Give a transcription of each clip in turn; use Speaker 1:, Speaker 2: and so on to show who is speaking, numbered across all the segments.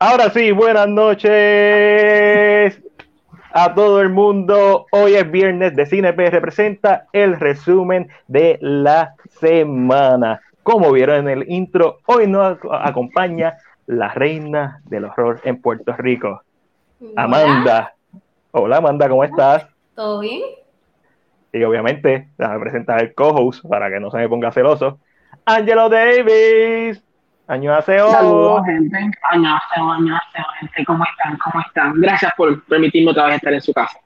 Speaker 1: Ahora sí, buenas noches a todo el mundo. Hoy es viernes de CineP representa el resumen de la semana. Como vieron en el intro, hoy nos acompaña la reina del horror en Puerto Rico, Amanda. Hola Amanda, ¿cómo estás?
Speaker 2: ¿Todo bien?
Speaker 1: Y obviamente, déjame presentar el co-host para que no se me ponga celoso. Angelo Davis. Año
Speaker 3: Saludos, gente. Año año gente. ¿Cómo están? ¿Cómo están? Gracias por permitirme otra vez estar en su casa.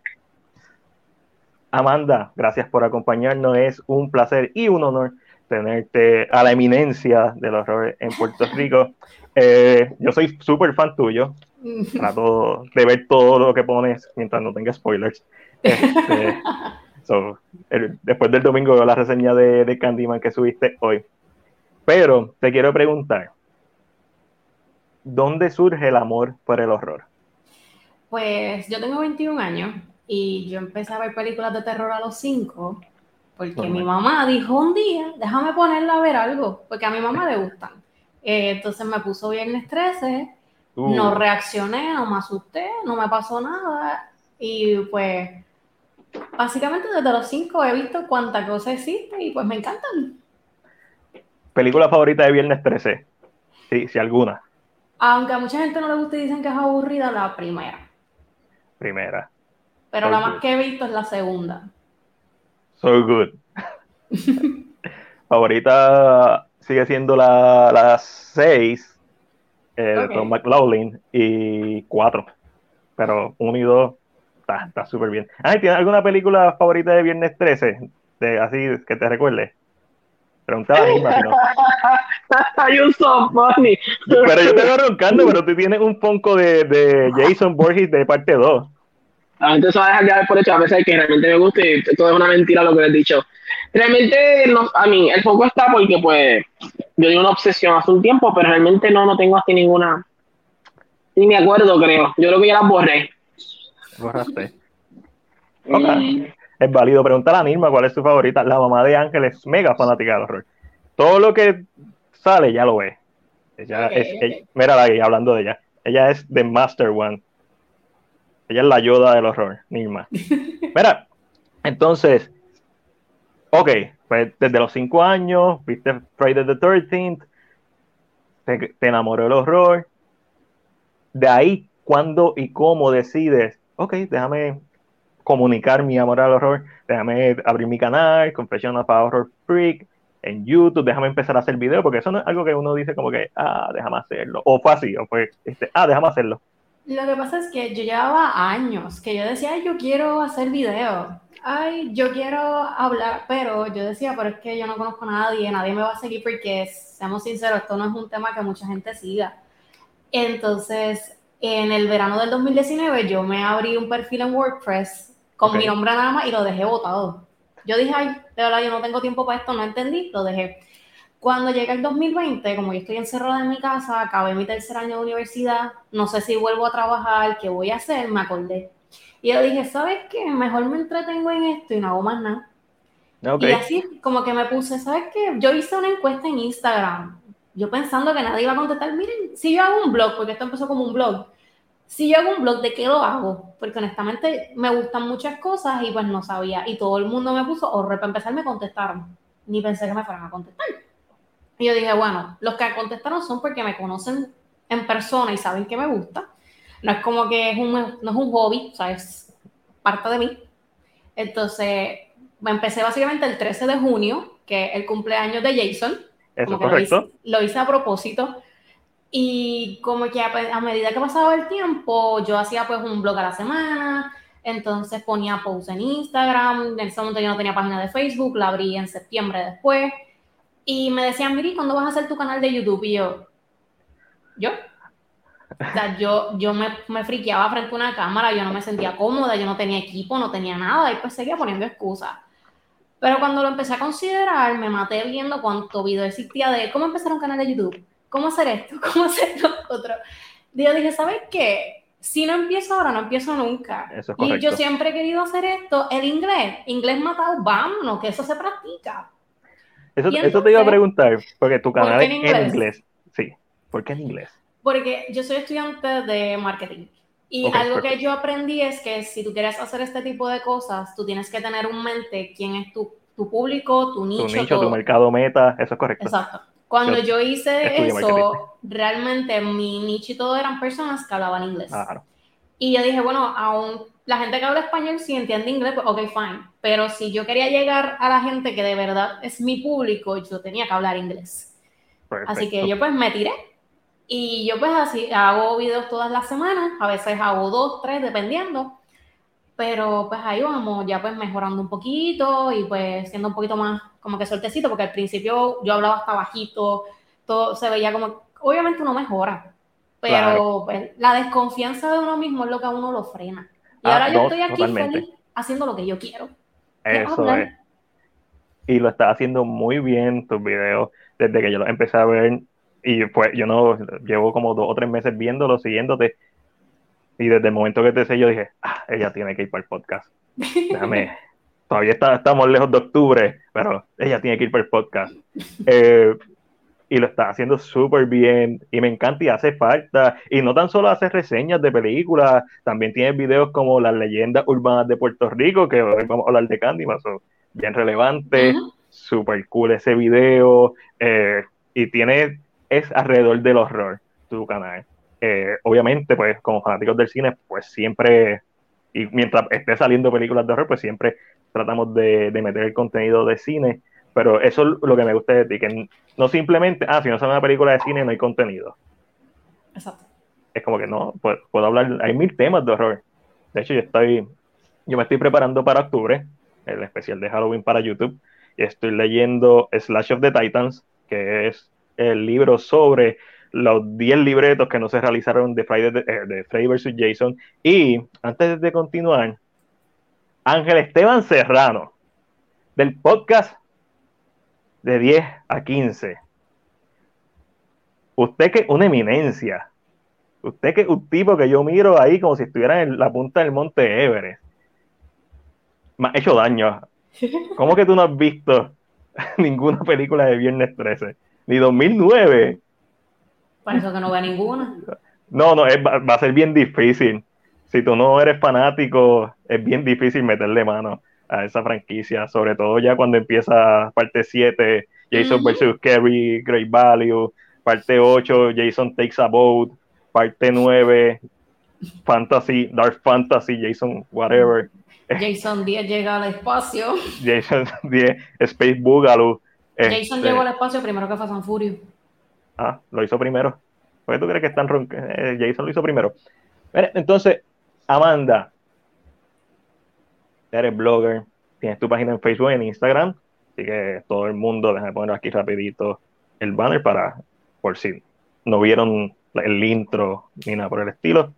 Speaker 1: Amanda, gracias por acompañarnos. Es un placer y un honor tenerte a la eminencia del horror en Puerto Rico. Eh, yo soy súper fan tuyo. Trato de ver todo lo que pones mientras no tenga spoilers. Este, después del domingo la reseña de, de Candyman que subiste hoy. Pero te quiero preguntar, ¿dónde surge el amor por el horror?
Speaker 2: Pues yo tengo 21 años y yo empecé a ver películas de terror a los 5 porque mi mamá dijo un día, déjame ponerla a ver algo, porque a mi mamá le gustan. Eh, entonces me puso Viernes 13, no uh. reaccioné, no me asusté, no me pasó nada y pues básicamente desde los 5 he visto cuánta cosa existe y pues me encantan.
Speaker 1: ¿Película favorita de Viernes 13? Sí, si alguna.
Speaker 2: Aunque a mucha gente no le gusta y dicen que es aburrida, la primera.
Speaker 1: Primera.
Speaker 2: Pero la más que he visto es la segunda.
Speaker 1: So good. favorita sigue siendo la 6 eh, de Tom McLaughlin y 4. Pero 1 y 2 está súper bien. Ay, ¿tienes alguna película favorita de Viernes 13? De, así que te recuerde. Preguntaba a Irma, no.
Speaker 3: you so funny.
Speaker 1: Pero yo te veo roncando, pero tú tienes un ponco de, de Jason Borges de parte 2.
Speaker 3: La gente se va a dejar de por hecho a veces que realmente me gusta y todo es una mentira lo que les he dicho. Realmente, no, a mí, el foco está porque, pues, yo di una obsesión hace un tiempo, pero realmente no, no tengo así ninguna. Ni me acuerdo, creo. Yo creo que ya las borré.
Speaker 1: Borraste. Okay es válido. Preguntar a Nirma cuál es su favorita. La mamá de Ángel es mega fanática del horror. Todo lo que sale ya lo ve. Ella es, mira ahí, hablando de ella. Ella es The Master One. Ella es la Yoda del horror, Nirma. Mira, entonces, ok, pues desde los cinco años, viste Friday the 13th, te, te enamoró el horror. De ahí, ¿cuándo y cómo decides, ok, déjame comunicar mi amor al horror, déjame abrir mi canal, Confession of Horror Freak, en YouTube, déjame empezar a hacer videos, porque eso no es algo que uno dice como que, ah, déjame hacerlo, o fue así, o fue, este, ah, déjame hacerlo.
Speaker 2: Lo que pasa es que yo llevaba años que yo decía, yo quiero hacer videos, ay, yo quiero hablar, pero yo decía, pero es que yo no conozco a nadie, nadie me va a seguir porque, seamos sinceros, esto no es un tema que mucha gente siga. Entonces, en el verano del 2019 yo me abrí un perfil en WordPress con mi nombre nada más y lo dejé votado. Yo dije, ay, de verdad, yo no tengo tiempo para esto, no entendí, lo dejé. Cuando llega el 2020, como yo estoy encerrada en mi casa, acabé mi tercer año de universidad, no sé si vuelvo a trabajar, qué voy a hacer, me acordé. Y yo dije, ¿sabes qué? Mejor me entretengo en esto y no hago más nada. Y así como que me puse, ¿sabes qué? Yo hice una encuesta en Instagram, yo pensando que nadie iba a contestar, miren, si yo hago un blog, porque esto empezó como un blog, si yo hago un blog, ¿de qué lo hago? Porque honestamente me gustan muchas cosas y pues no sabía. Y todo el mundo me puso horror para empezar, me contestaron. Ni pensé que me fueran a contestar. Y yo dije, bueno, los que contestaron son porque me conocen en persona y saben que me gusta. No es como que es un, no es un hobby, o sea, es parte de mí. Entonces, me empecé básicamente el 13 de junio, que es el cumpleaños de Jason.
Speaker 1: Eso correcto.
Speaker 2: lo hice a propósito y como que a, medida que pasaba el tiempo, yo hacía pues un blog a la semana, entonces ponía posts en Instagram, en ese momento yo no tenía página de Facebook, la abrí en septiembre después, y me decían, Miri, ¿cuándo vas a hacer tu canal de YouTube? Y yo, ¿yo? O sea, yo, yo me, me friqueaba frente a una cámara, yo no me sentía cómoda, yo no tenía equipo, no tenía nada, y pues seguía poniendo excusas. Pero cuando lo empecé a considerar, me maté viendo cuánto video existía de cómo empezar un canal de YouTube ¿cómo hacer esto? ¿Cómo hacer lo otro? Yo dije, ¿sabes qué? Si no empiezo ahora, no empiezo nunca. y yo siempre he querido hacer esto, el inglés, inglés matado, vámonos, que eso se practica.
Speaker 1: Eso, te iba a preguntar, porque tu canal es en inglés? Sí, ¿por qué en inglés?
Speaker 2: Porque yo soy estudiante de marketing. Y
Speaker 1: Ok,
Speaker 2: algo que yo aprendí es que si tú quieres hacer este tipo de cosas, tú tienes que tener en mente quién es tu, tu público, tu
Speaker 1: Tu
Speaker 2: nicho,
Speaker 1: nicho, tu
Speaker 2: todo.
Speaker 1: mercado meta, eso es correcto.
Speaker 2: Exacto. Cuando
Speaker 1: Yo
Speaker 2: yo hice eso, realmente mi nicho y todo eran personas que hablaban inglés.
Speaker 1: Claro.
Speaker 2: Y yo dije, bueno, aún la gente que habla español, si entiende inglés, pues ok, fine. Pero si yo quería llegar a la gente que de verdad es mi público, yo tenía que hablar inglés. Así que
Speaker 1: perfecto.
Speaker 2: yo pues me tiré. Y yo pues así hago videos todas las semanas, a veces hago dos, tres, dependiendo. Pero pues ahí vamos, ya pues mejorando un poquito y pues siendo un poquito más como que sueltecito, porque al principio yo hablaba hasta bajito, todo se veía como, obviamente uno mejora, pero
Speaker 1: Claro.
Speaker 2: pues, la desconfianza de uno mismo es lo que a uno lo frena. Y
Speaker 1: Ah,
Speaker 2: ahora yo estoy aquí
Speaker 1: totalmente.
Speaker 2: feliz haciendo lo que yo quiero. ¿Qué
Speaker 1: Eso es. Y lo estás haciendo muy bien tus videos desde que yo los empecé a ver. Y pues yo no llevo como dos o tres meses viéndolo, siguiéndote. Y desde el momento que te sé, yo dije, ah, ella tiene que ir para el podcast. Déjame. Todavía está- estamos lejos de octubre, pero ella tiene que ir para el podcast. Eh, y lo está haciendo súper bien y me encanta y hace falta. Y no tan solo hace reseñas de películas, también tiene videos como las leyendas urbanas de Puerto Rico, que hoy vamos a hablar de Candyman, son bien relevante,
Speaker 2: Ujú.
Speaker 1: súper cool ese video. eh, y tiene, es alrededor del horror tu canal. Eh, obviamente, pues como fanáticos del cine, pues siempre, y mientras esté saliendo películas de horror, pues siempre tratamos de, de meter el contenido de cine. Pero eso es lo que me gusta de ti, que no simplemente, ah, si no sale una película de cine no hay contenido.
Speaker 2: Exacto.
Speaker 1: Es como que no, puedo, puedo hablar, hay mil temas de horror. De hecho, yo estoy, yo me estoy preparando para octubre, el especial de Halloween para YouTube, y estoy leyendo Slash of the Titans, que es el libro sobre los 10 libretos que no se realizaron de Friday, eh, de Freddy vs. Jason. Y antes de continuar, Ángel Esteban Serrano, del podcast de 10 a 15. Usted que una eminencia. Usted que un tipo que yo miro ahí como si estuviera en la punta del monte Everest. Me ha hecho daño. ¿Cómo que tú no has visto ninguna película de Viernes 13? Ni 2009.
Speaker 2: Por eso que no veo ninguna.
Speaker 1: No, no, es- va, va a ser bien difícil. Si tú no eres fanático, es bien difícil meterle mano a esa franquicia, sobre todo ya cuando empieza parte 7, Jason vs. Kerry, Great Value, parte 8, Jason Takes a Boat, parte 9, Fantasy, Dark Fantasy, Jason whatever,
Speaker 2: Jason 10 llega al espacio.
Speaker 1: Jason 10, Space Boogaloo.
Speaker 2: Jason
Speaker 1: este,
Speaker 2: llegó al espacio primero que Fast and Furious.
Speaker 1: Ah, lo hizo primero. ¿Por qué tú crees que están ron- eh, Jason lo hizo primero? Entonces, Amanda, eres blogger, tienes tu página en Facebook y en Instagram, así que todo el mundo, déjame poner aquí rapidito el banner para, por si no vieron el intro ni nada por el estilo.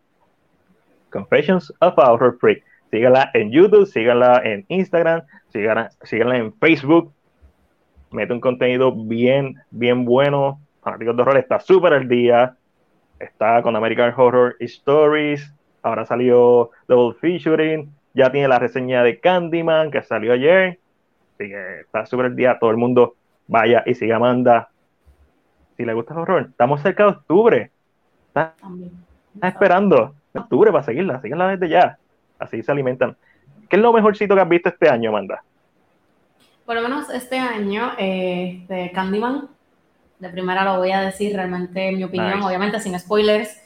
Speaker 1: Confessions of a Horror Freak. Síganla en YouTube, síganla en Instagram, síganla, en Facebook. Mete un contenido bien, bien bueno. Fanáticos de horror está súper al día. Está con American Horror Stories. Ahora salió Double Featuring. Ya tiene la reseña de Candyman que salió ayer. Así que está súper al día. Todo el mundo vaya y siga Amanda. Si le gusta el horror, estamos cerca de octubre.
Speaker 2: También.
Speaker 1: Está esperando octubre para seguirla. Síganla desde ya. Así se alimentan. ¿Qué es lo mejorcito que has visto este año, Amanda?
Speaker 2: Por lo menos este año, eh, Candyman, de primera lo voy a decir, realmente en mi opinión,
Speaker 1: Nice.
Speaker 2: obviamente sin spoilers,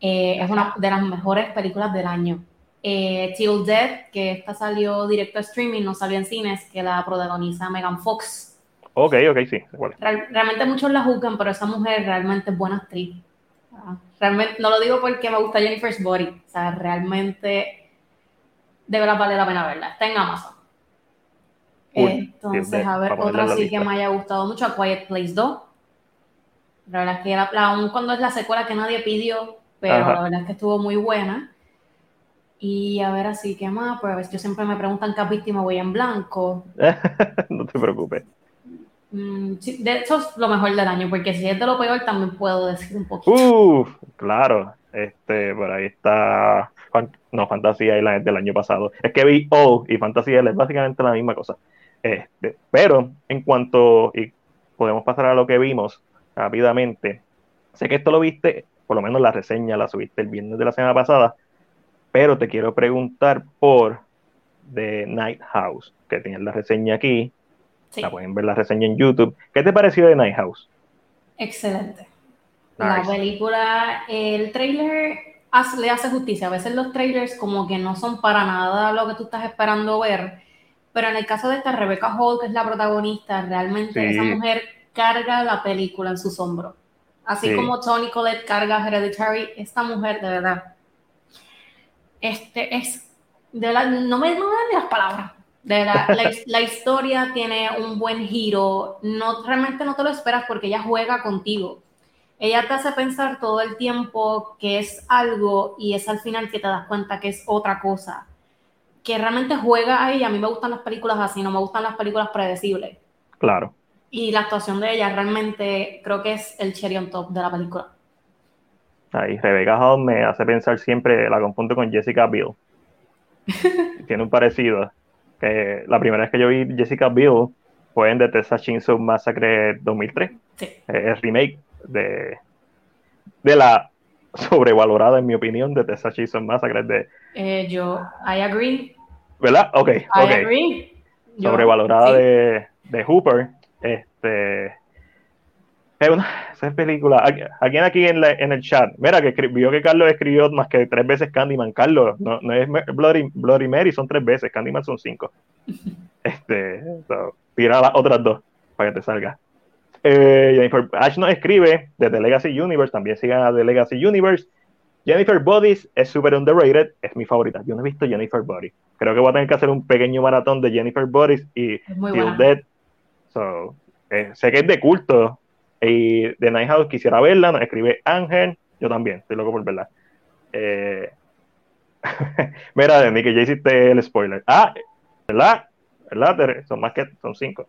Speaker 2: eh, es una de las mejores películas del año. Eh, Till Death, que esta salió directo a streaming, no salió en cines, que la protagoniza Megan Fox.
Speaker 1: Ok, ok, sí.
Speaker 2: realmente muchos la juzgan, pero esa mujer realmente es buena actriz. Ah, Realmente, no lo digo porque me gusta Jennifer's Body, o sea, realmente de verdad vale la pena verla. Está en Amazon.
Speaker 1: Cool.
Speaker 2: Entonces,
Speaker 1: Bien,
Speaker 2: a ver, otra sí que me haya gustado mucho, A Quiet Place 2. La verdad es que la, la- aun cuando es la secuela que nadie pidió, pero
Speaker 1: Ajá.
Speaker 2: la verdad es que estuvo muy buena. Y a ver, así que más, pues yo siempre me preguntan qué has visto y me voy en blanco.
Speaker 1: no te preocupes.
Speaker 2: Mm, sí, de eso es lo mejor del año, porque si es de lo peor también puedo decir un poquito.
Speaker 1: Uf, claro. Este, por ahí está. No, Fantasy Island es del año pasado. Es que vi O y Fantasy Island es básicamente la misma cosa. Este, pero en cuanto. Y podemos pasar a lo que vimos rápidamente. Sé que esto lo viste por lo menos la reseña la subiste el viernes de la semana pasada, pero te quiero preguntar por The Night House, que tienes la reseña aquí, la pueden ver la reseña en YouTube. ¿Qué te pareció de Night House?
Speaker 2: Excelente. La película, el trailer le hace justicia. A veces los trailers como que no son para nada lo que tú estás esperando ver. Pero en el caso de esta Rebecca Hall, que es la protagonista, realmente esa mujer carga la película en sus hombros. Así como Tony Collette carga Hereditary, esta mujer de verdad. Este es de la, no me, no me dan las palabras. De la, la, historia tiene un buen giro. No, realmente no te lo esperas porque ella juega contigo. Ella te hace pensar todo el tiempo que es algo y es al final que te das cuenta que es otra cosa. Que realmente juega ahí. A mí me gustan las películas así, no me gustan las películas predecibles.
Speaker 1: Claro.
Speaker 2: Y la actuación de ella realmente creo que es el cherry on top de la película.
Speaker 1: Ahí, Rebecca Hall me hace pensar siempre, la confundo con Jessica Biel. Tiene un parecido. Que la primera vez que yo vi Jessica Biel fue en The Texas Chainsaw Massacre 2003. Sí. El remake de, de la sobrevalorada, en mi opinión, de Texas Chainsaw Massacre. De,
Speaker 2: eh, yo, I agree.
Speaker 1: ¿Verdad? Ok. I agree. Sobrevalorada de, de Hooper. Este, es una esa película. Alguien aquí en, en, el chat, mira, que vio que Carlos escribió más que tres veces Candyman. Carlos, no, no es Bloody, Bloody, Mary, son tres veces. Candyman son cinco. Este, tira las otras dos para que te salga. Eh, Jennifer Ash nos escribe de The Legacy Universe, también sigan a The Legacy Universe. Jennifer Bodies es super underrated, es mi favorita. Yo no he visto Jennifer Bodies. Creo que voy a tener que hacer un pequeño maratón de Jennifer Bodies y Till Dead. So, eh, sé que es de culto, y de Night House quisiera verla, nos escribe Ángel, yo también, estoy loco por verla. Eh, mira, Denny, que ya hiciste el spoiler. Ah, ¿verdad? ¿Verdad? Son más que, son cinco.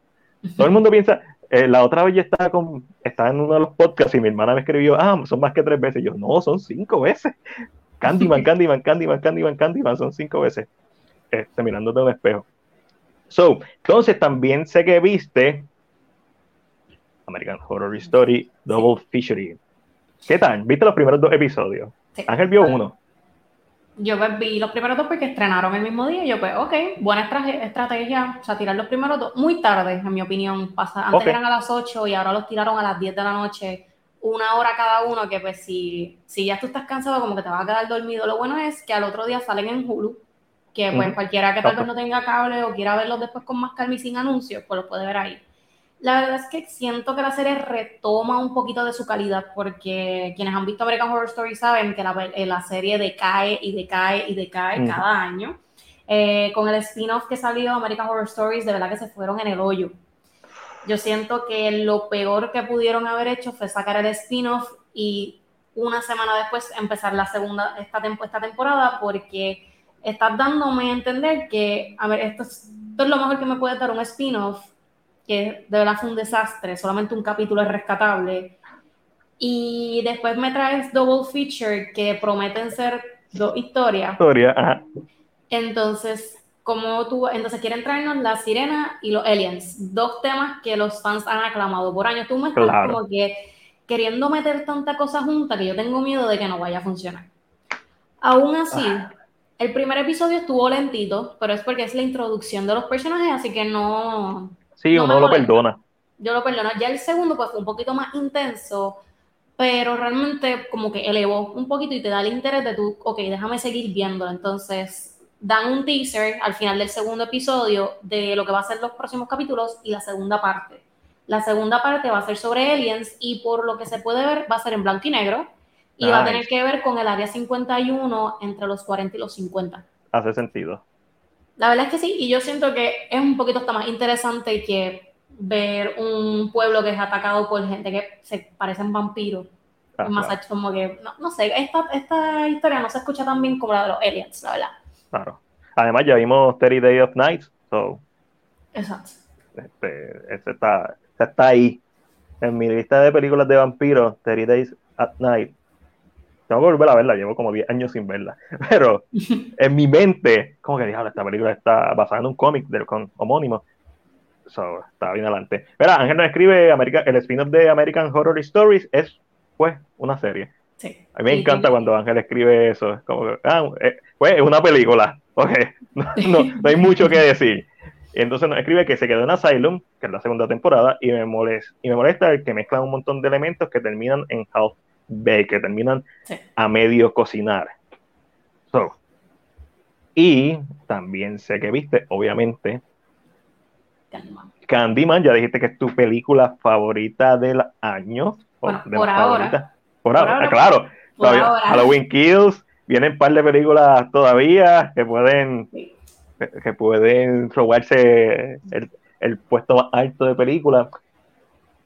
Speaker 1: Todo el mundo piensa, eh, la otra vez yo estaba, con, estaba en uno de los podcasts y mi hermana me escribió, ah, son más que tres veces. Y yo, no, son cinco veces. Candyman, Candyman, Candyman, Candyman, Candyman, son cinco veces. Este, mirándote un espejo. So, entonces también sé que viste American Horror Story Double Featuring. ¿Qué tal? ¿Viste los primeros dos episodios? Ángel vio uno.
Speaker 2: Yo pues, vi los primeros dos porque estrenaron el mismo día. Y yo, pues, ok, buena estrategia. O sea, tirar los primeros dos muy tarde, en mi opinión. Pasa, antes eran a las 8 y ahora los tiraron a las 10 de la noche. Una hora cada uno, que pues si, si ya tú estás cansado, como que te vas a quedar dormido. Lo bueno es que al otro día salen en Hulu, que pues cualquiera que tal vez no tenga cable o quiera verlos después con más calma y sin anuncios, pues lo puede ver ahí. La verdad es que siento que la serie retoma un poquito de su calidad porque quienes han visto American Horror Story saben que la, eh, la serie decae y decae y decae cada año. Eh, con el spin-off que salió American Horror Stories, de verdad que se fueron en el hoyo. Yo siento que lo peor que pudieron haber hecho fue sacar el spin-off y una semana después empezar la segunda, esta, esta temporada porque estás dándome a entender que, a ver, esto es, esto es lo mejor que me puede dar un spin-off que de verdad fue un desastre, solamente un capítulo es rescatable. Y después me traes Double Feature, que prometen ser dos historias.
Speaker 1: Historia, ajá.
Speaker 2: Entonces, como tú, entonces quieren traernos La Sirena y los Aliens, dos temas que los fans han aclamado por años. Tú me estás como que queriendo meter tanta cosa junta que yo tengo miedo de que no vaya a funcionar. Aún así, ah. el primer episodio estuvo lentito, pero es porque es la introducción de los personajes, así que no,
Speaker 1: Sí, uno lo perdona.
Speaker 2: Yo lo perdono. Ya el segundo, pues fue un poquito más intenso, pero realmente como que elevó un poquito y te da el interés de tú, ok, déjame seguir viéndolo. Entonces, dan un teaser al final del segundo episodio de lo que va a ser los próximos capítulos y la segunda parte. La segunda parte va a ser sobre aliens y por lo que se puede ver va a ser en blanco y negro y va a tener que ver con el área 51 entre los 40 y los 50.
Speaker 1: Hace sentido.
Speaker 2: La verdad es que sí, y yo siento que es un poquito hasta más interesante que ver un pueblo que es atacado por gente que se parecen vampiros. Ah, más como que, no, sé, esta, esta historia no se escucha tan bien como la de los aliens, la verdad.
Speaker 1: Claro. Además, ya vimos 30 Days of Night, so.
Speaker 2: Exacto.
Speaker 1: Este, este está, este está ahí. En mi lista de películas de vampiros, 30 Days at Night tengo que volver a verla, llevo como 10 años sin verla. Pero en mi mente, como que dije, esta película está basada en un cómic del con, homónimo. So, está bien adelante. Mira, Ángel nos escribe America, el spin-off de American Horror Stories es, pues, una serie.
Speaker 2: Sí.
Speaker 1: A mí me encanta
Speaker 2: tú-
Speaker 1: cuando Ángel escribe eso. Es como que, ah, eh, pues es una película. Ok, no, no, no hay mucho que decir. Entonces nos escribe que se quedó en Asylum, que es la segunda temporada, y me molesta, y me molesta el que mezclan un montón de elementos que terminan en half que terminan
Speaker 2: Sí.
Speaker 1: a medio cocinar. So, y también sé que viste, obviamente,
Speaker 2: Calma.
Speaker 1: Candyman, ya dijiste que es tu película favorita del año. o
Speaker 2: Bueno,
Speaker 1: de
Speaker 2: por ahora.
Speaker 1: Por,
Speaker 2: Por
Speaker 1: ahora,
Speaker 2: ahora.
Speaker 1: claro.
Speaker 2: Por
Speaker 1: Todavía-
Speaker 2: ahora.
Speaker 1: Halloween Kills, vienen un par de películas todavía que pueden
Speaker 2: Sí.
Speaker 1: que- pueden robarse el, el puesto más alto de película.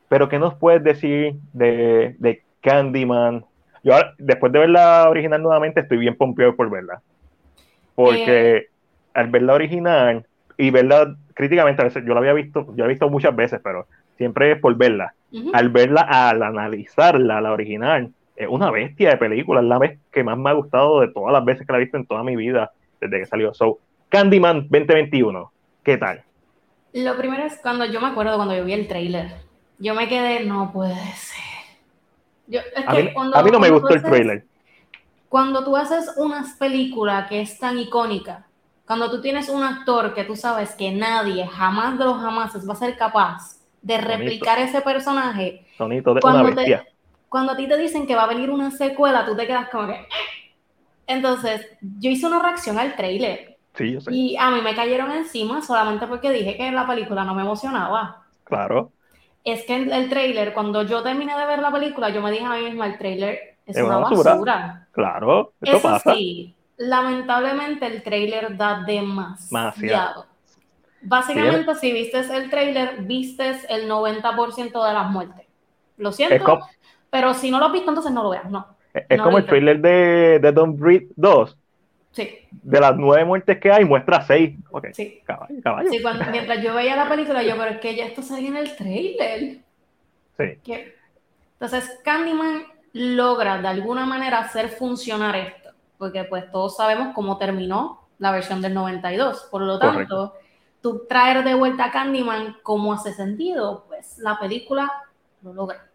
Speaker 1: Pero ¿qué nos puedes decir de, de Candyman? Yo ahora, después de ver la original nuevamente estoy bien pompeado por verla. Porque
Speaker 2: Eh.
Speaker 1: al ver la original y verla críticamente, a veces yo la había visto, yo la he visto muchas veces, pero siempre es por verla. Al verla, al analizarla, la original, es una bestia de película, es la vez que más me ha gustado de todas las veces que la he visto en toda mi vida desde que salió. So, Candyman 2021, ¿qué tal?
Speaker 2: Lo primero es cuando yo me acuerdo cuando yo vi el trailer. Yo me quedé, no puede ser. Yo, es
Speaker 1: A
Speaker 2: que
Speaker 1: mí,
Speaker 2: cuando-
Speaker 1: a mí no me gustó el trailer.
Speaker 2: Cuando tú haces una película que es tan icónica, cuando tú tienes un actor que tú sabes que nadie, jamás de los jamases, va a ser capaz de replicar ese personaje,
Speaker 1: Sonito de
Speaker 2: cuando
Speaker 1: una
Speaker 2: te- cuando a ti te dicen que va a venir una secuela, tú te quedas como que... "Eh". Entonces, yo hice una reacción al trailer
Speaker 1: Sí, yo sé.
Speaker 2: y a mí me cayeron encima solamente porque dije que la película no me emocionaba.
Speaker 1: Claro.
Speaker 2: Es que el, el trailer, cuando yo terminé de ver la película, yo me dije a mí misma, el trailer es,
Speaker 1: Es
Speaker 2: una
Speaker 1: basura.
Speaker 2: basura.
Speaker 1: Claro. Eso,
Speaker 2: Eso
Speaker 1: pasa.
Speaker 2: sí, lamentablemente el trailer da demasiado. Básicamente, si vistes el trailer, vistes el 90% de las muertes. Lo siento,
Speaker 1: como,
Speaker 2: pero si no lo has visto, entonces no lo veas, no.
Speaker 1: es-
Speaker 2: no
Speaker 1: como el trailer de, de Don't Breathe 2.
Speaker 2: Sí,
Speaker 1: De las nueve muertes que hay, muestra seis. Ok,
Speaker 2: sí.
Speaker 1: caballo, caballo.
Speaker 2: Sí, cuando- mientras yo veía la película, yo, pero es que ya esto salía en el trailer.
Speaker 1: Sí.
Speaker 2: Entonces, Candyman logra de alguna manera hacer funcionar esto, porque pues todos sabemos cómo terminó la versión del 92. Por lo tanto,
Speaker 1: Correcto.
Speaker 2: tú traer de vuelta a Candyman, ¿cómo hace sentido? Pues la película lo logra.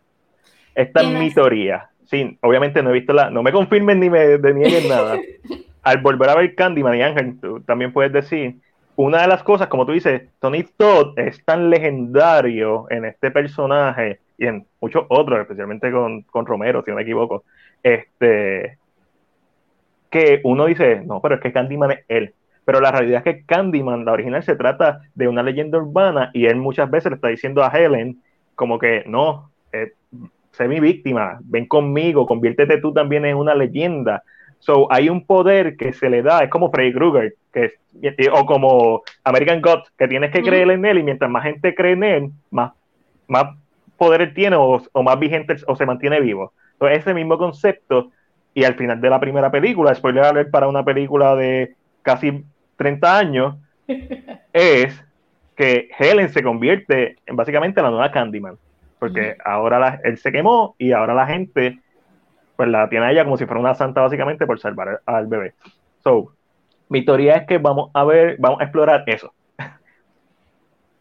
Speaker 1: Esta es mi teoría. Sí, obviamente no he visto la. No me confirmen ni me de- nieguen nada. Al volver a ver Candyman y Ángel, tú también puedes decir. Una de las cosas, como tú dices, Tony Todd es tan legendario en este personaje y en muchos otros, especialmente con, con Romero, si no me equivoco, este, que uno dice, no, pero es que Candyman es él. Pero la realidad es que Candyman, la original, se trata de una leyenda urbana y él muchas veces le está diciendo a Helen como que no, eh, sé mi víctima, ven conmigo, conviértete tú también en una leyenda. So, hay un poder que se le da, es como Freddy Krueger, que es- o como American God, que tienes que creer en él y mientras más gente cree en él, más, más poder él tiene o, o más vigente o se mantiene vivo. Entonces, ese mismo concepto, y al final de la primera película, spoiler alert para una película de casi 30 años, es que Helen se convierte en básicamente la nueva Candyman. Porque ahora la- él se quemó y ahora la gente pues la tiene ella como si fuera una santa básicamente por salvar al bebé. So, mi teoría es que vamos a ver, vamos a explorar eso.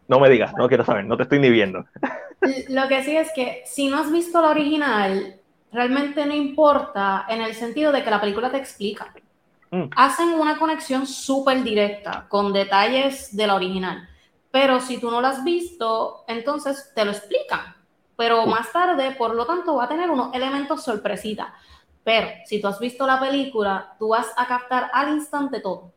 Speaker 1: No me digas, no quiero saber, no te estoy ni viendo.
Speaker 2: Lo que sí es que si no has visto la original, realmente no importa en el sentido de que la película te explica.
Speaker 1: Mm.
Speaker 2: Hacen una conexión súper directa con detalles de la original. Pero si tú no la has visto, entonces te lo explican. Pero más tarde, por lo tanto, va a tener unos elementos sorpresita. Pero si tú has visto la película, tú vas a captar al instante todo. O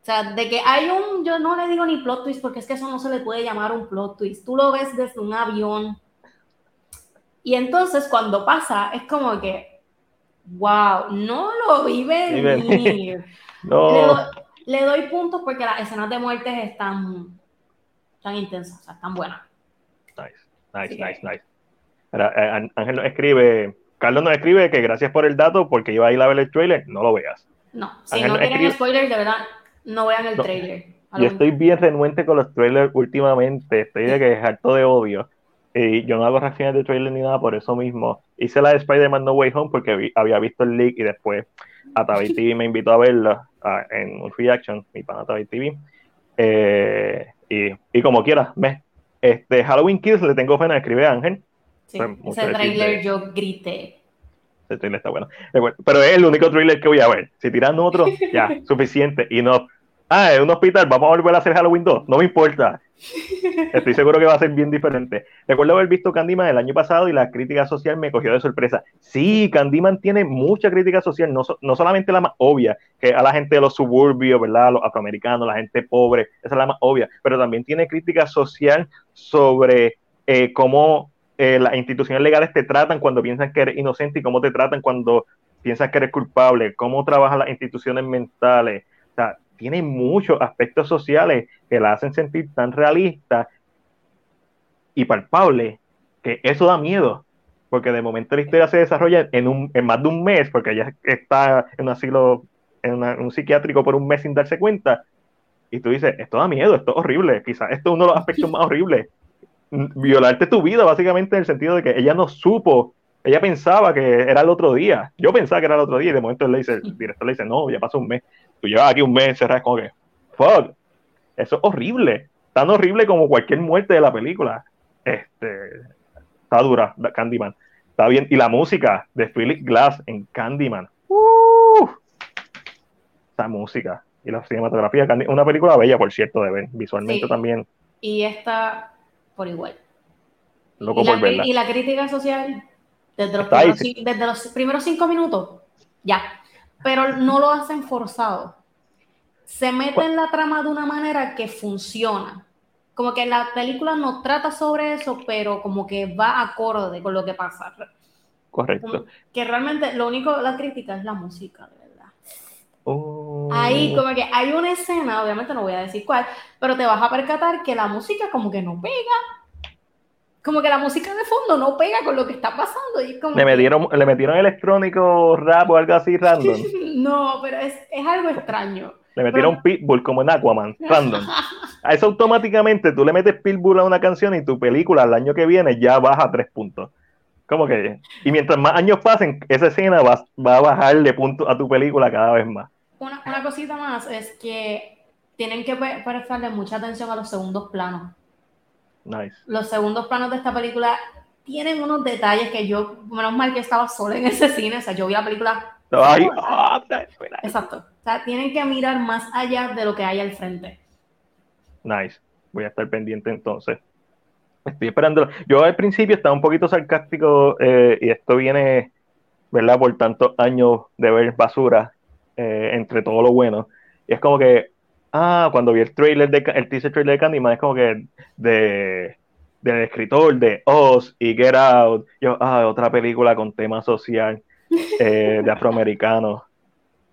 Speaker 2: sea, de que hay un, yo no le digo ni plot twist porque es que eso no se le puede llamar un plot twist. Tú lo ves desde un avión. Y entonces cuando pasa, es como que, wow, no lo vi venir. Le,
Speaker 1: No,
Speaker 2: doy, le doy puntos porque las escenas de muertes están tan intensas, o sea, están buenas.
Speaker 1: nice, nice,
Speaker 2: Sí.
Speaker 1: nice, nice. Eh, Ángel nos escribe, Carlos nos escribe que gracias por el dato porque iba a ir a ver el trailer, no lo veas.
Speaker 2: No, si
Speaker 1: Ángel
Speaker 2: no quieren
Speaker 1: escribe-
Speaker 2: spoilers, de verdad, no vean el
Speaker 1: No.
Speaker 2: trailer.
Speaker 1: Yo estoy bien renuente con los trailers últimamente, estoy de que es harto de odio. Y yo no hago reacciones de trailer ni nada por eso mismo. Hice la de Spider-Man No Way Home porque vi- había visto el leak y después Atavi TV me invitó a verla ah, en un reaction, mi pana Atavi TV. Eh, y, y como quiera, me. Este, Halloween Kills le tengo pena, escribe Ángel.
Speaker 2: Sí,
Speaker 1: Pues,
Speaker 2: ese trailer yo grité.
Speaker 1: Ese Ese trailer está bueno. Pero es el único trailer que voy a ver. Si tiran otro, ya, suficiente. Y no, ah, es un hospital, vamos a volver a hacer Halloween 2. No me importa. Estoy seguro que va a ser bien diferente. Recuerdo haber visto Candyman el año pasado y la crítica social me cogió de sorpresa. Sí, Candyman tiene mucha crítica social, no, no solamente la más obvia, que a la gente de los suburbios, ¿verdad? Los afroamericanos, la gente pobre, esa es la más obvia, pero también tiene crítica social sobre eh, cómo eh, las instituciones legales te tratan cuando piensan que eres inocente y cómo te tratan cuando piensas que eres culpable, cómo trabajan las instituciones mentales. Tiene muchos aspectos sociales que la hacen sentir tan realista y palpable que eso da miedo, porque de momento la historia se desarrolla en, un, en más de un mes, porque ella está en un asilo, en un psiquiátrico por un mes sin darse cuenta, y tú dices, esto da miedo, esto es horrible, quizás esto es uno de los aspectos más horribles, violarte tu vida, básicamente en el sentido de que ella no supo, ella pensaba que era el otro día, yo pensaba que era el otro día, y de momento le dice, el director le dice, no, ya pasó un mes, tú llevas aquí un mes cerrado, como que, fuck, eso es horrible, tan horrible como cualquier muerte de la película. Este, está dura, Candyman. Está bien. Y la música de Philip Glass en Candyman. Uh, esa música. Y la cinematografía. Una película bella, por cierto, de ver. Visualmente también.
Speaker 2: Y esta, por igual.
Speaker 1: Loco
Speaker 2: y,
Speaker 1: por
Speaker 2: la,
Speaker 1: verla.
Speaker 2: y la crítica social, desde los, primeros, desde los primeros cinco minutos, ya. Pero no lo hacen forzado. Se mete en la trama de una manera que funciona como que la película no trata sobre eso, pero como que va acorde con lo que pasa.
Speaker 1: Correcto.
Speaker 2: que realmente lo único, la crítica es la música, de verdad.
Speaker 1: Oh.
Speaker 2: Ahí como que hay una escena, obviamente no voy a decir cuál, pero te vas a percatar que la música como que no pega. Como que la música de fondo no pega con lo que está pasando. Y como
Speaker 1: le, metieron, le metieron electrónico rap o algo así random.
Speaker 2: no, pero es, es algo extraño.
Speaker 1: Le metieron pero... Pitbull como en Aquaman, random. A eso automáticamente tú le metes Pitbull a una canción y tu película el año que viene ya baja tres puntos. ¿Cómo que? Y mientras más años pasen, esa escena va, va a bajarle puntos a tu película cada vez más.
Speaker 2: Una, una cosita más es que tienen que prestarle mucha atención a los segundos planos.
Speaker 1: Nice.
Speaker 2: Los segundos planos de esta película tienen unos detalles que yo, menos mal que estaba sola en ese cine, o sea, yo vi la película.
Speaker 1: Ay, oh,
Speaker 2: Exacto. O sea, tienen que mirar más allá de lo que hay al frente.
Speaker 1: Nice. Voy a estar pendiente entonces. Estoy esperando. Yo al principio estaba un poquito sarcástico eh, y esto viene, ¿verdad? Por tantos años de ver basura eh, entre todo lo bueno. Y es como que, ah, cuando vi el trailer, de, el teaser trailer de Candyman, es como que de del escritor de Oz y Get Out, yo, ah, otra película con tema social eh, de afroamericanos.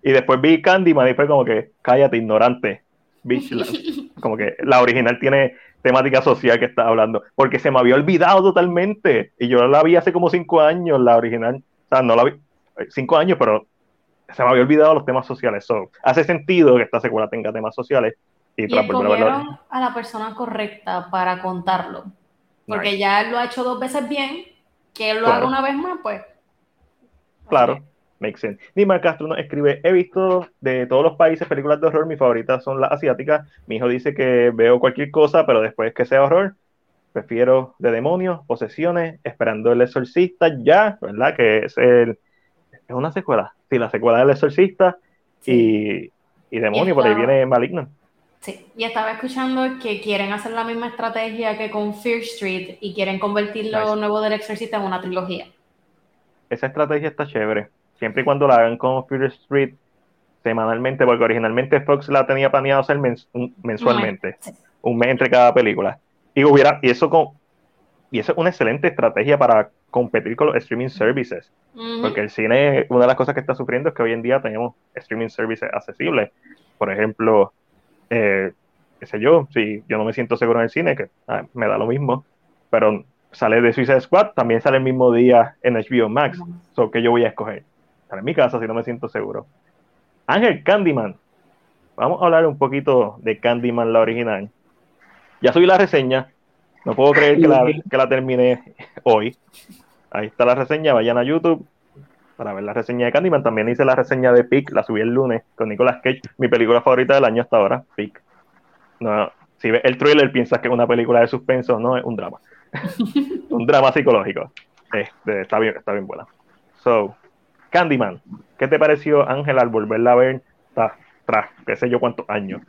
Speaker 1: Y después vi Candyman y fue como que, cállate, ignorante. Como que la original tiene temática social que está hablando, porque se me había olvidado totalmente. Y yo la vi hace como cinco años, la original. O sea, no la vi cinco años, pero se me había olvidado los temas sociales. So, hace sentido que esta secuela tenga temas sociales. Y,
Speaker 2: y escogieron a la persona correcta para contarlo. Porque nice. ya lo ha hecho dos veces bien, que él lo claro. haga una vez más, pues.
Speaker 1: Claro, okay. makes sense. Nima Castro nos escribe: He visto de todos los países películas de horror, mis favoritas son las asiáticas. Mi hijo dice que veo cualquier cosa, pero después que sea horror, prefiero de demonios, posesiones, esperando el exorcista, ya, ¿verdad? Que es el. Es una secuela. Sí, la secuela del exorcista sí. y, y demonio, por ahí viene Malignant.
Speaker 2: Sí, y estaba escuchando que quieren hacer la misma estrategia que con Fear Street y quieren convertir lo nice. nuevo del Exorcista en una trilogía.
Speaker 1: Esa estrategia está chévere. Siempre y cuando la hagan con Fear Street semanalmente, porque originalmente Fox la tenía planeado hacer mens mensualmente, sí. un mes entre cada película. Y hubiera, y eso con, y eso es una excelente estrategia para competir con los streaming services. Uh -huh. Porque el cine, una de las cosas que está sufriendo es que hoy en día tenemos streaming services accesibles. Por ejemplo, eh, qué sé yo, si yo no me siento seguro en el cine, que ah, me da lo mismo, pero sale de Suicide Squad, también sale el mismo día en HBO Max, uh -huh. so que yo voy a escoger. Estar en mi casa si no me siento seguro. Ángel Candyman. Vamos a hablar un poquito de Candyman, la original. Ya subí la reseña. No puedo creer que la, que la terminé hoy. Ahí está la reseña. Vayan a YouTube para ver la reseña de Candyman. También hice la reseña de Pick, la subí el lunes con Nicolas Cage, mi película favorita del año hasta ahora, Pick. No, si ves el trailer piensas que es una película de suspenso, no, es un drama. un drama psicológico. Este, está bien, está bien buena. So, Candyman, ¿qué te pareció Ángel al volverla a ver tras, tras qué sé yo cuántos años?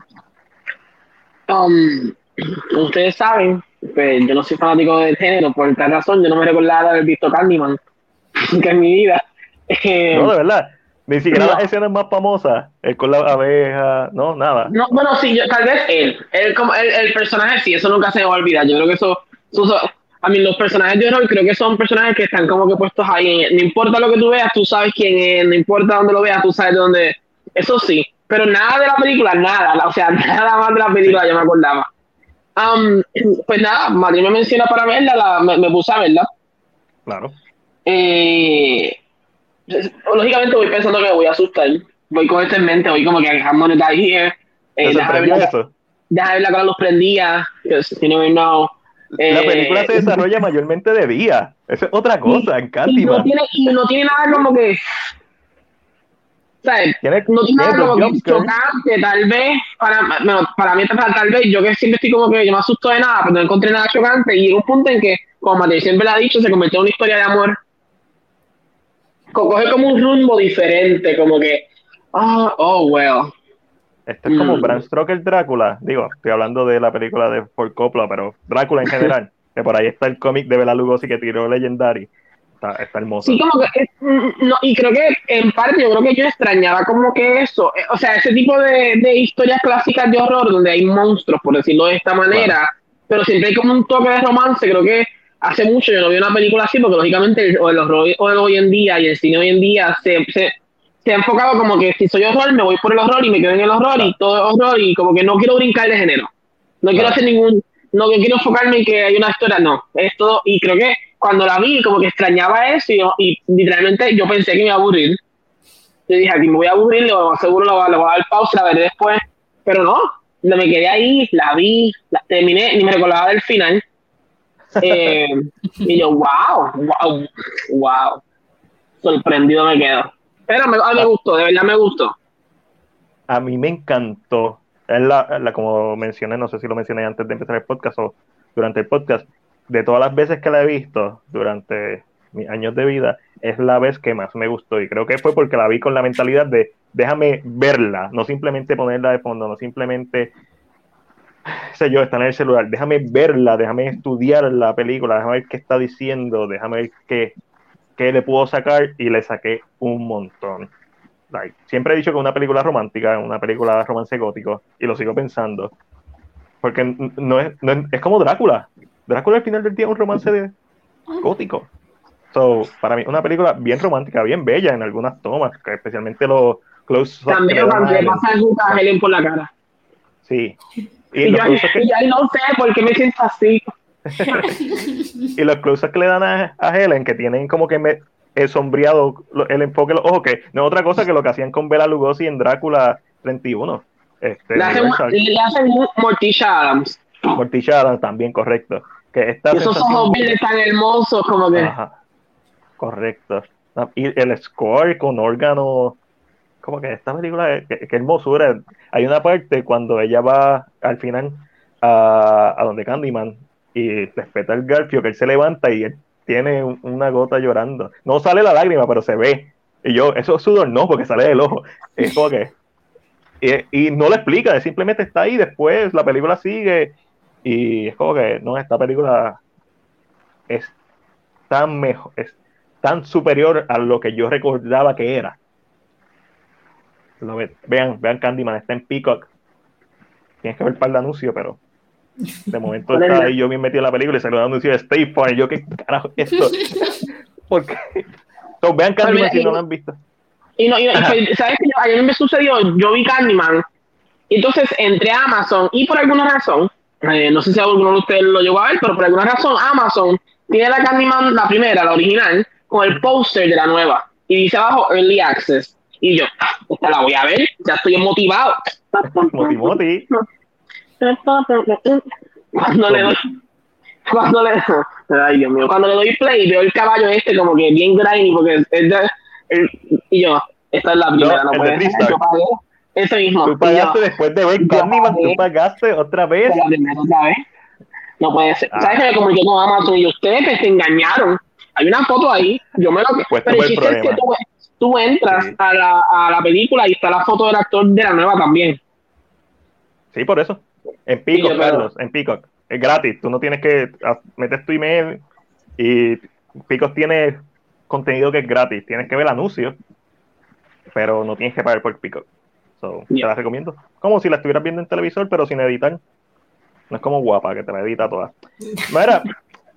Speaker 3: Um, ustedes saben, pues yo no soy fanático del género, por tal razón yo no me recordaba haber visto Candyman nunca en mi vida. Eh,
Speaker 1: no, de verdad. Ni siquiera las escenas más famosas, el con la abeja, no, nada.
Speaker 3: No, bueno, sí, yo, tal vez él, él como el, el, personaje sí, eso nunca se va a olvidar. Yo creo que eso, eso, a mí los personajes de horror creo que son personajes que están como que puestos ahí. No importa lo que tú veas, tú sabes quién es, no importa dónde lo veas, tú sabes de dónde. Eso sí, pero nada de la película, nada, o sea, nada más de la película, yo me acordaba. Um, pues nada, Madrid me menciona para verla, la, me, me, puse a verla.
Speaker 1: Claro.
Speaker 3: Eh, lógicamente voy pensando que me voy a asustar. Voy con esto en mente, voy como que I'm gonna die here. Eh, deja con la luz prendida, you never know.
Speaker 1: La película eh, se desarrolla mayormente de día. Esa es otra cosa, en Candyman.
Speaker 3: Y no, tiene, y no tiene nada como que. ¿Sabes?
Speaker 1: ¿Tiene,
Speaker 3: no tiene como que chocante, tal vez. Para, para mí, tal vez, yo que siempre estoy como que yo me asusto de nada, pero no encontré nada chocante. Y un punto en que, como Mateo siempre lo ha dicho, se convirtió en una historia de amor. Coge como un rumbo diferente, como que. Oh, oh, well.
Speaker 1: Esto es como mm. Bram Stoker Drácula. Digo, estoy hablando de la película de Ford Coppola, pero Drácula en general. que por ahí está el cómic de Bela Lugosi que tiró Legendary. Está, está hermoso.
Speaker 3: Sí, como que. Mm, no, y creo que en parte yo creo que yo extrañaba como que eso. Eh, o sea, ese tipo de, de historias clásicas de horror donde hay monstruos, por decirlo de esta manera. Pero siempre hay como un toque de romance. Creo que hace mucho yo no vi una película así, porque lógicamente el, el horror hoy en día y el cine hoy en día se, se se ha enfocado como que si soy horror, me voy por el horror y me quedo en el horror y todo es horror y como que no quiero brincar de género. No quiero hacer ningún, no quiero enfocarme en que hay una historia, no. Es todo, y creo que cuando la vi, como que extrañaba eso y, literalmente yo pensé que me iba a aburrir. Yo dije, aquí me voy a aburrir, lo seguro lo, lo voy a dar pausa, la veré después. Pero no, me quedé ahí, la vi, la terminé, ni me recordaba del final. Eh, y yo, wow, wow, wow. Sorprendido me quedo. Pero me, a mí me gustó, de verdad me gustó.
Speaker 1: A mí me encantó. Es la, la, como mencioné, no sé si lo mencioné antes de empezar el podcast o durante el podcast, de todas las veces que la he visto durante mis años de vida, es la vez que más me gustó. Y creo que fue porque la vi con la mentalidad de déjame verla, no simplemente ponerla de fondo, no simplemente, sé yo, estar en el celular, déjame verla, déjame estudiar la película, déjame ver qué está diciendo, déjame ver qué, que le puedo sacar y le saqué un montón. Like, siempre he dicho que una película romántica, una película romance gótico, y lo sigo pensando. Porque no es, no es, como Drácula. Drácula al final del día es un romance de gótico. So, para mí, una película bien romántica, bien bella en algunas tomas, especialmente los close
Speaker 3: También cuando le pasa a Helen por la cara.
Speaker 1: Sí.
Speaker 3: Y, y yo, que... y ahí no sé por qué me siento así.
Speaker 1: y los close que le dan a, a, Helen, que tienen como que me, el sombreado el enfoque los ojos, que no es otra cosa que lo que hacían con Bela Lugosi en Drácula 31. Este,
Speaker 3: le hacen, le hacen Morticia Adams.
Speaker 1: Morticia Adams también, correcto. Que esta
Speaker 3: y esos ojos verdes tan hermosos, como que.
Speaker 1: Ajá, correcto. Y el score con órgano. Como que esta película, que, que hermosura. Hay una parte cuando ella va al final a, a donde Candyman y respeta el Garfio que él se levanta y él tiene una gota llorando. No sale la lágrima, pero se ve. Y yo, eso es sudor, no, porque sale del ojo. Es como que. Y, y no lo explica, simplemente está ahí. Después la película sigue. Y es como que, no, esta película es tan mejor, es tan superior a lo que yo recordaba que era. Lo ve, vean, vean Candyman, está en Peacock. Tienes que ver el par de anuncios, pero de momento estaba ahí yo bien metido en la película y salió un anuncio de State Farm. Yo, ¿qué carajo es esto? Porque. Entonces, vean Candyman si no lo han visto.
Speaker 3: Y, no, y, y ¿sabes qué? Ayer me sucedió, yo vi Candyman. Y entonces entré a Amazon y por alguna razón, eh, no sé si alguno de ustedes lo llegó a ver, pero por alguna razón Amazon tiene la Candyman, la primera, la original, con el póster de la nueva. Y dice abajo Early Access. Y yo, esta la voy a ver, ya estoy motivado.
Speaker 1: Motivoti.
Speaker 3: Cuando le doy, cuando le, ay Dios mío, cuando le doy play veo el caballo este como que bien grimy porque es de, el, y yo, esta es la primera, no, no puede ser, yo pagué eso mismo.
Speaker 1: Tú pagaste yo, después de ver Candyman, tú pagaste otra vez.
Speaker 3: La primera otra vez. No puede ser. Ah. ¿Sabes que me comuniqué con Amazon y ustedes que se engañaron? Hay una foto ahí, yo me lo
Speaker 1: pues pero el chiste es que
Speaker 3: tú, tú entras a, la, a la película y está la foto del actor de la nueva también.
Speaker 1: Sí, por eso. En Peacock, Carlos, en Peacock. Es gratis. Tú no tienes que meter tu email y Peacock tiene contenido que es gratis. Tienes que ver anuncios, pero no tienes que pagar por Peacock. So, Te la recomiendo. Como si la estuvieras viendo en televisor, pero sin editar. No es como guapa, que te la edita toda. Mira,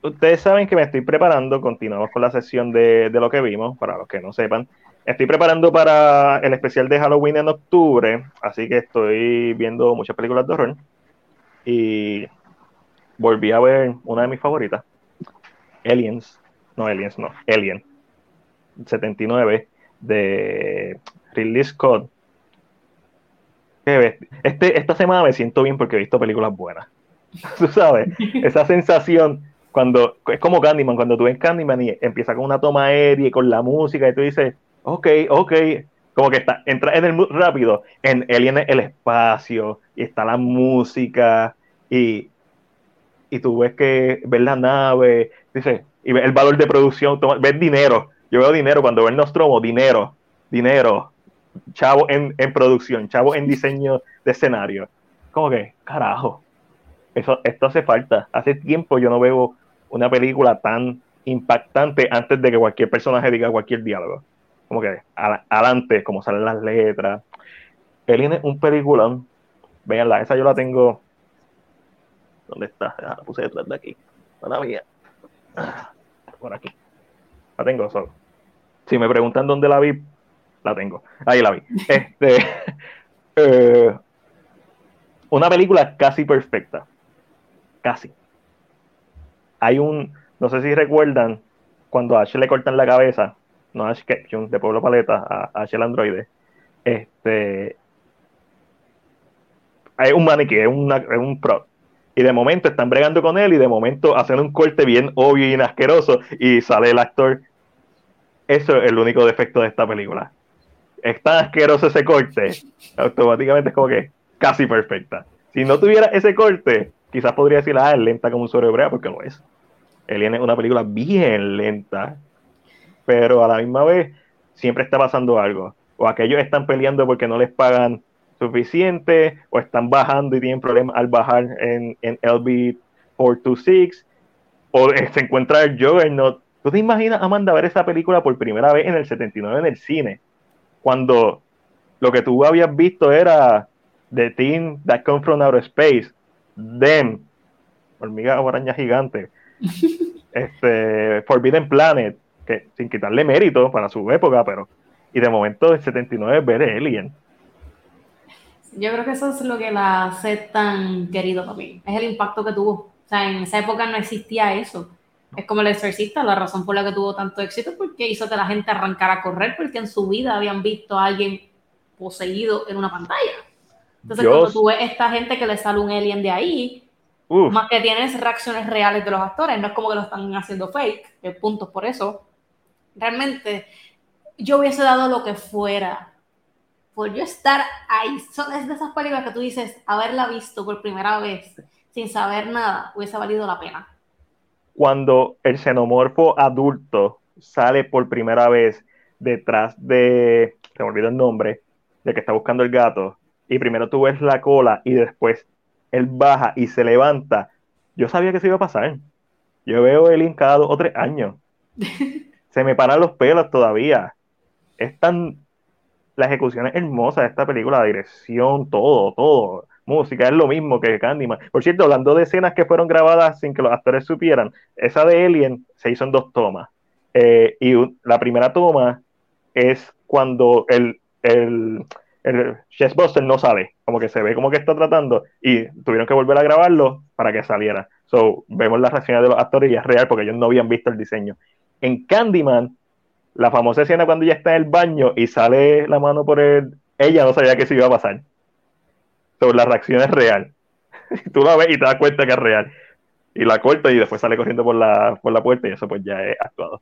Speaker 1: ustedes saben que me estoy preparando. Continuamos con la sesión de, de lo que vimos, para los que no sepan. Estoy preparando para el especial de Halloween en octubre, así que estoy viendo muchas películas de horror. Y volví a ver una de mis favoritas, Aliens. No, Aliens, no, Alien. 79 de Ridley Scott. Este, esta semana me siento bien porque he visto películas buenas. Sabes, esa sensación cuando es como Candyman, cuando tú ves Candyman y empieza con una toma aérea y con la música y tú dices, ok, ok, como que está, entra en el mood rápido, en Alien el espacio, y está la música, y, y tú ves que ves la nave, dice, y ves el valor de producción, ves dinero, yo veo dinero cuando veo el Nostromo, dinero, dinero, chavo en, en producción, chavo en diseño de escenario. Como que, carajo, eso, esto hace falta. Hace tiempo yo no veo una película tan impactante antes de que cualquier personaje diga cualquier diálogo como que adelante, como salen las letras. Alien es un peliculón. Veanla, esa yo la tengo. ¿Dónde está? la puse detrás de aquí. la mía. Por aquí. La tengo solo. Si me preguntan dónde la vi, la tengo. Ahí la vi. Este, eh, una película casi perfecta. Casi. Hay un, no sé si recuerdan, cuando a Ash le cortan la cabeza, no Ash Ketchum, de Pueblo Paleta, a Ash el androide, este, hay un maniquí, es, un pro. Y de momento están bregando con él y de momento hacen un corte bien obvio y asqueroso y sale el actor. Eso es el único defecto de esta película. Es tan asqueroso ese corte, automáticamente es como que casi perfecta. Si no tuviera ese corte, quizás podría decir, ah, es lenta como un sobrebrea, porque lo es. Alien es una película bien lenta, pero a la misma vez siempre está pasando algo. O aquellos están peleando porque no les pagan suficiente, o están bajando y tienen problemas al bajar en, en LB 426, o se encuentra el Juggernaut. ¿Tú te imaginas, Amanda, ver esa película por primera vez en el 79 en el cine? Cuando lo que tú habías visto era The Team That Come From Outer Space, Them, Hormiga o Araña Gigante, este, Forbidden Planet, que sin quitarle mérito para su época, pero y de momento el 79 ver Alien.
Speaker 2: Yo creo que eso es lo que la hace tan querido para mí, es el impacto que tuvo. O sea, en esa época no existía eso. Es como el exorcista, la razón por la que tuvo tanto éxito, porque hizo que la gente arrancara a correr, porque en su vida habían visto a alguien poseído en una pantalla. Entonces, cuando tú ves esta gente que le sale un alien de ahí, más que tienes reacciones reales de los actores, no es como que lo están haciendo fake, puntos por eso realmente yo hubiese dado lo que fuera por yo estar ahí. Son es de esas películas que tú dices, haberla visto por primera vez sin saber nada, hubiese valido la pena.
Speaker 1: Cuando el xenomorfo adulto sale por primera vez detrás de, se me olvidó el nombre, de que está buscando el gato, y primero tú ves la cola y después él baja y se levanta, yo sabía que eso iba a pasar. Yo veo el cada dos o tres años. se me paran los pelos todavía. Es tan. La ejecución es hermosa de esta película, la dirección, todo, todo. Música es lo mismo que Candyman. Por cierto, hablando de escenas que fueron grabadas sin que los actores supieran, esa de Alien se hizo en dos tomas. Eh, y la primera toma es cuando el, el, el no sale, como que se ve como que está tratando, y tuvieron que volver a grabarlo para que saliera. So, vemos las reacciones de los actores y es real porque ellos no habían visto el diseño en Candyman, la famosa escena cuando ella está en el baño y sale la mano por él, ella no sabía que eso iba a pasar. Sobre la reacción es real. Tú la ves y te das cuenta que es real. Y la corta y después sale corriendo por la, por la puerta y eso pues ya es actuado.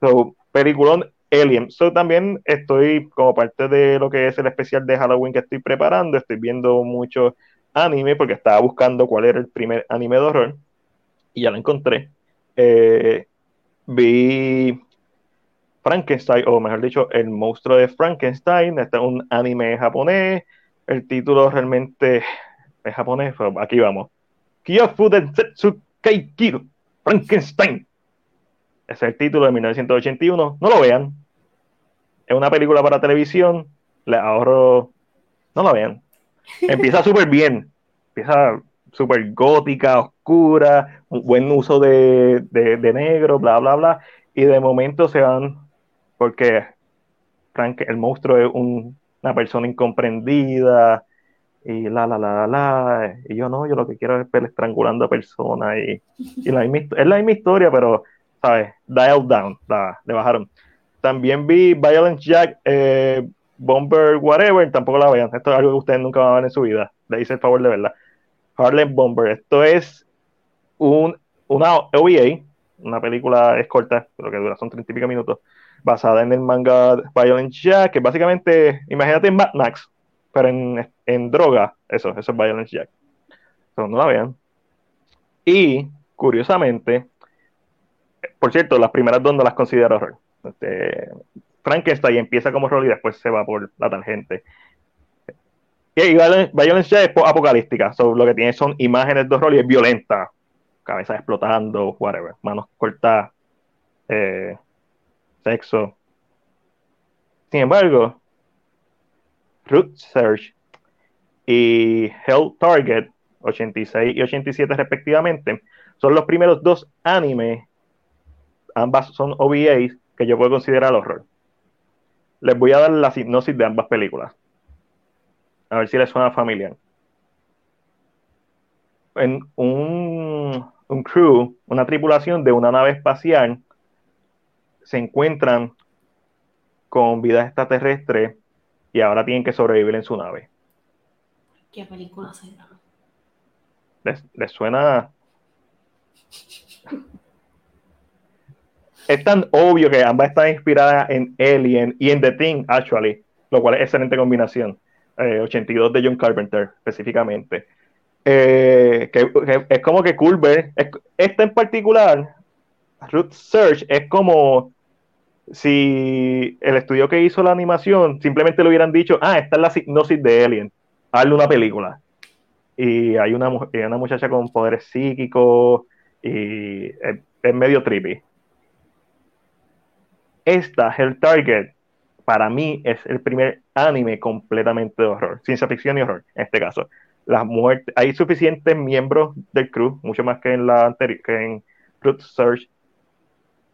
Speaker 1: So, peliculón Alien. So, también estoy como parte de lo que es el especial de Halloween que estoy preparando. Estoy viendo mucho anime porque estaba buscando cuál era el primer anime de horror y ya lo encontré. Eh, vi Frankenstein, o mejor dicho, El monstruo de Frankenstein. Este es un anime japonés. El título realmente es japonés, pero aquí vamos. Kyofu Densetsu Kaikiru Frankenstein. Es el título de 1981. No lo vean. Es una película para televisión. Le ahorro. No lo vean. Empieza súper bien. Empieza súper gótica, oscura, un buen uso de, de, negro, bla, bla, bla. Y de momento se van porque Frank, el monstruo es una persona incomprendida y la, la, la, la, y yo no, yo lo que quiero es ver estrangulando a personas y, y la es la misma historia, pero, ¿sabes? Dial down, le bajaron. También vi Violent Jack, eh, Bomber, whatever, tampoco la vean, esto es algo que ustedes nunca van a ver en su vida, le hice el favor de verla. Harlem Bomber, esto es un, una OVA, una película es corta, pero que dura son 30 y pico minutos, basada en el manga Violent Jack, que básicamente, imagínate Mad Max, pero en, en droga, eso, eso es Violence Jack. no la vean. Y, curiosamente, por cierto, las primeras dos no las considero horror. Este, Frankenstein empieza como horror y después se va por la tangente. Y Violence Jack es apocalíptica, so, lo que tiene son imágenes de horror y es violenta, cabeza explotando, whatever, manos cortadas, eh, sexo. Sin embargo, Root Search y Hell Target, 86 y 87 respectivamente, son los primeros dos animes, ambas son OVAs, que yo puedo considerar horror. Les voy a dar la hipnosis de ambas películas. A ver si les suena familiar. En un, un crew, una tripulación de una nave espacial, se encuentran con vida extraterrestre y ahora tienen que sobrevivir en su nave.
Speaker 2: ¿Qué película será?
Speaker 1: ¿Les, suena? es tan obvio que ambas están inspiradas en Alien y en The Thing, actually, lo cual es excelente combinación. 82 eh, de John Carpenter, específicamente. Eh, que, es como que Culver, esta en particular, Root Search, es como si el estudio que hizo la animación simplemente le hubieran dicho, ah, esta es la hipnosis de Alien, hazle una película. Y hay una, una muchacha con poderes psíquicos y es, medio trippy. Esta, Hell Target, para mí es el primer anime completamente de horror, ciencia ficción y horror, en este caso. Las muertes, hay suficientes miembros del crew, mucho más que en la anterior, que en Search,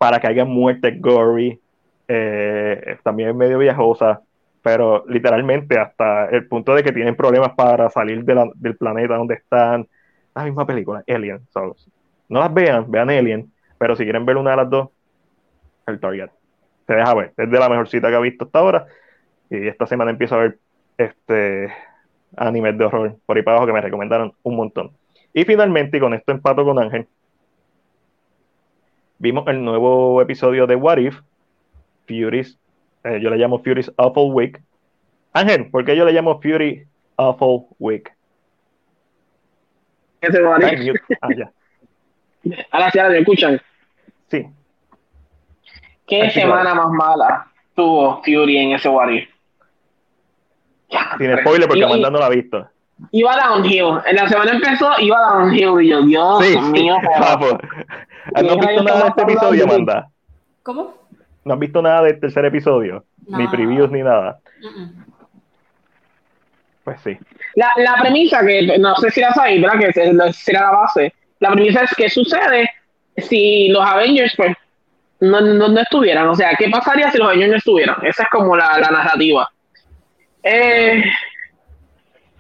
Speaker 1: para que haya muertes gory, eh, también es medio viajosa, pero literalmente hasta el punto de que tienen problemas para salir del planeta donde están. La misma película, Alien. no las vean, vean Alien, pero si quieren ver una de las dos, el Target. Se deja ver, es de la mejor cita que he visto hasta ahora. Y esta semana empiezo a ver este animes de horror por ahí para abajo que me recomendaron un montón. Y finalmente, y con esto empato con Ángel, vimos el nuevo episodio de What If. Fury's, eh, yo le llamo Fury's Awful Week. Ángel, ¿por qué yo le llamo Fury Awful Week?
Speaker 3: ¿Qué se va Ah, ya. Ahora sí, ahora me escuchan.
Speaker 1: Sí.
Speaker 3: ¿Qué semana más mala tuvo Fury en ese What
Speaker 1: Sin spoiler porque Amanda no la ha visto.
Speaker 3: Iba downhill. En la semana empezó, iba downhill. Y yo, Dios sí, mío.
Speaker 1: ¿No has visto nada de este episodio, Amanda?
Speaker 2: ¿Cómo?
Speaker 1: ¿No has visto nada del tercer episodio? Ni previews ni nada. Pues sí.
Speaker 3: La, la, premisa, que no sé si la sabéis, ¿verdad? Que será la base. La premisa es qué sucede si los Avengers, pues, no, no, estuvieran. O sea, ¿qué pasaría si los Avengers no estuvieran? Esa es como la, la narrativa. Eh,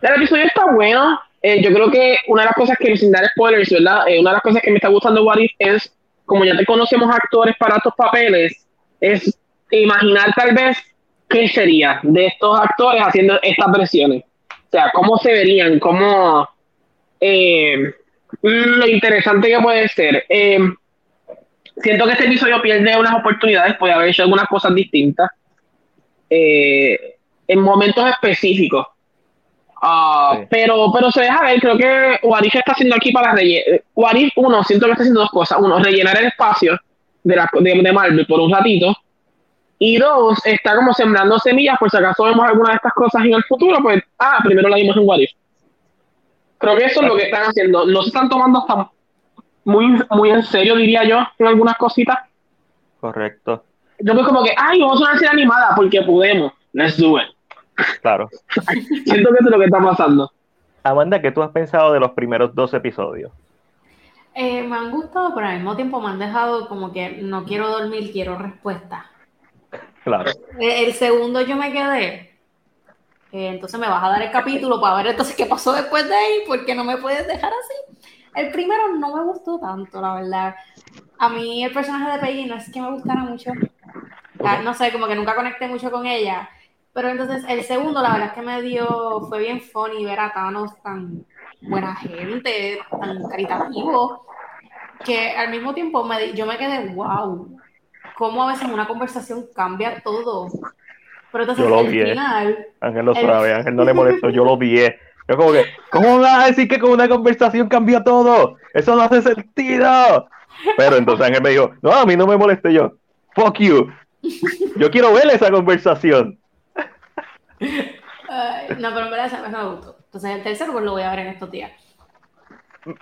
Speaker 3: el episodio está bueno. Eh, yo creo que una de las cosas que, sin dar spoilers, ¿verdad? Eh, una de las cosas que me está gustando What es, como ya te conocemos actores para estos papeles, es imaginar tal vez qué sería de estos actores haciendo estas versiones. O sea, cómo se verían, cómo eh, lo interesante que puede ser. Eh, siento que este episodio pierde unas oportunidades, puede haber hecho algunas cosas distintas eh, en momentos específicos. Ah, pero, pero se deja ver, creo que Warif está haciendo aquí para rellenar. Warif, uno, siento que está haciendo dos cosas. Uno, rellenar el espacio de, la, de, Marvel por un ratito Y dos, está como sembrando semillas por si acaso vemos alguna de estas cosas en el futuro, pues, ah, primero la dimos en What If. Creo que eso es lo que están haciendo. No se están tomando hasta muy, muy en serio, diría yo, en algunas cositas.
Speaker 1: Correcto.
Speaker 3: Yo pues como que, ay, vamos a serie animada porque podemos. Let's do it.
Speaker 1: Claro.
Speaker 3: Siento que eso es lo que está pasando.
Speaker 1: Amanda, ¿qué tú has pensado de los primeros dos episodios?
Speaker 2: Eh, me han gustado, pero al mismo tiempo me han dejado como que no quiero dormir, quiero respuesta.
Speaker 1: Claro.
Speaker 2: Eh, El segundo yo me quedé. eh, entonces me vas a dar el capítulo para ver entonces qué pasó después de ahí, porque no me puedes dejar así. El primero no me gustó tanto, la verdad. A mí el personaje de Peggy no es que me gustara mucho. Ah, No sé, como que nunca conecté mucho con ella. Pero entonces el segundo, la verdad es que me dio, fue bien funny ver a Thanos tan buena gente, tan caritativo, que al mismo tiempo me, yo me quedé, wow, cómo a veces una conversación cambia todo. Pero entonces
Speaker 1: Yo lo vi, eh.
Speaker 2: final,
Speaker 1: Ángel lo
Speaker 2: El-
Speaker 1: sabe, Ángel no le molestó, yo lo vi. Yo como que, ¿cómo vas a decir que con una conversación cambia todo? Eso no hace sentido. Pero entonces Ángel me dijo, no, a mí no me molesté yo. Fuck you. Yo quiero ver esa conversación.
Speaker 2: Ay, no, pero en verdad ese me gustó. Entonces el tercero pues lo voy a ver en estos días.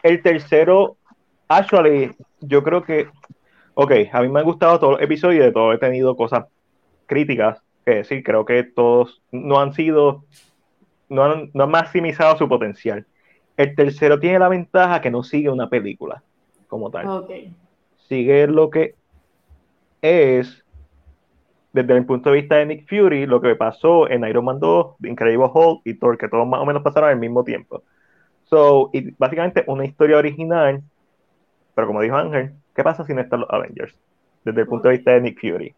Speaker 1: El tercero, actually, yo creo que, ok, a mí me han gustado todos los episodios y de todo he tenido cosas críticas que decir. Creo que todos no han sido, no han, no han maximizado su potencial. El tercero tiene la ventaja que no sigue una película como tal.
Speaker 2: Ok.
Speaker 1: Sigue lo que es, desde el punto de vista de Nick Fury, lo que pasó en Iron Man 2, The Incredible Hulk y Thor, que todos más o menos pasaron al mismo tiempo. So, y básicamente una historia original, pero como dijo Ángel, ¿qué pasa si no están los Avengers? Desde el punto de vista de Nick Fury.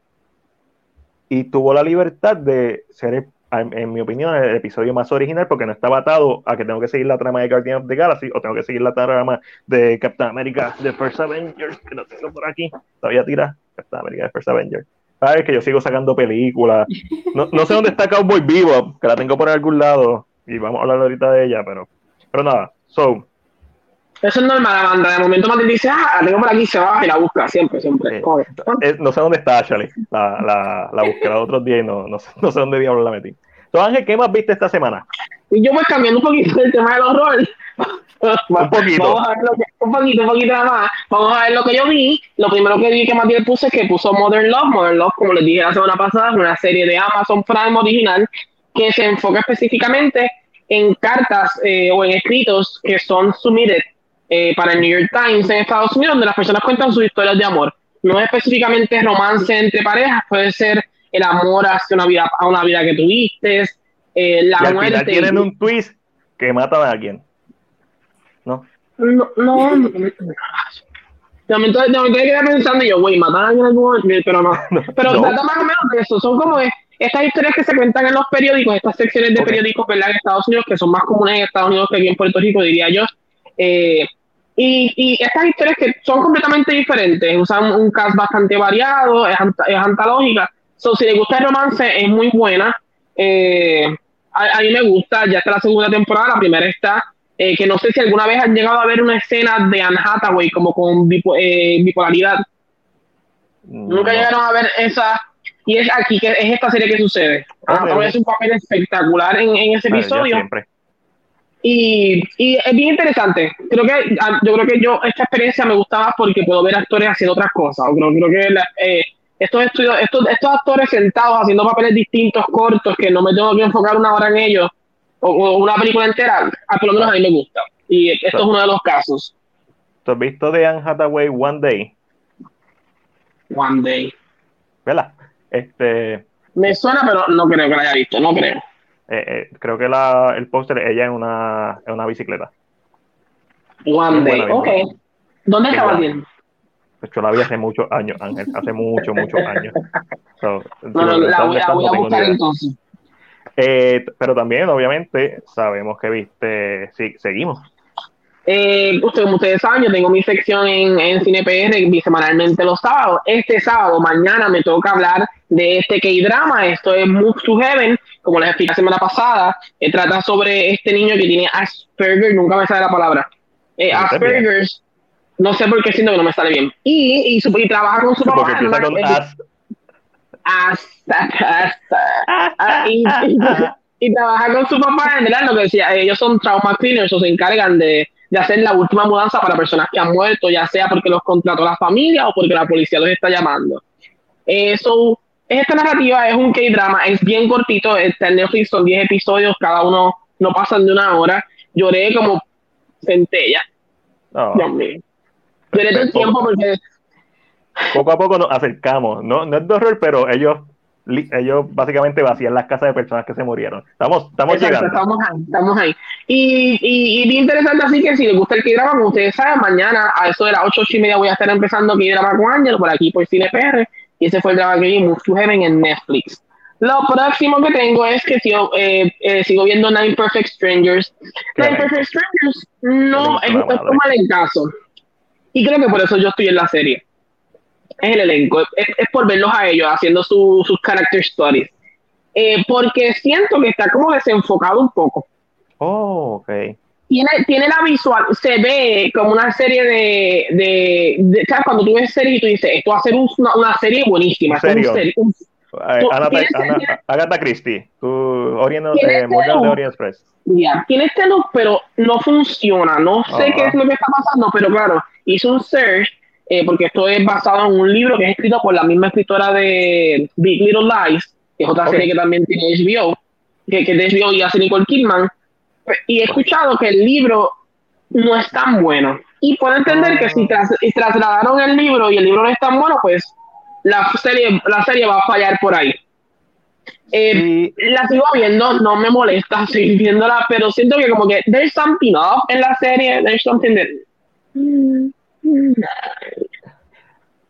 Speaker 1: Y tuvo la libertad de ser, en, en mi opinión, el episodio más original porque no estaba atado a que tengo que seguir la trama de Guardian of the Galaxy o tengo que seguir la trama de Captain America, The First Avengers, que lo tengo por aquí. Todavía tira Captain America, The First Avengers. Sabes que yo sigo sacando películas. No, no sé dónde está Cowboy Vivo, que la tengo por algún lado y vamos a hablar ahorita de ella, pero, pero nada. So,
Speaker 3: Eso es normal, Amanda. De momento Matilde dice, ah, la tengo por aquí, se va y la busca, siempre, siempre.
Speaker 1: Eh, no sé dónde está Ashley. La, la, la busqué los otros días y no, no, sé, no sé dónde diablos la metí. So, Ángel, ¿qué más viste esta semana?
Speaker 3: Y yo pues cambiando un poquito el tema del horror.
Speaker 1: Un poquito.
Speaker 3: Vamos a ver lo que, un poquito, un poquito nada más. Vamos a ver lo que yo vi. Lo primero que vi que Matías puso es que puso Modern Love. Modern Love, como les dije la semana pasada, es una serie de Amazon Prime original que se enfoca específicamente en cartas eh, o en escritos que son submitted eh, para el New York Times en Estados Unidos, donde las personas cuentan sus historias de amor. No es específicamente romance entre parejas, puede ser el amor hacia una vida, a una vida que tuviste, eh, la
Speaker 1: Y al
Speaker 3: muerte.
Speaker 1: final tienen un twist que matan a alguien. ¿No?
Speaker 3: No, no. De momento, de momento me quedé pensando yo, güey, matan a alguien en algún pero no. Pero
Speaker 1: No.
Speaker 3: trata más o menos de eso. Son como de- estas historias que se cuentan en los periódicos, estas secciones de
Speaker 1: Ok.
Speaker 3: periódicos, ¿verdad? En Estados Unidos, que son más comunes en Estados Unidos que aquí en Puerto Rico, diría yo. Eh, y, y estas historias que son completamente diferentes, usan un cast bastante variado, es, ant- es antológica. So, si les gusta el romance, es muy buena. Eh, a, a mí me gusta, ya está la segunda temporada, la primera está, eh, que no sé si alguna vez han llegado a ver una escena de Anne Hathaway como con eh, bipolaridad. Nunca
Speaker 1: No.
Speaker 3: llegaron a ver esa. Y es aquí que es esta serie que sucede.
Speaker 1: Ah,
Speaker 3: Anne Hathaway hace un papel espectacular en, en ese episodio. Y, y es bien interesante. Creo que ah, yo creo que yo esta experiencia me gusta más porque puedo ver actores haciendo otras cosas. Creo, creo que la- eh, estos estudios, estos, estos actores sentados haciendo papeles distintos, cortos, que no me tengo que enfocar una hora en ellos, o, o una película entera, a por lo menos a mí me gusta. Y esto es uno de los casos.
Speaker 1: ¿Tú has visto de Anne Hathaway One Day?
Speaker 3: One Day.
Speaker 1: ¿Verdad? Este,
Speaker 3: Me suena, pero no creo que la haya visto, no creo.
Speaker 1: eh, eh, creo que la, el póster, ella en una, en una bicicleta.
Speaker 3: One Day, ok. ¿Dónde estaba viendo?
Speaker 1: Pues yo la vi hace muchos años, Ángel, hace muchos, muchos años. So,
Speaker 3: No, no, la voy, la voy a buscar entonces.
Speaker 1: Eh, pero también, obviamente, sabemos que viste, sí, seguimos.
Speaker 3: Eh, usted, como ustedes saben, yo tengo mi sección en, en Cine PR bisemanalmente los sábados. Este sábado, mañana, me toca hablar de este K-drama. Esto es Move to Heaven, como les expliqué la semana pasada. Eh, trata sobre este niño que tiene Asperger, nunca me sale la palabra. Eh. Asperger, no sé por qué siento que no me sale bien. Y, y, su- y trabaja con su
Speaker 1: Porque
Speaker 3: papá. en
Speaker 1: empieza con as.
Speaker 3: Hasta casa. y, y, trabaja con su papá, en verdad, lo que decía, ellos son trauma cleaners o se encargan de, de hacer la última mudanza para personas que han muerto, ya sea porque los contrató la familia o porque la policía los está llamando. Eso, esta narrativa es un K-drama, es bien cortito, está en Netflix, son 10 episodios, cada uno no pasan de una hora. Lloré como centella. Dios mío. Lloré todo el tiempo porque...
Speaker 1: Poco a poco nos acercamos, no, no es de horror, pero ellos ellos básicamente vacían las casas de personas que se murieron. Estamos, estamos llegando.
Speaker 3: Estamos ahí, estamos ahí. Y, y, y interesante así que si les gusta el K-Drama, como ustedes saben, mañana a eso de las 8, 8 y media voy a estar empezando K-Drama con Ángel por aquí por Cine PR. Y ese fue el drama que vi, Move to Heaven en Netflix. Lo próximo que tengo es que sigo, eh, eh, sigo viendo Nine Perfect Strangers. Nine Perfect Strangers no es, es como el caso. Y creo que por eso yo estoy en la serie es el elenco, es, por verlos a ellos haciendo sus character stories. Eh, porque siento que está como desenfocado un poco.
Speaker 1: Oh, ok.
Speaker 3: Tiene, tiene la visual, se ve como una serie de, de, ¿sabes? Cuando tú ves serie y tú dices, esto va a ser una, una serie buenísima.
Speaker 1: ¿Serio? Un Agatha, Christie, tu Orient, eh, Morgan de Orient Express.
Speaker 3: tiene este look, pero no funciona. No sé qué es lo que está pasando, pero claro, hizo un search eh, porque esto es basado en un libro que es escrito por la misma escritora de Big Little Lies, que es otra serie que también tiene HBO, que, que es de HBO y hace Nicole Kidman. Y he escuchado que el libro no es tan bueno. Y puedo entender que si trasladaron el libro y el libro no es tan bueno, pues la serie, la serie va a fallar por ahí. Eh, la sigo viendo, no me molesta seguir viéndola, pero siento que como que there's something off en la serie, there's something that...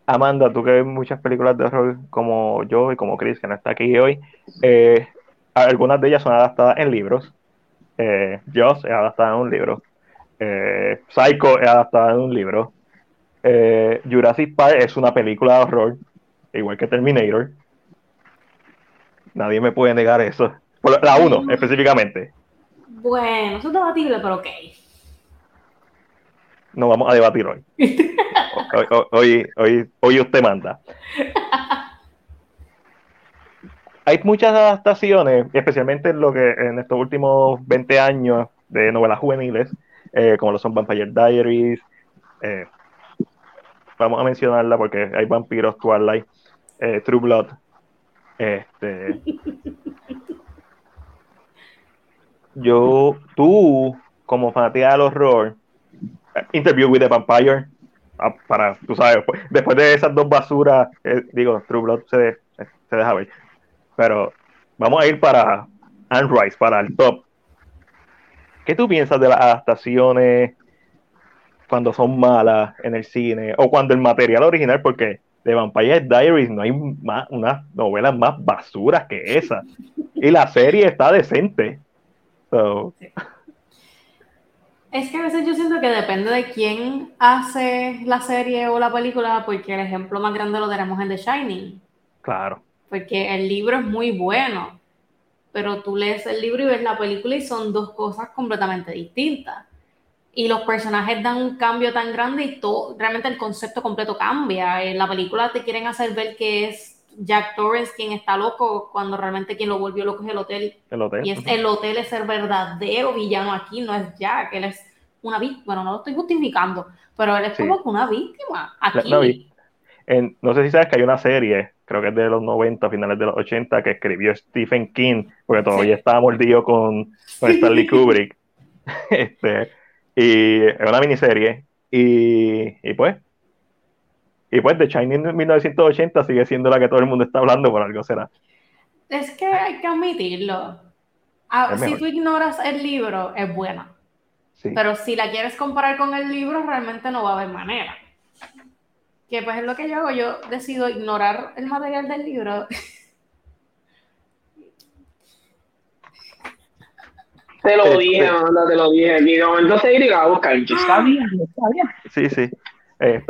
Speaker 1: Amanda, tú que ves muchas películas de horror como yo y como Chris, que no está aquí hoy, eh, algunas de ellas son adaptadas en libros. Eh, Joss es adaptada en un libro. Eh, Psycho es adaptada en un libro. Eh, Jurassic Park es una película de horror, igual que Terminator. Nadie me puede negar eso. La 1 específicamente.
Speaker 2: Bueno, eso es debatible, pero ok
Speaker 1: no vamos a debatir hoy. hoy, hoy, hoy, usted manda. Hay muchas adaptaciones, especialmente en lo que en estos últimos 20 años de novelas juveniles, eh, como lo son Vampire Diaries. Eh, vamos a mencionarla porque hay vampiros, Twilight, eh, True Blood. Este, yo, tú, como fanática del horror, Interview with the Vampire, ah, para, tú sabes, pues, después de esas dos basuras, eh, digo, True Blood se, se deja ver. Pero vamos a ir para Anne Rice, para el top. ¿Qué tú piensas de las adaptaciones cuando son malas en el cine o cuando el material original, porque de Vampire Diaries no hay más, novelas más basuras que esa y la serie está decente. So.
Speaker 2: Es que a veces yo siento que depende de quién hace la serie o la película, porque el ejemplo más grande lo tenemos en The Shining.
Speaker 1: Claro.
Speaker 2: Porque el libro es muy bueno, pero tú lees el libro y ves la película y son dos cosas completamente distintas. Y los personajes dan un cambio tan grande y todo, realmente el concepto completo cambia. En la película te quieren hacer ver que es Jack Torrance quien está loco cuando realmente quien lo volvió loco es el hotel.
Speaker 1: El hotel.
Speaker 2: Y es, el hotel es el verdadero villano aquí, no es Jack, él es una víctima. Bueno, no lo estoy justificando, pero él es como una víctima aquí.
Speaker 1: no sé si sabes que hay una serie, creo que es de los 90, finales de los 80, que escribió Stephen King, porque todavía estaba mordido con, Stanley Kubrick. este, y es una miniserie. Y, y pues, y pues The Shining 1980 sigue siendo la que todo el mundo está hablando, por algo será.
Speaker 2: Es que hay que admitirlo. Ah, si tú ignoras el libro, es buena. Pero si la quieres comparar con el libro, realmente no va a haber manera. Que pues es lo que yo hago, yo decido ignorar el material del libro.
Speaker 3: Te lo dije, te lo dije. Y de momento se iba a buscar. Yo sabía, yo sabía.
Speaker 1: Sí, sí. Eh,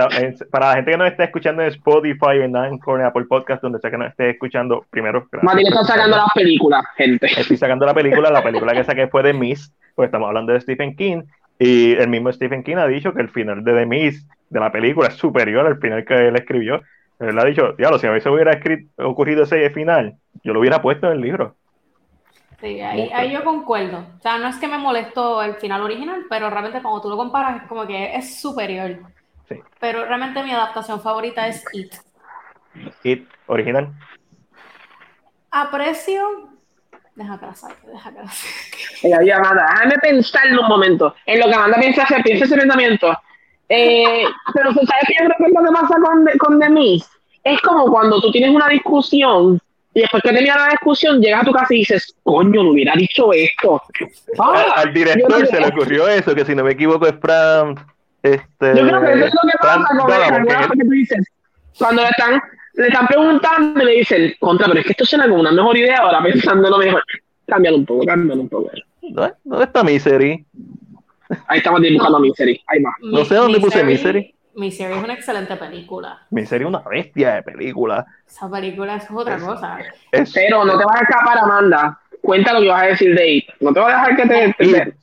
Speaker 1: para la gente que nos esté escuchando en Spotify, en Anchor, en Apple Podcast, donde sea que nos esté escuchando, primero.
Speaker 3: Martín está sacando la película, gente.
Speaker 1: Estoy sacando la película, la película que saqué fue de Miss, pues estamos hablando de Stephen King, y el mismo Stephen King ha dicho que el final de The Miss, de la película, es superior al final que él escribió. Él ha dicho, diablo, si a mí se hubiera escrito, ocurrido ese final, yo lo hubiera puesto en el libro.
Speaker 2: Sí, ahí, ahí, yo concuerdo. O sea, no es que me molestó el final original, pero realmente cuando tú lo comparas es como que es superior.
Speaker 1: Sí.
Speaker 2: Pero realmente mi adaptación favorita es It.
Speaker 1: It, original.
Speaker 2: Aprecio. Deja que la saque, deja que la saque.
Speaker 3: Ella, Amanda, déjame pensarlo un momento. En lo que Amanda piensa hacer, piensa ese pensamiento. Eh, pero ¿sabes qué yo creo que es lo que pasa con, con The Mist? Es como cuando tú tienes una discusión y después que termina la discusión llegas a tu casa y dices, coño, no hubiera dicho esto.
Speaker 1: Ah, al, al, director se le ocurrió eso, que si no me equivoco es Fran... Este,
Speaker 3: yo creo que eso es lo que pasa con el porque tú dices, cuando le están, le están preguntando y le dicen, contra, pero es que esto suena como una mejor idea, ahora pensando en lo mejor, cámbialo un poco, cámbialo un poco.
Speaker 1: ¿Dónde, dónde está Misery?
Speaker 3: Ahí estamos dibujando a Misery. Ahí va.
Speaker 1: No sé dónde puse Misery.
Speaker 2: Misery es una excelente película.
Speaker 1: Misery es una bestia de película.
Speaker 2: Esa película es otra
Speaker 1: Es-
Speaker 2: cosa.
Speaker 1: Es,
Speaker 3: Pero no te vas a escapar, Amanda. Cuenta lo que vas a decir de It. No te voy a dejar que te...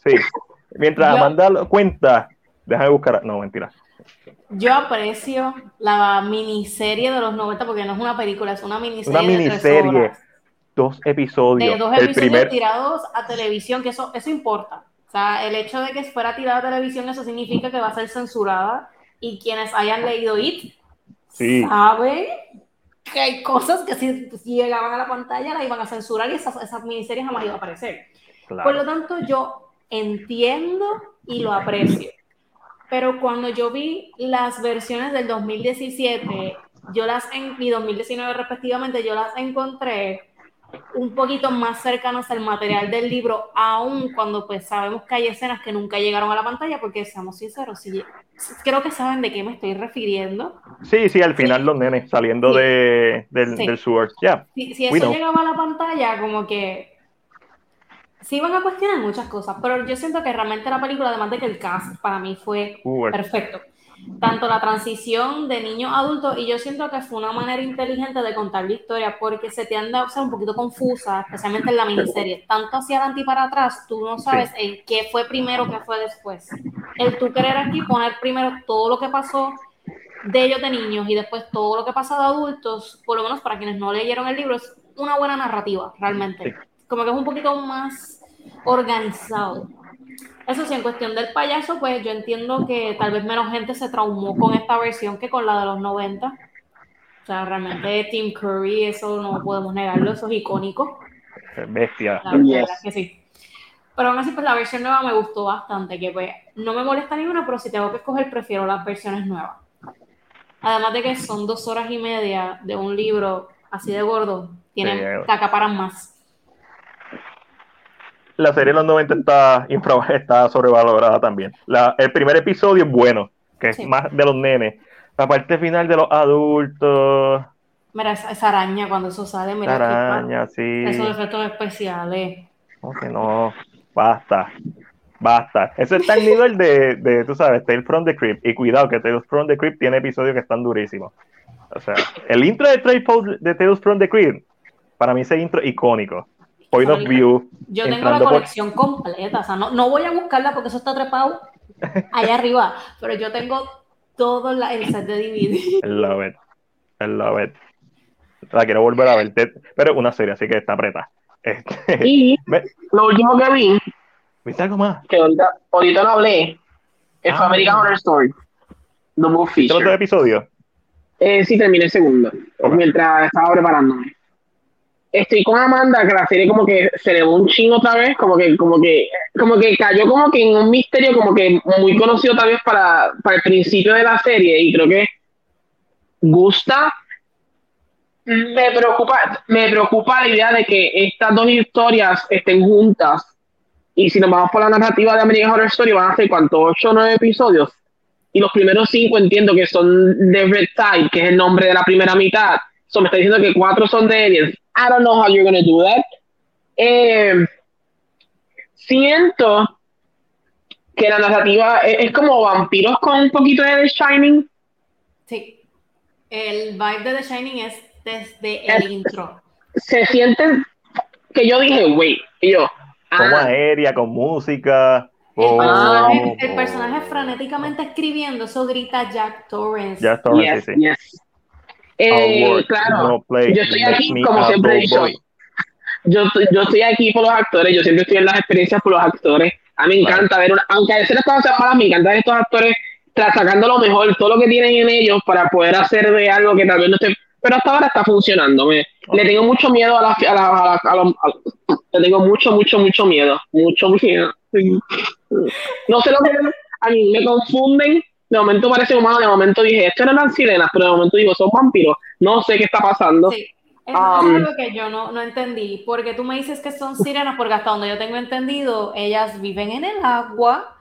Speaker 1: sí. Mientras
Speaker 2: Yo-
Speaker 1: Amanda lo cuenta, déjame buscar. No, mentira.
Speaker 2: Yo aprecio la miniserie de los 90 porque no es una película, es una miniserie.
Speaker 1: Una
Speaker 2: de tres
Speaker 1: miniserie. Dos episodios.
Speaker 2: de dos
Speaker 1: el
Speaker 2: episodios
Speaker 1: primer.
Speaker 2: tirados a televisión, que eso, eso importa. O sea, el hecho de que fuera tirada a televisión, eso significa que va a ser censurada y quienes hayan leído IT
Speaker 1: Sí.
Speaker 2: saben que hay cosas que si, llegaban a la pantalla las iban a censurar y esas, esas miniseries jamás iban a aparecer. Por
Speaker 1: Claro.
Speaker 2: lo tanto, yo entiendo y lo aprecio. Pero cuando yo vi las versiones del 2017, yo las en, y 2019 respectivamente, yo las encontré un poquito más cercanas al material del libro, aun cuando pues sabemos que hay escenas que nunca llegaron a la pantalla, porque seamos sinceros, si, creo que saben de qué me estoy refiriendo.
Speaker 1: Sí, sí, al final los nenes saliendo
Speaker 2: Sí.
Speaker 1: de, del,
Speaker 2: Sí.
Speaker 1: del sewer. Ya.
Speaker 2: Si, si eso
Speaker 1: know.
Speaker 2: llegaba a la pantalla, como que sí van a cuestionar muchas cosas, pero yo siento que realmente la película, además de que el cast para mí fue perfecto. Tanto la transición de niño a adulto, y yo siento que fue una manera inteligente de contar la historia, porque se te anda a ser un poquito confusa, especialmente en la miniserie. Tanto hacia adelante y para atrás, tú no sabes en qué fue primero, qué fue después. El tú querer aquí poner primero todo lo que pasó de ellos de niños y después todo lo que pasa de adultos, por lo menos para quienes no leyeron el libro, es una buena narrativa, realmente.
Speaker 1: Sí.
Speaker 2: Como que es un poquito más organizado. Eso sí, en cuestión del payaso, pues yo entiendo que tal vez menos gente se traumó con esta versión que con la de los 90. O sea, realmente Tim Curry, eso no podemos negarlo, eso es icónico.
Speaker 1: bestia.
Speaker 2: La verdad
Speaker 3: Yes.
Speaker 2: que sí. Pero aún así, pues la versión nueva me gustó bastante, que pues no me molesta ninguna, pero si tengo que escoger, prefiero las versiones nuevas. Además de que son dos horas y media de un libro así de gordo, tienen,
Speaker 1: Sí, eh.
Speaker 2: te acaparan más.
Speaker 1: La serie de los 90 está, infra- está sobrevalorada también. La, el primer episodio es bueno, que es más de los nenes. La parte final de los adultos,
Speaker 2: Mira, esa, araña cuando eso sale, mira,
Speaker 1: araña, sí.
Speaker 2: esos efectos especiales.
Speaker 1: Que no, basta, basta. Ese está el nivel de, de, tú sabes, Tales from the Crypt. Y cuidado, que Tales from the Crypt tiene episodios que están durísimos. O sea, el intro de, Tales de Tales from the Crypt, para mí ese intro icónico. Point of view.
Speaker 2: Yo tengo la
Speaker 1: por-
Speaker 2: colección completa, o sea, no, no voy a buscarla porque eso está trepado allá arriba, pero yo tengo todo la- el set de DVD.
Speaker 1: I love it. I love it. La quiero volver a ver, pero es una serie, así que está apretada. Este,
Speaker 3: Y
Speaker 1: ve-
Speaker 3: lo último que vi,
Speaker 1: ¿Viste algo más?
Speaker 3: que ahorita, ahorita no hablé, es
Speaker 1: Ah.
Speaker 3: American Horror Story. The Movie
Speaker 1: ¿Viste los dos
Speaker 3: Feature.
Speaker 1: episodios?
Speaker 3: Eh, sí, terminé el segundo, mientras estaba preparándome. Estoy con Amanda, que la serie como que se elevó un chingo otra vez, como que, como que, como que cayó como que en un misterio como que muy conocido tal vez para, para el principio de la serie, y creo que gusta. Me preocupa, me preocupa la idea de que estas dos historias estén juntas. Y si nos vamos por la narrativa de American Horror Story, van a ser cuánto, ocho o nueve episodios. Y los primeros cinco entiendo que son de Red Tide, que es el nombre de la primera mitad. So me está diciendo que cuatro son de aliens. I don't know how you're gonna do that. Eh, siento que la narrativa es, es como vampiros con un poquito de The Shining.
Speaker 2: Sí. El vibe de The Shining es desde el
Speaker 3: Es-
Speaker 2: intro.
Speaker 3: Se siente que yo dije, wait, y yo,
Speaker 1: Toma
Speaker 3: ah,
Speaker 1: aérea, con música.
Speaker 2: El,
Speaker 1: Oh,
Speaker 2: personaje, el
Speaker 1: oh.
Speaker 2: personaje frenéticamente escribiendo, eso grita Jack Torrance.
Speaker 1: Ya está,
Speaker 3: yes,
Speaker 1: sí, sí.
Speaker 3: yes. Eh, claro,
Speaker 1: no
Speaker 3: yo estoy aquí, como siempre he dicho, yo, yo estoy aquí por los actores, yo siempre estoy en las experiencias por los actores. A mí me
Speaker 1: Claro.
Speaker 3: encanta ver, una, aunque a veces las cosas sean malas, me encanta ver estos actores sacando lo mejor, todo lo que tienen en ellos para poder hacer de algo que tal vez no esté. Pero hasta ahora está funcionando. Me, Le tengo mucho miedo a la. A la, a la- a- le tengo mucho, mucho, mucho miedo. Mucho miedo. No sé lo que. A mí me confunden. De momento parece humano, de momento dije, esto no eran sirenas, pero de momento digo, son vampiros. No sé qué está pasando.
Speaker 2: Sí. Eso,
Speaker 3: Um,
Speaker 2: es algo que yo no, no entendí, porque tú me dices que son sirenas, porque hasta donde yo tengo entendido, ellas viven en el agua,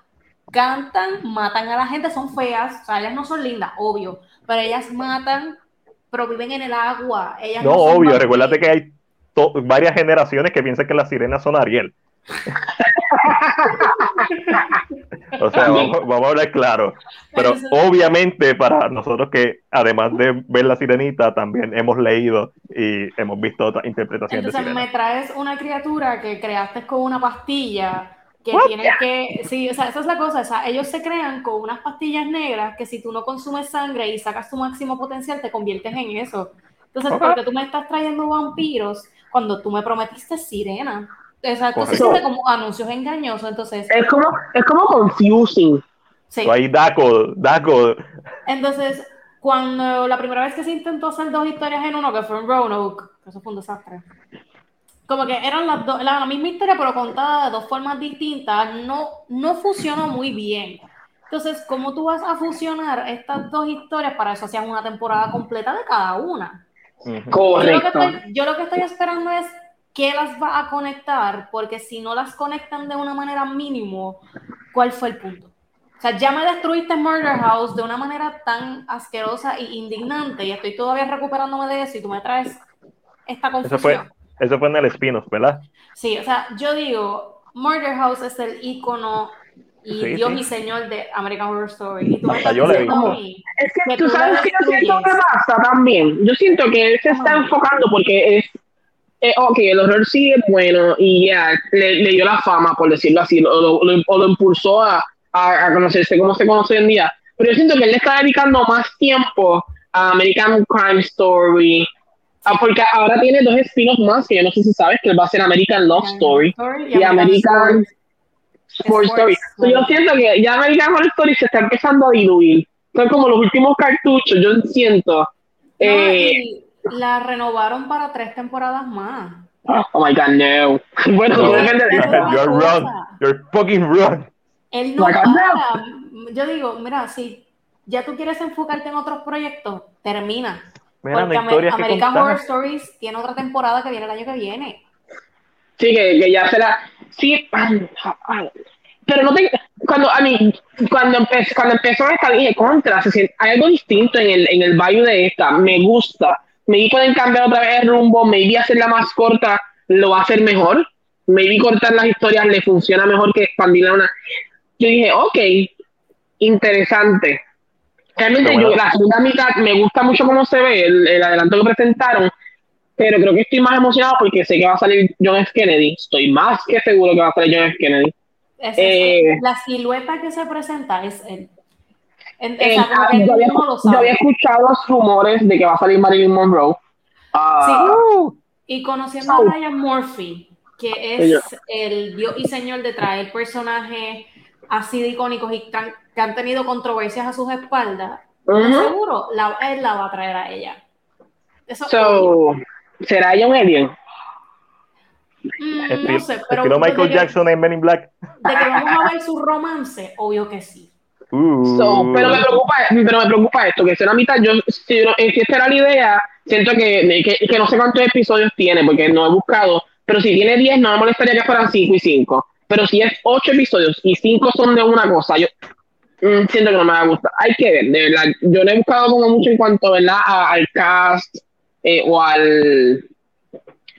Speaker 2: cantan, matan a la gente, son feas, o sea, ellas no son lindas, obvio, pero ellas matan, pero viven en el agua. Ellas
Speaker 1: No,
Speaker 2: son
Speaker 1: obvio, recuérdate que hay varias generaciones que piensan que las sirenas son Ariel. o sea, vamos, vamos a hablar claro. Pero obviamente para nosotros que además de ver la sirenita, también hemos leído y hemos visto otras interpretaciones de
Speaker 2: Entonces me
Speaker 1: sirena.
Speaker 2: traes una criatura que creaste con una pastilla que tiene que, sí, o sea, esa es la cosa, o sea, ellos se crean con unas pastillas negras que si tú no consumes sangre y sacas tu máximo potencial te conviertes en eso. Entonces,
Speaker 1: Ok.
Speaker 2: ¿por qué tú me estás trayendo vampiros cuando tú me prometiste sirena? O sea, entonces
Speaker 1: Correcto.
Speaker 2: siente como anuncios engañosos, entonces,
Speaker 3: Es como, es como confusing.
Speaker 2: sí.
Speaker 1: Ahí Daco, Daco,
Speaker 2: Entonces, cuando la primera vez que se intentó hacer dos historias en uno, que fue en Roanoke, que eso fue un desastre, como que eran las dos, la, la misma historia, pero contada de dos formas distintas, no, no funcionó muy bien. Entonces, ¿cómo tú vas a fusionar estas dos historias? Para eso hacían una temporada completa de cada una.
Speaker 1: Ujú.
Speaker 2: Yo lo, que
Speaker 3: Correcto.
Speaker 2: estoy, yo lo que estoy esperando es qué las va a conectar, porque si no las conectan de una manera mínimo, ¿cuál fue el punto? O sea, ya me destruiste Murder House de una manera tan asquerosa e indignante y estoy todavía recuperándome de eso y tú me traes esta
Speaker 1: Eso
Speaker 2: confusión.
Speaker 1: fue, eso fue en el spin-off, ¿verdad?
Speaker 2: Sí, o sea, yo digo, Murder House es el ícono y
Speaker 1: Sí,
Speaker 2: Dios
Speaker 1: sí.
Speaker 2: y Señor de American Horror Story. Y tú me
Speaker 1: Hasta
Speaker 2: estás
Speaker 1: yo le vi.
Speaker 3: Es que
Speaker 2: que
Speaker 3: tú
Speaker 2: tú
Speaker 3: sabes que yo siento que pasa también. Yo siento que él se está enfocando porque es. Eh, ok, el horror sí es bueno y ya, le, le dio la fama, por decirlo así, o lo, lo- o lo impulsó a, a, a conocerse como se conoce hoy en día. Pero yo siento que él le está dedicando más tiempo a American Crime Story, ah, porque ahora tiene dos spin-offs más, que yo no sé si sabes, que va a ser American Love Story y American Sports Story. So, yo siento que ya American Horror Story se está empezando a diluir. Son como los últimos cartuchos, yo siento.
Speaker 2: No,
Speaker 3: Eh,
Speaker 2: y la renovaron para tres temporadas más.
Speaker 3: oh my god, no. Bueno,
Speaker 1: No.
Speaker 3: depende de
Speaker 1: You're wrong. You're fucking wrong.
Speaker 2: Él no
Speaker 3: Like,
Speaker 2: para. Yo digo, mira, si ya tú quieres enfocarte en otros proyectos, termina.
Speaker 1: Mira,
Speaker 2: Porque Amer- American
Speaker 1: contar.
Speaker 2: Horror Stories tiene otra temporada que viene el año que viene.
Speaker 3: Sí, que, que ya será. Sí, ah, pero no te. Cuando, a mí, cuando, empe- cuando empezó esta, dije contra, se siente- hay algo distinto en el, en el value de esta, me gusta. Maybe pueden cambiar otra vez el rumbo, maybe hacerla más corta lo va a hacer mejor. Maybe cortar las historias le funciona mejor que expandirla una. Yo dije, ok, interesante. Realmente yo, la segunda mitad me gusta mucho cómo se ve el, el adelanto que presentaron, pero creo que estoy más emocionado porque sé que va a salir John F. Kennedy. Estoy más que seguro que va a salir John F. Kennedy.
Speaker 2: Es-
Speaker 3: Eh.
Speaker 2: la silueta que se presenta es él. En- o sea,
Speaker 3: yo, había, yo escuchado los rumores de que va a salir Marilyn Monroe. Ah,
Speaker 2: Y conociendo a. Ryan Murphy, que
Speaker 3: Ella.
Speaker 2: es el dios y señor de traer personajes así de icónicos y tan- que han tenido controversias a sus espaldas, seguro la, él la va a traer a ella. Eso
Speaker 3: So, ¿será ella un alien?
Speaker 2: Mm, no sé, pero
Speaker 1: Michael
Speaker 2: de que-
Speaker 1: Jackson en Men in Black.
Speaker 2: De que vamos a ver su romance, obvio que sí.
Speaker 1: Uh.
Speaker 3: So, pero me preocupa, pero me preocupa esto, que sea una mitad, yo, si, eh, si esta era la idea, siento que, que, que no sé cuántos episodios tiene, porque no he buscado, pero si tiene 10, no me molestaría que fueran 5 y 5. Pero si es 8 episodios y 5 son de una cosa, yo mm, siento que no me va a gustar. Hay que ver, de verdad. Yo no he buscado como mucho en cuanto, ¿verdad? A- al cast eh, o al...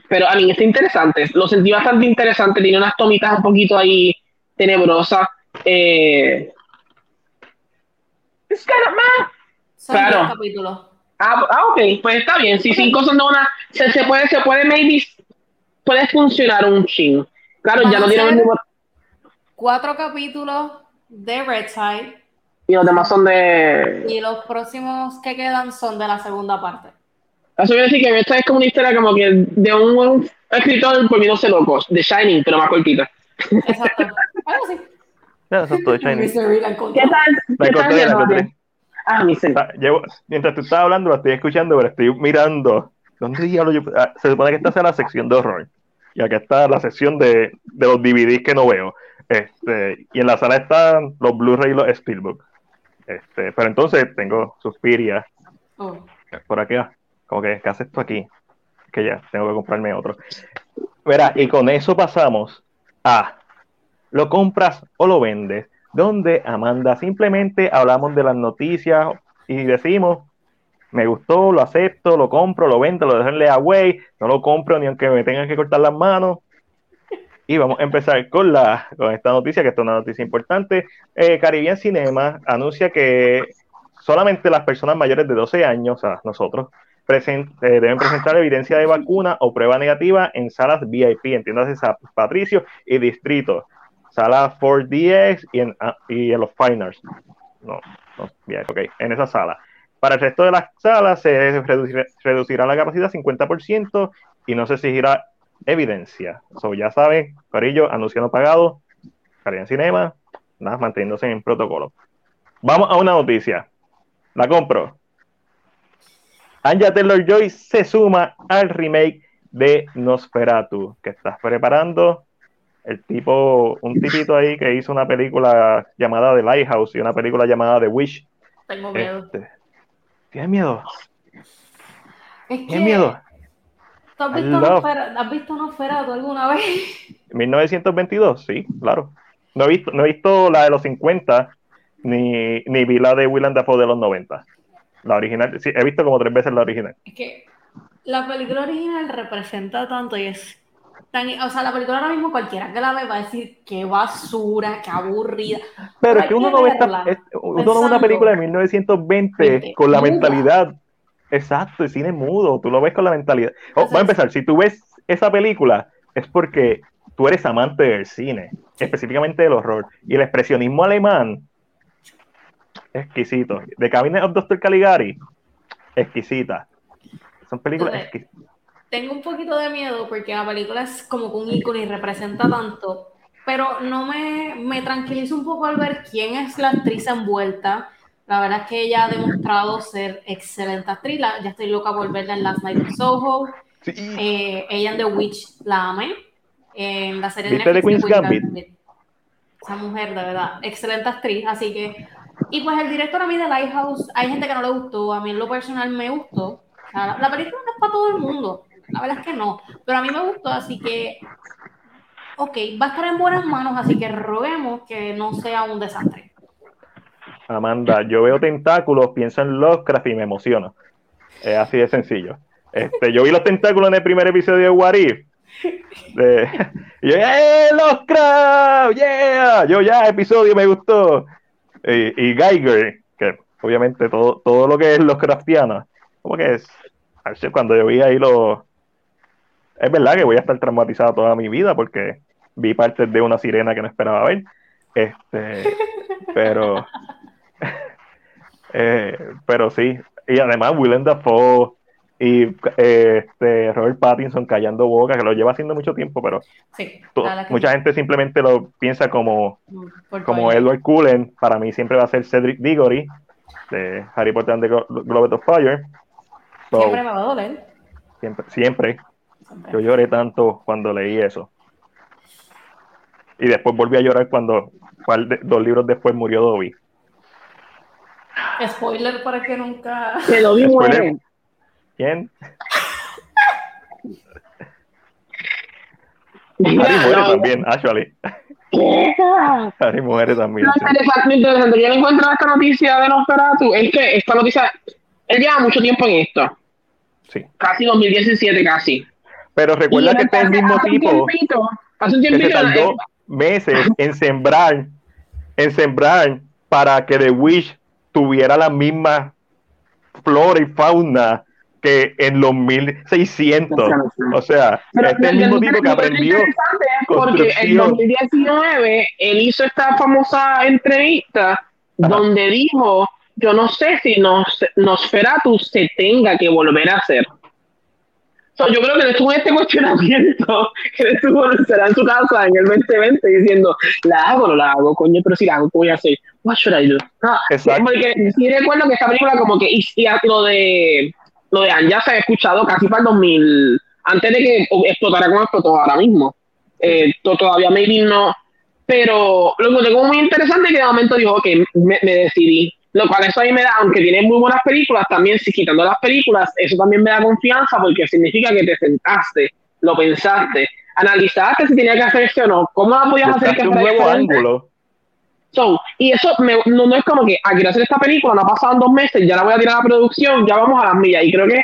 Speaker 3: Pero a mí está interesante, lo sentí bastante interesante, tiene unas tomitas un poquito ahí tenebrosas. Eh, It's kind of meh.
Speaker 2: Son
Speaker 3: Claro.
Speaker 2: 10 capítulos.
Speaker 3: Ah, ah, ok, pues está bien. Si cinco son de una, se, se puede, se puede, maybe, puede funcionar un chin. Claro, ya no tiene el.
Speaker 2: Cuatro capítulos de Red Side
Speaker 3: Y los demás son de.
Speaker 2: y los próximos que quedan son de la segunda parte.
Speaker 3: Eso quiere decir que esta es como una historia como que de un, escritor volviéndose locos, de Shining, pero más cortita.
Speaker 2: Exacto. Algo así.
Speaker 1: Es
Speaker 2: la
Speaker 3: ¿Qué
Speaker 2: encontré.
Speaker 3: tal?
Speaker 1: La
Speaker 3: ¿Qué tal,
Speaker 1: la.
Speaker 3: Ah, mi.
Speaker 1: Está- llevo- mientras tú estabas hablando, la estoy escuchando, pero estoy mirando. ¿Dónde diablo yo? ah, se supone que esta sea la sección de horror. Y acá está la sección de, de los DVDs que no veo. Este, y en la sala están los Blu-ray y los Steelbook. Este, pero entonces tengo Suspiria
Speaker 2: Oh.
Speaker 1: por aquí. ah, Como que, ¿qué hace esto aquí? Que ya, tengo que comprarme otro. Verá, y con eso pasamos a ¿lo compras o lo vendes? Donde Amanda simplemente hablamos de las noticias y decimos, me gustó, lo acepto, lo compro, lo vendo, lo dejo en away, no lo compro ni aunque me tengan que cortar las manos. Y vamos a empezar con, la, con esta noticia, que esta es una noticia importante. Eh, Caribbean Cinema anuncia que solamente las personas mayores de 12 años, o sea, nosotros, presen- eh, deben presentar evidencia de vacuna o prueba negativa en salas VIP, entiéndase Patricio y Distrito, sala 4DX y en, ah, y en los Finals. No, no, bien, ok, en esa sala. Para el resto de las salas se reducirá, la capacidad 50% y no se exigirá evidencia. So, ya saben, Corillo, anuncio no pagado, Caribbean Cinema, nada, manteniéndose en protocolo. Vamos a una noticia. La compro. Anja Taylor Joy se suma al remake de Nosferatu, que estás preparando. El tipo, un tipito ahí que hizo una película llamada The Lighthouse y una película llamada The Wish.
Speaker 2: Tengo miedo.
Speaker 1: Este, ¿Tienes miedo?
Speaker 2: Es que,
Speaker 1: ¿Tienes miedo?
Speaker 2: ¿tú has visto,
Speaker 1: love-
Speaker 2: Nosfera- ¿Has visto Nosferatu alguna vez?
Speaker 1: 1922, sí, claro. No he visto, no he visto la de los 50, ni, ni vi la de Willem Dafoe de los 90. La original, sí, he visto como tres veces la original.
Speaker 2: Es que la película original representa tanto y es tan. O sea, la película ahora mismo cualquiera que la ve va a decir qué basura, qué aburrida.
Speaker 1: Pero es que uno no ve esta,
Speaker 2: verla
Speaker 1: es- uno no ve una película de 1920
Speaker 2: Veinte,
Speaker 1: con la
Speaker 2: muda.
Speaker 1: mentalidad. Exacto, el cine mudo, tú lo ves con la mentalidad. Oh, voy a empezar, si tú ves esa película es porque tú eres amante del cine, específicamente del horror. Y el expresionismo alemán, exquisito. The Cabinet of Dr. Caligari, exquisita. Son películas exquisitas.
Speaker 2: Tengo un poquito de miedo porque la película es como un icono y representa tanto, pero no me, me tranquiliza un poco al ver quién es la actriz envuelta. La verdad es que ella ha demostrado ser excelente actriz. La- ya estoy loca por verla en Last Night in Soho.
Speaker 1: Sí,
Speaker 2: Eh, ella en The Witch la amé. En la serie de
Speaker 1: ¿Viste The
Speaker 2: Netflix
Speaker 1: Gambit?
Speaker 2: Esa mujer, de verdad, excelente actriz. Así que, y pues el director a mí de Lighthouse, hay gente que no le gustó. A mí en lo personal me gustó. O sea, la, la película no es para todo el mundo. La verdad es que no. Pero a mí me gustó, así que, ok, va a estar en buenas manos. Así que roguemos que no sea un desastre.
Speaker 1: Amanda, yo veo tentáculos, pienso en Lovecraft y me emociono. Es así de sencillo. Este, yo vi los tentáculos en el primer episodio de What If. Y yo, ¡eh, Lovecraft! ¡Yeah! Yo ya, episodio me gustó. Y, y Geiger, que obviamente todo, todo lo que es Lovecraftiano, como que es, a veces cuando yo vi ahí los... Es verdad que voy a estar traumatizado toda mi vida porque vi partes de una sirena que no esperaba ver. Este, pero... Eh, pero sí, y además Willem Dafoe y eh, este, Robert Pattinson callando boca, que lo lleva haciendo mucho tiempo, pero
Speaker 2: Sí,
Speaker 1: mucha gente simplemente lo piensa como,
Speaker 2: por
Speaker 1: como. Edward Cullen. Para mí siempre va a ser Cedric Diggory de Harry Potter and the Glo- Goblet of Fire. So,
Speaker 2: Siempre me va a doler.
Speaker 1: siempre, siempre. Yo lloré tanto cuando leí eso. Y después volví a llorar cuando, dos libros después murió Dobby.
Speaker 2: Spoiler para que nunca.
Speaker 3: Que lo vi
Speaker 1: Spoiler.
Speaker 3: muere.
Speaker 1: ¿Quién? Harry muere
Speaker 3: no,
Speaker 1: también, actually.
Speaker 3: ¿qué?
Speaker 1: Harry muere también.
Speaker 3: Lo
Speaker 1: sí.
Speaker 3: interesante, yo encuentro de esta noticia de Nosferatu es que esta noticia, él lleva mucho tiempo en esto,
Speaker 1: Sí.
Speaker 3: casi 2017 casi.
Speaker 1: Pero recuerda que este es el mismo
Speaker 3: hace un
Speaker 1: tipo
Speaker 3: tiempito- hace un
Speaker 1: que se tardó meses en sembrar, en sembrar para que The Wish tuviera la misma flora y fauna que en los 1600. O sea,
Speaker 3: Pero
Speaker 1: este es el mismo tipo que aprendió.
Speaker 3: porque en
Speaker 1: construcción.
Speaker 3: 2019 él hizo esta famosa entrevista donde dijo, yo no sé si nos, Nosferatu se tenga que volver a hacer. Yo creo que él estuvo en este cuestionamiento, que él estuvo en su casa en el 2020 diciendo, ¿la hago no la hago? Coño, pero si la hago, ¿qué voy a hacer? What should I do? Ah, porque sí recuerdo que esta película como que, y, lo de, lo de Anja se ha escuchado casi para el 2000, antes de que explotara como explotó ahora mismo. Eh, todavía maybe no, pero lo que tengo muy interesante es que de momento dijo, ok, me, me decidí, lo cual eso a mí me da, aunque tiene muy buenas películas, también si quitando las películas, eso también me da confianza porque significa que te sentaste, lo pensaste, analizaste si tenía que hacerse o no, cómo la podías hacer que
Speaker 1: un nuevo ángulo.
Speaker 3: So, y eso no, es como que, ah, quiero hacer esta película, no ha pasado dos meses, ya la voy a tirar a la producción, ya vamos a las millas, y creo que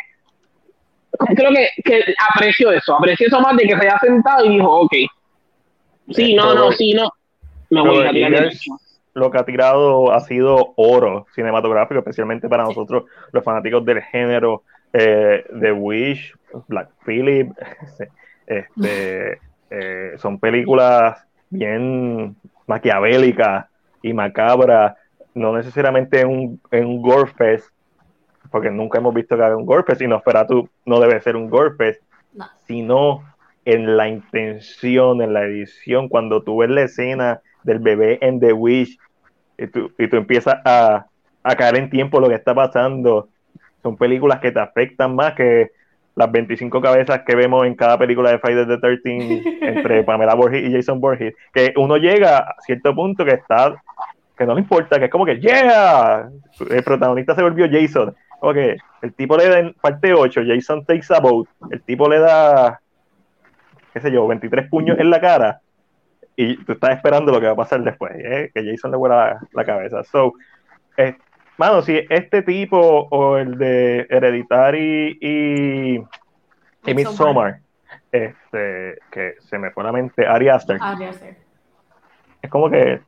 Speaker 3: creo que, que aprecio eso, aprecio eso más de que se haya sentado y dijo, ok, sí, no, no, sí, no, me voy a tirar
Speaker 1: lo que ha tirado ha sido oro cinematográfico, especialmente para nosotros, los fanáticos del género eh, de Wish, Black Phillip. Este, eh, son películas bien maquiavélicas y macabras, no necesariamente en un, en un gore fest, porque nunca hemos visto que haga un gore fest, y tú no debe ser un gore fest, sino en la intención, en la edición, cuando tú ves la escena del bebé en The Wish y tú, y tú empiezas a, a caer en tiempo lo que está pasando. Son películas que te afectan más que las 25 cabezas que vemos en cada película de Friday the 13 entre Pamela Borges y Jason Borges, que uno llega a cierto punto que está, que no le importa, que es como que, yeah, el protagonista se volvió Jason, que el tipo le da en parte 8, Jason takes a boat, el tipo le da, qué sé yo, 23 puños en la cara, y tú estás esperando lo que va a pasar después, ¿eh? que Jason le vuela la, cabeza. So, eh, mano, si este tipo o el de Hereditary y, y Midsommar, este, que se me fue la mente, Ari Aster, es como que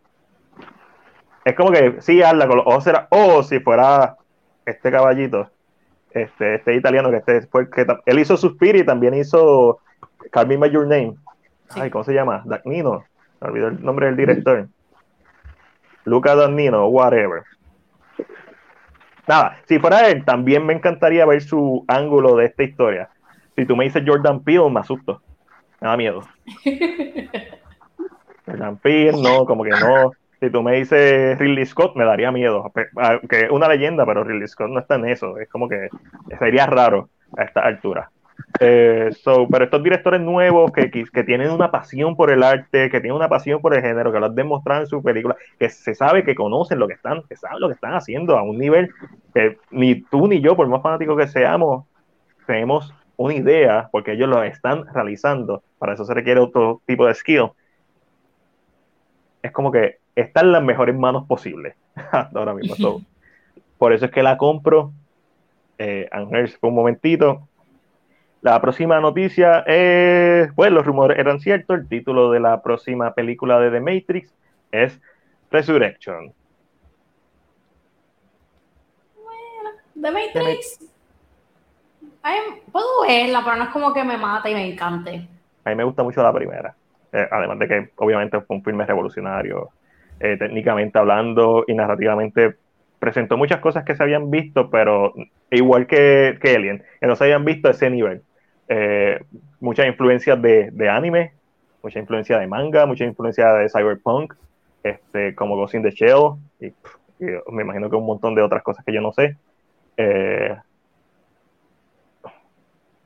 Speaker 1: es como que sí, habla con los ojos o si fuera este caballito, este, este italiano que este fue que él hizo Suspiri y también hizo Call Me By Your Name. Ay, ¿cómo se llama? Dagnino me olvidó el nombre del director. Luca Danino, whatever. Nada, si fuera él, también me encantaría ver su ángulo de esta historia. Si tú me dices Jordan Peele, me asusto. Me da miedo. Jordan Peele, no, como que no. Si tú me dices Ridley Scott, me daría miedo. Que es una leyenda, pero Ridley Scott no está en eso. Es como que sería raro a esta altura. Eh, pero estos directores nuevos que, que, tienen una pasión por el arte, que tienen una pasión por el género, que lo han demostrado en su película, que se sabe que conocen lo que están, que saben lo que están haciendo a un nivel que ni tú ni yo, por más fanáticos que seamos, tenemos una idea, porque ellos lo están realizando. Para eso se requiere otro tipo de skill. Es como que están en las mejores manos posibles ahora mismo. por eso es que la compro. Eh, Ángel, por un momentito, la próxima noticia es, pues los rumores eran ciertos, el título de la próxima película de The Matrix es Resurrection.
Speaker 2: Bueno, The Matrix. puedo verla, pero no es como que me mata y me encante.
Speaker 1: A mí me gusta mucho la primera. Eh, además de que obviamente fue un filme revolucionario, eh, técnicamente hablando y narrativamente presentó muchas cosas que se habían visto, pero igual que, que Alien, que no se habían visto a ese nivel eh, muchas influencias de, anime, mucha influencia de manga, mucha influencia de cyberpunk, este, como Ghost in the Shell, y, me imagino que un montón de otras cosas que yo no sé. Eh,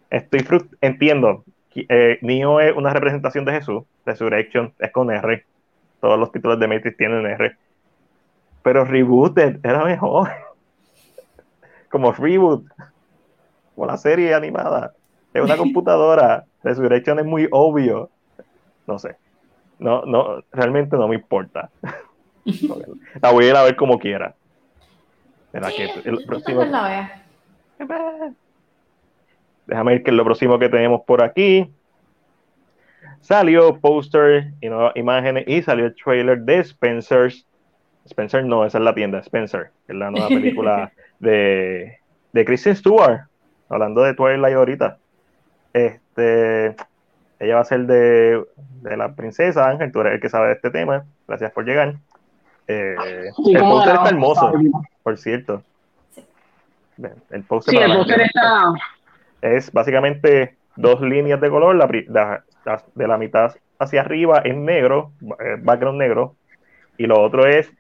Speaker 1: estoy entiendo, eh, Neo es una representación de Jesús, Resurrection es con R, todos los títulos de Matrix tienen R, pero Rebooted era mejor, como Reboot, como la serie animada es una computadora. Resurrection es muy obvio. No sé. No, no, realmente no me importa. la voy a ir a ver como quiera. el próximo... Déjame ver que es lo próximo que tenemos por aquí. Salió póster y nuevas imágenes y salió el trailer de Spencer's. Spencer no, esa es la tienda, Spencer, que es la nueva película de, de Kristen Stewart, hablando de Twilight ahorita. Este, ella va a ser de, la princesa Ángel, tú eres el que sabe de este tema. Gracias por llegar. Eh, el póster está hermoso, por cierto. El póster
Speaker 3: sí, el está...
Speaker 1: es básicamente dos líneas de color, la, de la mitad hacia arriba es negro, eh, background negro, y lo otro es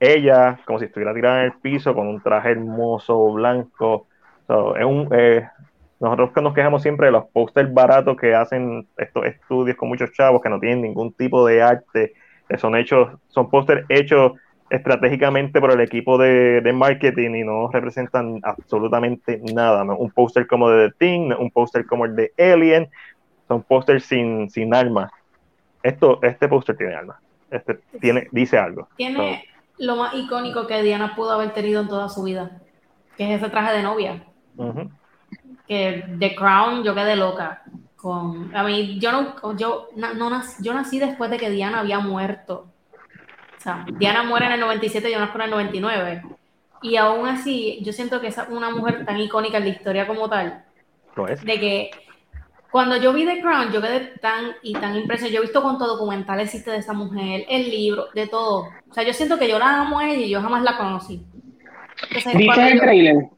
Speaker 1: ella como si estuviera tirada en el piso con un traje hermoso blanco. es un, eh, nosotros nos quejamos siempre de los pósters baratos que hacen estos estudios con muchos chavos que no tienen ningún tipo de arte, son hechos, son pósters hechos estratégicamente por el equipo de, marketing y no representan absolutamente nada. Un póster como de The Thing, un póster como el de Alien, son pósters sin, sin alma. Esto, este póster tiene alma. Este tiene, dice algo.
Speaker 2: Tiene lo más icónico que Diana pudo haber tenido en toda su vida, que es ese traje de novia. Que The Crown, yo quedé loca. Con, a mí, yo no, yo, no, nací, yo nací después de que Diana había muerto. O sea, Diana muere en el 97, yo nací en el 99. Y aún así, yo siento que es una mujer tan icónica en la historia como tal. De que cuando yo vi The Crown, yo quedé tan y tan impresionada. Yo he visto cuánto documental existe de esa mujer, el libro, de todo. O sea, yo siento que yo la amo a ella y yo jamás la conocí.
Speaker 3: ¿Viste el trailer?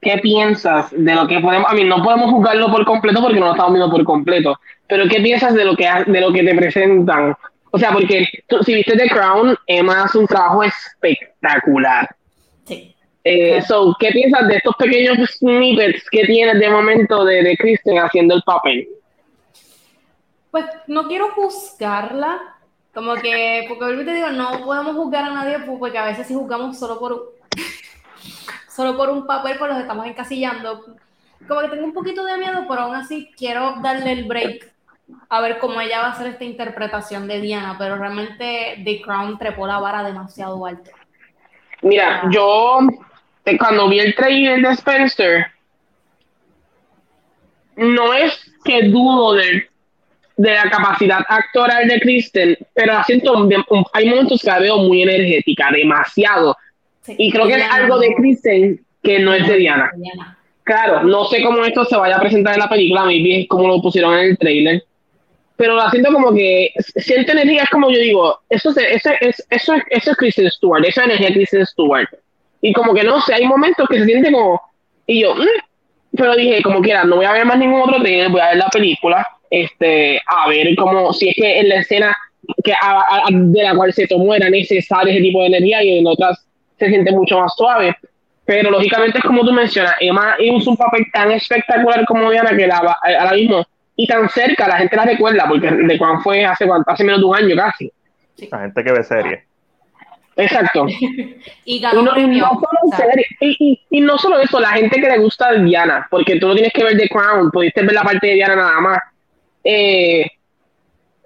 Speaker 3: ¿Qué piensas de lo que podemos, a mí no podemos juzgarlo por completo porque no lo estamos viendo por completo, pero qué piensas de lo que, de lo que te presentan? O sea, porque si viste The Crown, Emma hace un trabajo espectacular. Sí. Eh, so, ¿Qué piensas de estos pequeños snippets que tienes de momento de, de Kristen haciendo el papel?
Speaker 2: Pues no quiero juzgarla, como que, porque te digo, no podemos juzgar a nadie porque a veces si juzgamos solo por, solo por un papel, pues los estamos encasillando. Como que tengo un poquito de miedo, pero aún así quiero darle el break a ver cómo ella va a hacer esta interpretación de Diana, pero realmente The Crown trepó la vara demasiado alto.
Speaker 3: Mira, ah. yo cuando vi el trailer de Spencer, no es que dudo de, de la capacidad actoral de Kristen, pero siento, hay momentos que la veo muy energética, demasiado. Y creo que es algo de Kristen que no es de Diana. Claro, no sé cómo esto se vaya a presentar en la película, maybe es como lo pusieron en el trailer, pero la siento como que siento energía, es como yo digo, eso, es, eso, eso, eso es Kristen Stewart, esa energía de Kristen Stewart y como que no sé, hay momentos que se siente como. Y yo, mm", pero dije, como quiera, no voy a ver más ningún otro trailer, voy a ver la película, este, a ver cómo, si es que en la escena que de la cual se tomó era necesario ese tipo de energía y en otras se siente mucho más suave. Pero lógicamente es como tú mencionas, Emma hizo un papel tan espectacular como Diana que la, ahora mismo, y tan cerca, la gente la recuerda, porque de cuando fue hace, hace menos de un año casi.
Speaker 1: La gente que ve serie.
Speaker 3: Exacto.
Speaker 2: y ganó no,
Speaker 3: y, no solo eso, la gente que le gusta a Diana, porque tú no tienes que ver The Crown, pudiste ver la parte de Diana nada más. Eh,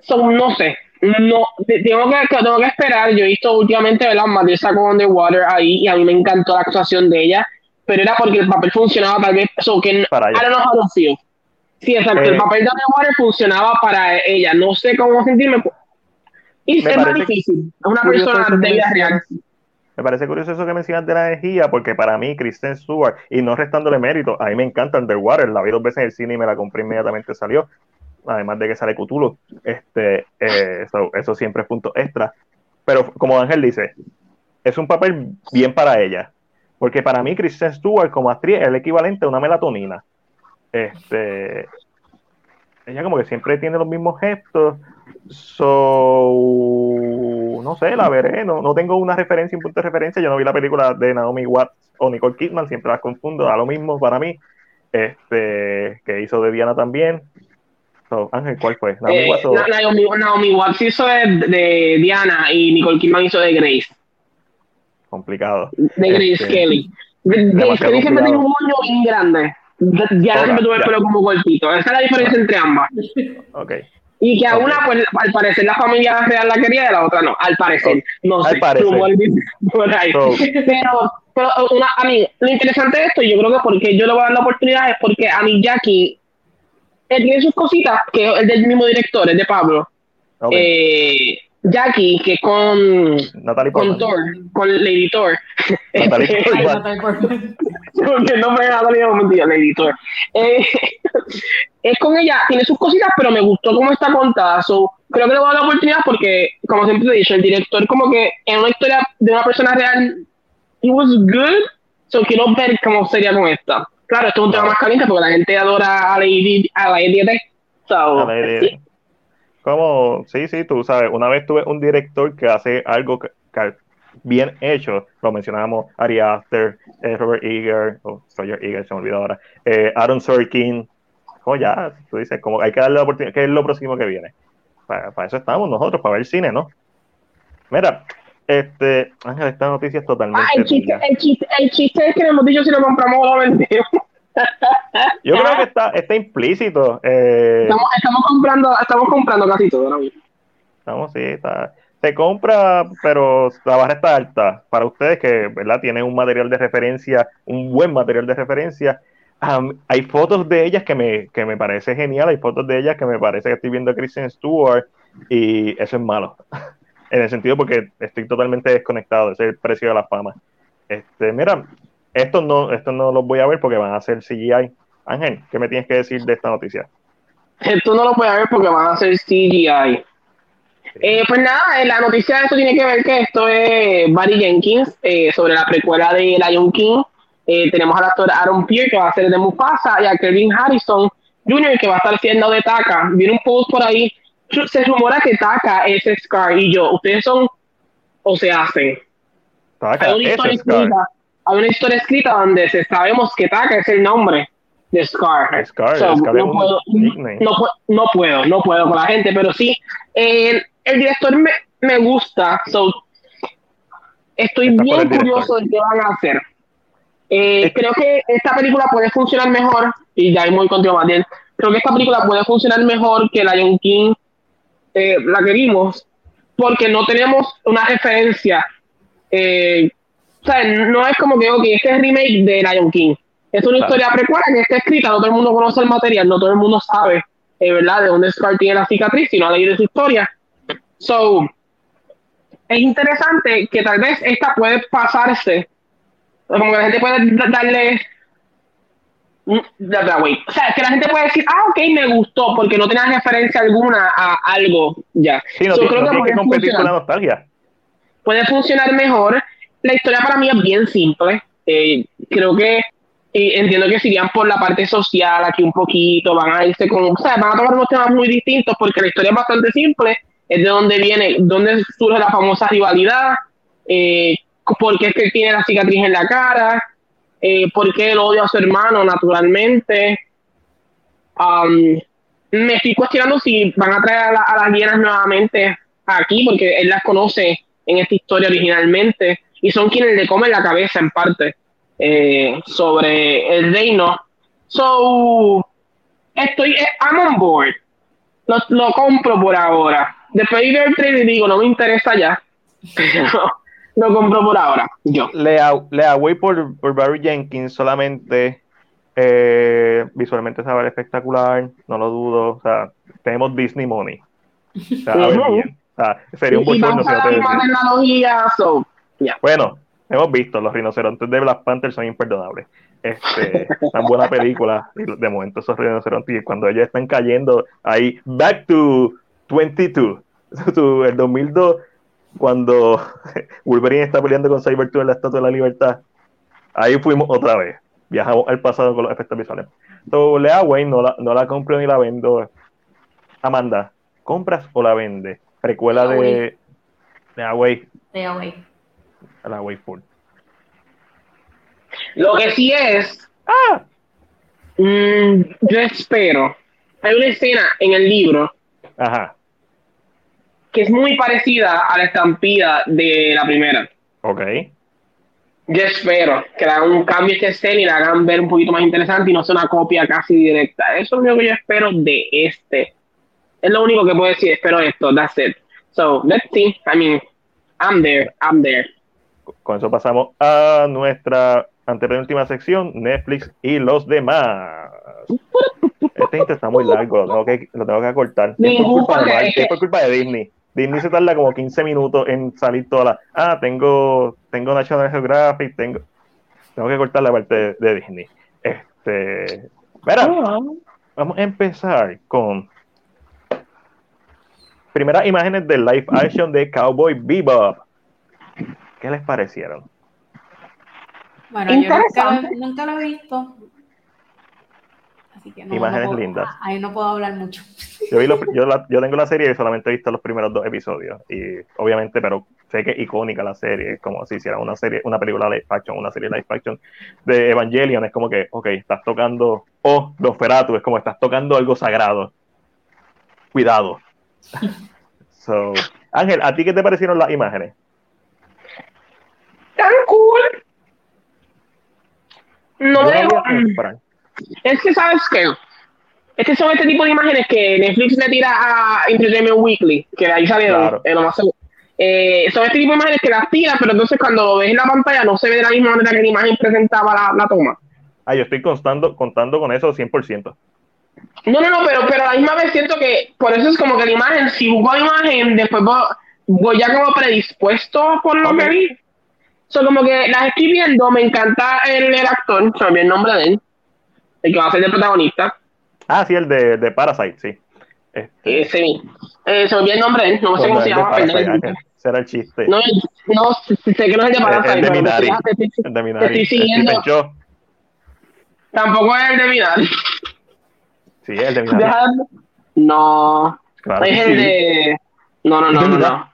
Speaker 3: son, no sé, no, tengo que, tengo que esperar. Yo he visto últimamente, ¿verdad? Madrid sacó Underwater ahí y a mí me encantó la actuación de ella, pero era porque el papel funcionaba tal vez, so que para ella. Sí, exacto, el eh, papel de Underwater funcionaba para ella. No sé cómo sentirme, y me es más difícil. una persona de vida real.
Speaker 1: Me parece curioso eso que mencionas de la energía, porque para mí, Kristen Stewart, y no restándole mérito, a mí me encanta Underwater, la vi dos veces en el cine y me la compré inmediatamente salió, además de que sale Cthulhu, este, eh, eso, siempre es punto extra. Pero como Ángel dice, es un papel bien para ella, porque para mí Kristen Stewart como actriz es el equivalente a una melatonina. Este, ella como que siempre tiene los mismos gestos, So, no sé, la veré. No, no tengo una referencia, un punto de referencia. Yo no vi la película de Naomi Watts o Nicole Kidman, siempre las confundo. Da lo mismo para mí. Este, que hizo de Diana también. So, Ángel, ¿cuál fue?
Speaker 3: Naomi, eh, Watts, o... Naomi, Watts hizo de, Diana y Nicole Kidman hizo de Grace.
Speaker 1: Complicado.
Speaker 3: De Grace este, Kelly. Grace Kelly siempre tiene un moño bien grande. Diana siempre tuvo el pelo como cortito. Esa es la diferencia entre ambas.
Speaker 1: Ok.
Speaker 3: Y que a una, pues, al parecer la familia real la quería y a la otra no, al parecer. No sé, por ahí. Pero, pero una, a mí, lo interesante de esto, yo creo que porque yo le voy a dar la oportunidad es porque a mí Jackie, él tiene sus cositas, que es del mismo director, es de Pablo. Eh, Jackie, que con, con Thor, con Lady Thor. Natalie Portman. Porque no me Natalie Lady Thor. Eh, es con ella, tiene sus cositas, pero me gustó cómo está contada. So, creo que le voy a dar la oportunidad porque, como siempre he dicho, el director como que en una historia de una persona real, it was good. So quiero ver cómo sería con esta. Claro, esto es un tema más caliente porque la gente adora a la a la IDT. So,
Speaker 1: sí. Como, sí, sí, tú sabes, una vez tuve un director que hace algo que, bien hecho, lo mencionábamos, Ari Aster, eh, Robert Eager, o Roger Eager, se me olvidó ahora, eh, Aaron Sorkin, como ya, tú dices, como hay que darle la oportunidad, ¿qué es lo próximo que viene? Para, eso estamos nosotros, para ver cine, ¿no? Mira, este, Ángel, esta noticia es totalmente.
Speaker 3: Ah, el, chiste, el, chiste, el chiste es que hemos dicho si lo compramos o lo vendemos.
Speaker 1: Yo creo que está, está implícito. Eh,
Speaker 3: estamos, estamos, comprando, estamos comprando casi todo ahora mismo.
Speaker 1: Estamos, sí, está. Se compra, pero la barra está alta. Para ustedes que, ¿verdad? Tienen un material de referencia, un buen material de referencia. hay fotos de ellas que me, que me parece genial. Hay fotos de ellas que me parece que estoy viendo a Kristen Stewart y eso es malo. en el sentido porque estoy totalmente desconectado. Ese es el precio de la fama. Este, mira, esto no, esto no los voy a ver porque van a ser CGI. Ángel, ¿qué me tienes que decir de esta noticia?
Speaker 3: Esto no lo voy a ver porque van a ser CGI. Eh, pues nada, la noticia de esto tiene que ver que esto es Barry Jenkins eh, sobre la precuela de Lion King. Eh, tenemos al actor Aaron Pierre que va a ser de Mufasa y a Kevin Harrison Jr. que va a estar siendo de Taka. Viene un post por ahí. Se rumora que Taka es Scar y yo. Ustedes son o se hacen.
Speaker 1: Taka es Scar
Speaker 3: hay una historia escrita donde sabemos que Taka es el nombre de Scar.
Speaker 1: Scar,
Speaker 3: no, puedo, no, puedo, no, puedo, con la gente, pero sí, el director me, me gusta, so, estoy bien curioso de qué van a hacer. Eh, creo que esta película puede funcionar mejor, y ya hay muy contigo. Creo que esta película puede funcionar mejor que Lion King, eh, la que vimos, porque no tenemos una referencia eh, o sea, no es como que, que este es remake de Lion King. Es una historia precuela que está escrita, no todo el mundo conoce el material, no todo el mundo sabe, eh, ¿verdad?, de dónde Scar tiene la cicatriz, sino ha leído su historia. So, es interesante que tal vez esta puede pasarse, como que la gente puede darle mm, o sea, que la gente puede decir, ah, ok, me gustó, porque no tenía referencia alguna a algo ya.
Speaker 1: Sí, no, creo que, puede competir con la nostalgia.
Speaker 3: Puede funcionar mejor la historia para mí es bien simple. Eh, creo que entiendo que si por la parte social aquí un poquito, van a irse con, o sea, van a tomar unos temas muy distintos porque la historia es bastante simple, es de dónde viene, dónde surge la famosa rivalidad, eh, por qué es que él tiene la cicatriz en la cara, eh, por qué él odia a su hermano naturalmente. Um, me estoy cuestionando si van a traer a, las hienas nuevamente aquí, porque él las conoce en esta historia originalmente y son quienes le comen la cabeza en parte eh, sobre el reino. So, estoy, eh, I'm on board. Lo, lo compro por ahora. Después de ver el trailer digo, no me interesa ya. lo compro por ahora. Yo.
Speaker 1: Le, le voy por, por Barry Jenkins solamente. Eh, visualmente se va a ver espectacular, no lo dudo. O sea, tenemos Disney Money. O sea, a ver bien. O sea, sería un bueno, hemos visto, los rinocerontes de Black Panther son imperdonables. Este, tan buena película. Y de momento esos rinocerontes, cuando ellos están cayendo ahí, back to 22, el 2002, cuando Wolverine está peleando con Cybertron en la Estatua de la Libertad, ahí fuimos otra vez. Viajamos al pasado con los efectos visuales. So, Lea Wayne no la, no la compro ni la vendo. Amanda, ¿compras o la vende? Precuela de Lea Wayne.
Speaker 2: Lea Wayne
Speaker 1: a la full.
Speaker 3: Lo que sí es, ah, mm, yo espero, hay una escena en el libro
Speaker 1: Ajá.
Speaker 3: Que es muy parecida a la estampida de la primera.
Speaker 1: Ok.
Speaker 3: Yo espero que le hagan un cambio a esta escena y la hagan ver un poquito más interesante y no sea una copia casi directa. Eso es lo que yo espero de este. Es lo único que puedo decir, espero esto, that's it. So, let's see. I mean, I'm there, I'm there
Speaker 1: con eso pasamos a nuestra antepenúltima sección, Netflix y los demás. Este intento está muy largo, lo tengo que, lo tengo que acortar. Es por, culpa de, por culpa de Disney. Disney se tarda como 15 minutos en salir toda la. Ah, tengo, tengo National Geographic, tengo. Tengo que cortar la parte de, Disney. Este. Mira, vamos a empezar con. Primeras imágenes del live action de Cowboy Bebop. ¿Qué les parecieron?
Speaker 2: Bueno, yo nunca lo, he visto. Así que no,
Speaker 1: Imágenes
Speaker 2: no puedo-
Speaker 1: lindas.
Speaker 2: Ahí no puedo hablar mucho.
Speaker 1: Yo, vi los- yo, la- yo tengo la serie y solamente he visto los primeros dos episodios. Y obviamente, pero sé que es icónica la serie. Es como si hiciera una serie, una película live action, una serie live action de Evangelion. Es como que, ok, estás tocando, o Nosferatu, es como estás tocando algo sagrado. Cuidado. So, Ángel, ¿a ti qué te parecieron las imágenes?
Speaker 3: Tan cool. No
Speaker 1: Yo
Speaker 3: me Es que, ¿sabes qué? Es que son este tipo de imágenes que Netflix le tira a Entertainment Weekly, que de ahí salieron.
Speaker 1: Claro.
Speaker 3: eh, lo más seguro. Eh, son este tipo de imágenes que las tira, pero entonces cuando lo ves en la pantalla no se ve de la misma manera que la imagen presentaba la, la toma.
Speaker 1: Ah, yo estoy contando, contando con eso 100%.
Speaker 3: No, no, no, pero, pero a la misma vez siento que por eso es como que la imagen, si busco la imagen, después voy, voy ya como predispuesto por lo
Speaker 1: Ok.
Speaker 3: que vi. So, como que las estoy viendo, me encanta el, el actor, se me el nombre de él, el que va a ser el protagonista,
Speaker 1: Ah, sí, el de, de Parasite, sí. Este,
Speaker 3: ese mismo. Eh, se olvidó el nombre de no sé cómo se
Speaker 1: de
Speaker 3: llama,
Speaker 1: Parasite, era el chiste.
Speaker 3: No, no, sé que no es el de Parasite,
Speaker 1: el de Minari. El de
Speaker 3: te
Speaker 1: Minari.
Speaker 3: estoy siguiendo. Tampoco es el de Minari.
Speaker 1: Sí, el de Minari.
Speaker 3: No,
Speaker 1: Claro
Speaker 3: es el
Speaker 1: sí.
Speaker 3: de... No, no, no, no, no.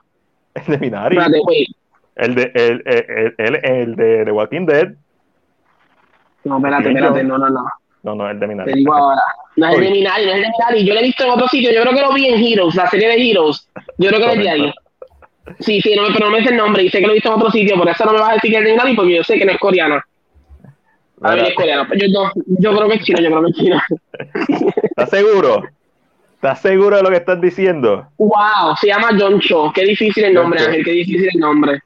Speaker 1: El de Minari.
Speaker 3: Espérate, wait.
Speaker 1: El de, el, el, el, el de The Walking Dead.
Speaker 3: No, espérate, espérate, no, no, no.
Speaker 1: No, no, el de Minari.
Speaker 3: Te digo ahora. No es el de. Minari, no es el de Minari. Yo lo he visto en otro sitio. Yo creo que lo vi en Heroes, la serie de Heroes. Yo creo que es de ahí. Sí, sí, no, pero no me sé el nombre y sé que lo he visto en otro sitio. Por eso no me vas a decir que es de Minari porque yo sé que no es coreano. A ver, es coreano. Yo, no, yo creo que es chino, yo creo que es chino.
Speaker 1: ¿Estás seguro? ¿Estás seguro de lo que estás diciendo?
Speaker 3: Wow, se llama John Cho. Qué difícil el nombre. Ángel, qué difícil el nombre.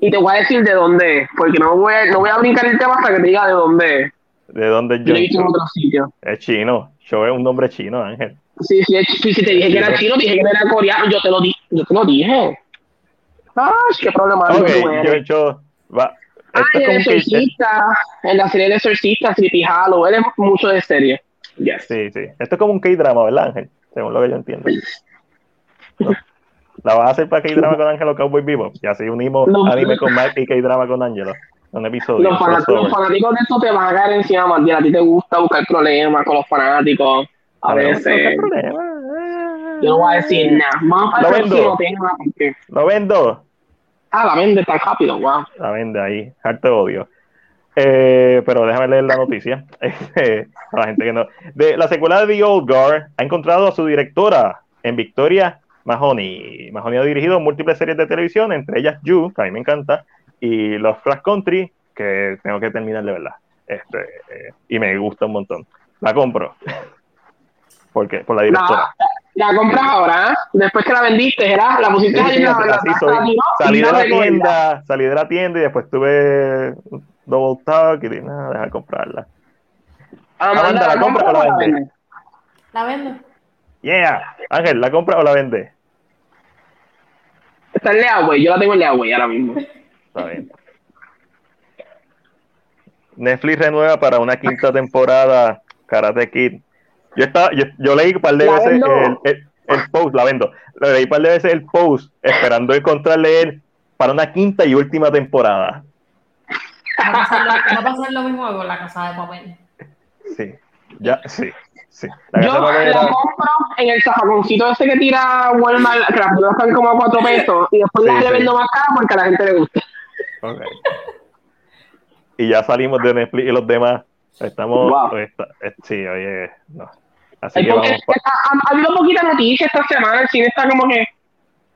Speaker 3: Y te voy a decir de dónde es, porque no voy a, no voy a brincar el tema hasta que te diga de dónde es.
Speaker 1: ¿De dónde
Speaker 3: Yo lo he visto en
Speaker 1: John?
Speaker 3: otro sitio.
Speaker 1: Es chino. Show es un nombre chino, Ángel.
Speaker 3: Sí, sí, sí, sí, te dije que era chino, dije que era coreano, yo te lo, di yo te lo dije. Ay, qué problema.
Speaker 1: Ok, John Cho. Va.
Speaker 3: Ay,
Speaker 1: es
Speaker 3: el
Speaker 1: que-
Speaker 3: exorcista, en la serie de exorcista, Sleepy Hollow, él es mucho de serie. Yes.
Speaker 1: Sí, sí. Esto es como un K-drama, ¿verdad, Ángel? Según lo que yo entiendo. ¿No? La vas a hacer para K-drama con Ángel o Cowboy Vivo. Y así unimos
Speaker 3: No.
Speaker 1: anime con Mac y K-drama con Ángelo. Un episodio.
Speaker 3: Los, fanáticos,
Speaker 1: crossover.
Speaker 3: los fanáticos de esto te van a caer encima, Martín. A ti te gusta buscar problemas con los fanáticos. A
Speaker 1: ver,
Speaker 3: veces.
Speaker 1: no.
Speaker 3: Yo no voy a decir nada. Vamos para el
Speaker 1: vendo. Lo vendo.
Speaker 3: Ah, la vende tan rápido, wow.
Speaker 1: La vende ahí. Harto odio. Eh, pero déjame leer la noticia. Eh, para la gente que no. De, la secuela de The Old Guard ha encontrado a su directora en Victoria Mahoney. Mahoney ha dirigido múltiples series de televisión, entre ellas You, que a mí me encanta, y Los Flash Country, que tengo que terminar de verdad. Este, eh, y me gusta un montón. La compro. Porque, por la directora.
Speaker 3: La, la compras ahora, ¿eh? Después que la vendiste, ¿verdad? La pusiste
Speaker 1: Sí,
Speaker 3: ahí
Speaker 1: sí,
Speaker 3: en la, la
Speaker 1: así
Speaker 3: taza,
Speaker 1: soy.
Speaker 3: ¿no?
Speaker 1: Salí de la tienda, salí de la tienda y después tuve double talk y dije, nada, deja comprarla. Amanda, ¿la compra o la vende?
Speaker 3: vende?
Speaker 2: La vendo.
Speaker 1: Yeah, Ángel, ¿la compra o la vende?
Speaker 3: Está en Leaway, yo la tengo en Leaway ahora mismo.
Speaker 1: Está bien. Netflix renueva para una quinta temporada Karate Kid. Yo estaba, yo, yo leí un par de
Speaker 3: La
Speaker 1: veces el, el- el post, la vendo. Leí un par de veces el post esperando encontrarle él para una quinta y última temporada.
Speaker 2: Va a pasar lo, va a pasar lo mismo con la casa de papel.
Speaker 1: Sí, ya, sí, sí. La
Speaker 3: Yo
Speaker 1: Casa de Papel
Speaker 3: la
Speaker 1: era-
Speaker 3: compro en el zafaconcito ese que tira Walmart, que las están como a cuatro pesos, y después
Speaker 1: Sí,
Speaker 3: las le
Speaker 1: sí.
Speaker 3: vendo más cara porque a la gente le gusta.
Speaker 1: Ok. Y ya salimos de Netflix y los demás. Estamos.
Speaker 3: Wow.
Speaker 1: está- eh, sí, oye, no. Así que vamos.
Speaker 3: ha, ha habido poquita noticia esta semana, el cine está como que...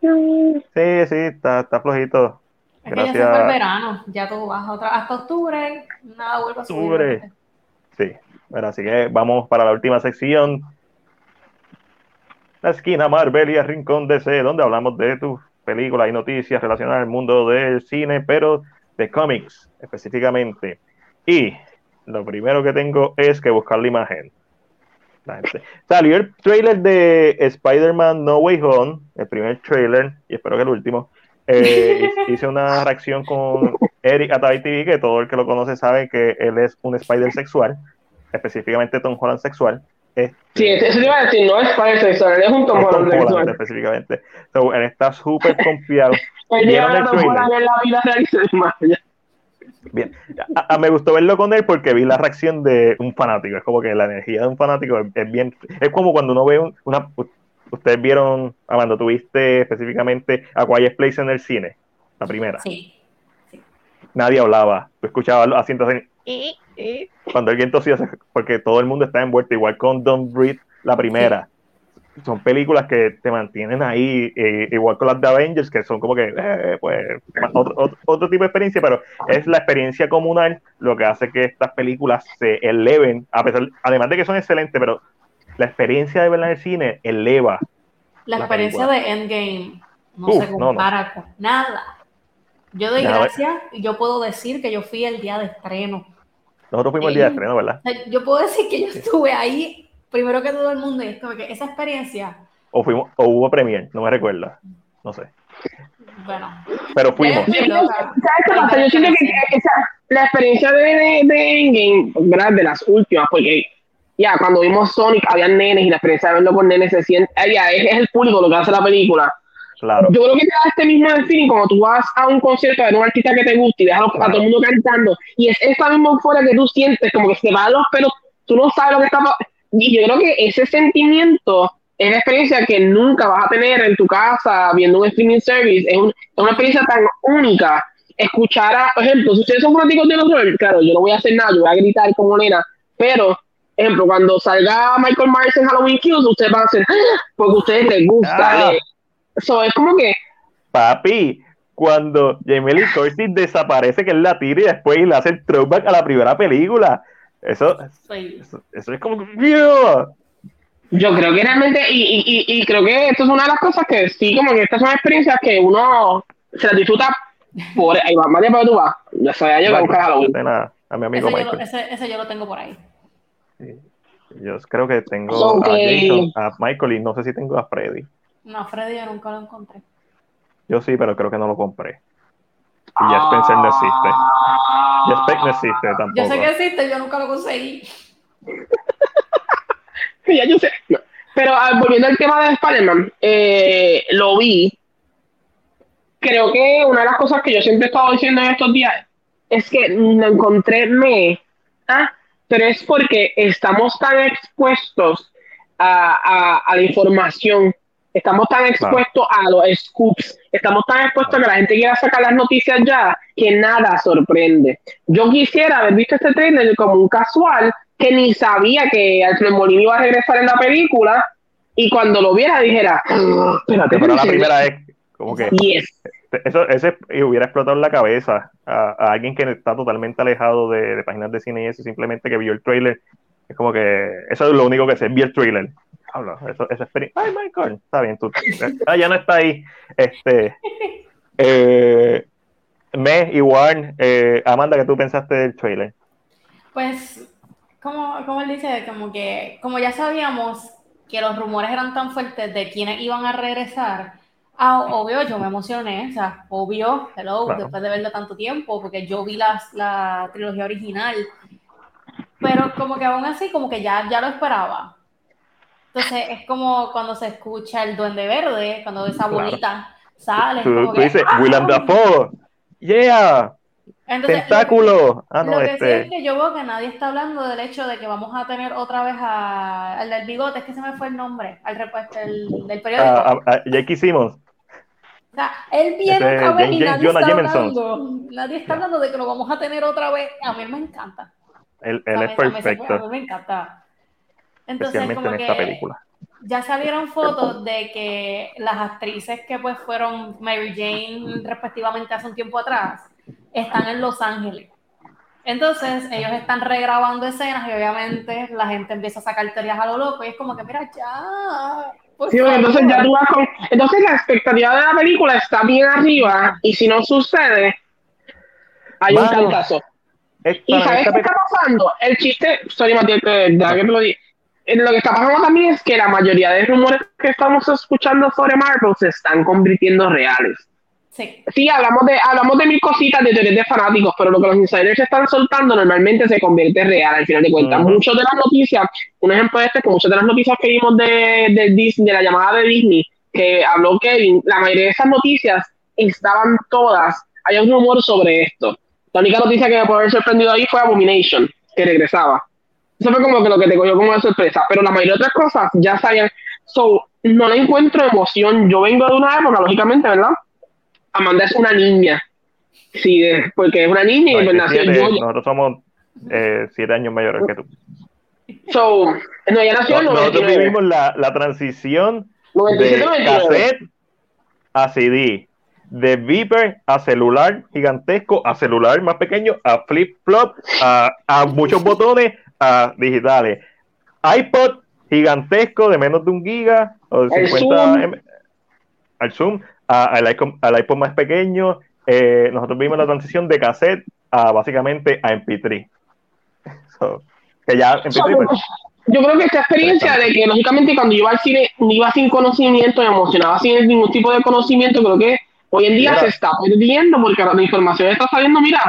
Speaker 1: Sí, sí, está, está flojito.
Speaker 2: Es que ya se
Speaker 1: Gracias.
Speaker 2: fue el verano. Ya tú vas otra, hasta octubre. Nada vuelve a subir.
Speaker 1: Octubre. Sí. Bueno, así que vamos para la última sección. La esquina Marvel y el rincón DC, donde hablamos de tus películas y noticias relacionadas al mundo del cine, pero de cómics específicamente. Y lo primero que tengo es que buscar la imagen. La gente- Salió el trailer de Spider-Man No Way Home, el primer trailer, y espero que el último. Eh, hice una reacción con Eric Atay TV, que todo el que lo conoce sabe que él es un Spider sexual, específicamente Tom Holland sexual. Este,
Speaker 3: Sí, eso te iba a decir, no es para el sexual, es un Tom
Speaker 1: Tom
Speaker 3: Holland
Speaker 1: Holland
Speaker 3: sexual.
Speaker 1: específicamente. So, él está súper confiado.
Speaker 3: Él
Speaker 1: ¿Vieron
Speaker 3: lleva
Speaker 1: el
Speaker 3: a Tom? Holland en la vida real y se desmaya.
Speaker 1: Bien, a, me gustó verlo con él porque vi la reacción de un fanático. Es como que la energía de un fanático es, bien. Es como cuando uno ve una. Ustedes vieron, cuando tuviste específicamente a Quiet Place en el cine, la primera.
Speaker 2: Sí.
Speaker 1: Nadie hablaba. Tú escuchabas los asientos cuando alguien tosía, porque todo el mundo está envuelto, igual con Don't Breathe, la primera son películas que te mantienen ahí, eh, igual con las de Avengers, que son como que, eh, pues, otro, otro, tipo de experiencia, pero es la experiencia comunal lo que hace que estas películas se eleven, a pesar, además de que son excelentes, pero la experiencia de verla en el cine eleva.
Speaker 2: La, experiencia de Endgame no se compara con nada. Yo doy gracias y yo puedo decir que yo fui el día de estreno.
Speaker 1: Nosotros fuimos el día de estreno, ¿verdad?
Speaker 2: Yo puedo decir que yo estuve ahí primero que todo el mundo, es como que esa experiencia.
Speaker 1: O, fuimos, o hubo premier, no me recuerdo. No sé.
Speaker 2: Bueno.
Speaker 1: Pero fuimos.
Speaker 3: ¿Sabes qué pasa? Yo siento que esa, la experiencia de, de, de Endgame, de las últimas, porque ya cuando vimos Sonic había nenes y la experiencia de verlo con nenes se siente, ya es, el público lo que hace la película.
Speaker 1: Claro.
Speaker 3: Yo creo que te da este mismo feeling cuando tú vas a un concierto de un artista que te gusta y dejas a todo el mundo cantando y es esta misma euforia que tú sientes, como que se van los pelos, tú no sabes lo que está pasando y yo creo que ese sentimiento es la experiencia que nunca vas a tener en tu casa viendo un streaming service. Es, una experiencia tan única. Escuchar a, por ejemplo, si ustedes son fanáticos de horror, claro, yo no voy a hacer nada, yo voy a gritar como nena, pero, ejemplo, cuando salga Michael Myers en Halloween Kills, ustedes van a hacer, ¡Ah! porque a ustedes les gusta. Eso es como que.
Speaker 1: Papi, cuando Jamie Lee Curtis desaparece, que es la tira y después le hace el throwback a la primera película. Eso, eso, es como.
Speaker 3: Yo creo que realmente, y, y, y, creo que esto es una de las cosas que sí, como que estas son experiencias que uno se las disfruta por ahí va, María, para tú vas. Ya sabía yo que buscar Halloween.
Speaker 1: A mi amigo
Speaker 2: ese
Speaker 1: Michael.
Speaker 2: Yo, ese, ese, yo lo tengo por ahí.
Speaker 1: Yo creo que tengo a Jason, a Michael y no sé si tengo a Freddy.
Speaker 2: No, Freddy yo nunca lo encontré.
Speaker 1: Yo sí, pero creo que no lo compré. Y ya Spencer no existe. Ya Spencer no existe tampoco.
Speaker 2: Yo sé que existe, yo nunca lo conseguí.
Speaker 3: ya yo sé. Pero ah, volviendo al tema de Spider-Man, eh, lo vi. Creo que una de las cosas que yo siempre he estado diciendo en estos días es que no encontré me, ¿ah? pero es porque estamos tan expuestos a, a, a la información Estamos tan expuestos a los scoops, estamos tan expuestos a que la gente quiera sacar las noticias ya, que nada sorprende. Yo quisiera haber visto este trailer como un casual que ni sabía que Alfred Molina iba a regresar en la película y cuando lo viera dijera,
Speaker 1: ah, espérate, pero la primera vez, como que eso ese hubiera explotado en la cabeza a, alguien que está totalmente alejado de, páginas de cine y eso, simplemente que vio el trailer. Es como que eso es lo único que sé, vi el trailer hablo, eso, esa experiencia. Ay, Michael, está bien, tú. Ah, ya no está ahí. Este, eh, Me y Warren, eh, Amanda, ¿qué tú pensaste del trailer?
Speaker 2: Pues, como, como él dice, como que, como ya sabíamos que los rumores eran tan fuertes de quiénes iban a regresar, ah, obvio, yo me emocioné, o sea, obvio, hello, después de verlo tanto tiempo, porque yo vi las, la trilogía original, pero como que aún así, como que ya, ya lo esperaba. Entonces es como cuando se escucha el duende verde, cuando esa bolita sale.
Speaker 1: Tú, como dices, ¡Ah! Willem Dafoe, yeah,
Speaker 2: Entonces,
Speaker 1: tentáculo. Ah, no,
Speaker 2: lo que
Speaker 1: este...
Speaker 2: sí es que yo veo que nadie está hablando del hecho de que vamos a tener otra vez al del bigote, es que se me fue el nombre, al repuesto del, del periódico.
Speaker 1: A, a, a Jackie Simmons.
Speaker 2: O sea, él viene otra vez y nadie está, hablando, nadie está hablando de que lo vamos a tener otra vez. A mí me encanta.
Speaker 1: Él, él es perfecto.
Speaker 2: A mí me encanta. Entonces,
Speaker 1: especialmente en esta película.
Speaker 2: Ya salieron fotos de que las actrices que pues fueron Mary Jane respectivamente hace un tiempo atrás están en Los Ángeles. Entonces, ellos están regrabando escenas y obviamente la gente empieza a sacar teorías a lo loco y es como que, mira, ya.
Speaker 3: Sí, entonces ya tú vas con... Entonces la expectativa de la película está bien arriba y si no sucede, hay un cantazo. ¿Y sabes qué está pasando? El chiste, sorry Matías, que, que te lo dije lo que está pasando también es que la mayoría de rumores que estamos escuchando sobre Marvel se están convirtiendo reales.
Speaker 2: Sí.
Speaker 3: sí, hablamos de, hablamos de mil cositas de teorías de fanáticos, pero lo que los insiders están soltando normalmente se convierte en real al final de cuentas. Muchas de las noticias, un ejemplo de este es que muchas de las noticias que vimos de, de, Disney, de la llamada de Disney, que habló Kevin, la mayoría de esas noticias estaban todas, hay un rumor sobre esto. La única noticia que me puede haber sorprendido ahí fue Abomination, que regresaba. Eso fue como que lo que te cogió como de sorpresa. Pero la mayoría de otras cosas ya sabían. So, no le encuentro emoción. Yo vengo de una época, lógicamente, ¿verdad? Amanda es una niña. Sí, porque es una niña y pues nació
Speaker 1: Nosotros somos eh, siete años mayores que tú.
Speaker 3: So, no, ella nació
Speaker 1: no, Nosotros vivimos la, la transición de cassette a CD, de Viper a celular gigantesco, a celular más pequeño, a flip flop, a, a muchos botones, a digitales. iPod gigantesco de menos de un giga o de 50 M, al Zoom, al, iPod, más pequeño. Eh, nosotros vimos la transición de cassette a básicamente a MP3. que ya pues,
Speaker 3: yo creo que esta experiencia de que lógicamente cuando yo iba al cine iba sin conocimiento, me emocionaba sin ningún tipo de conocimiento, creo que hoy en día se está perdiendo porque la información está saliendo, mira,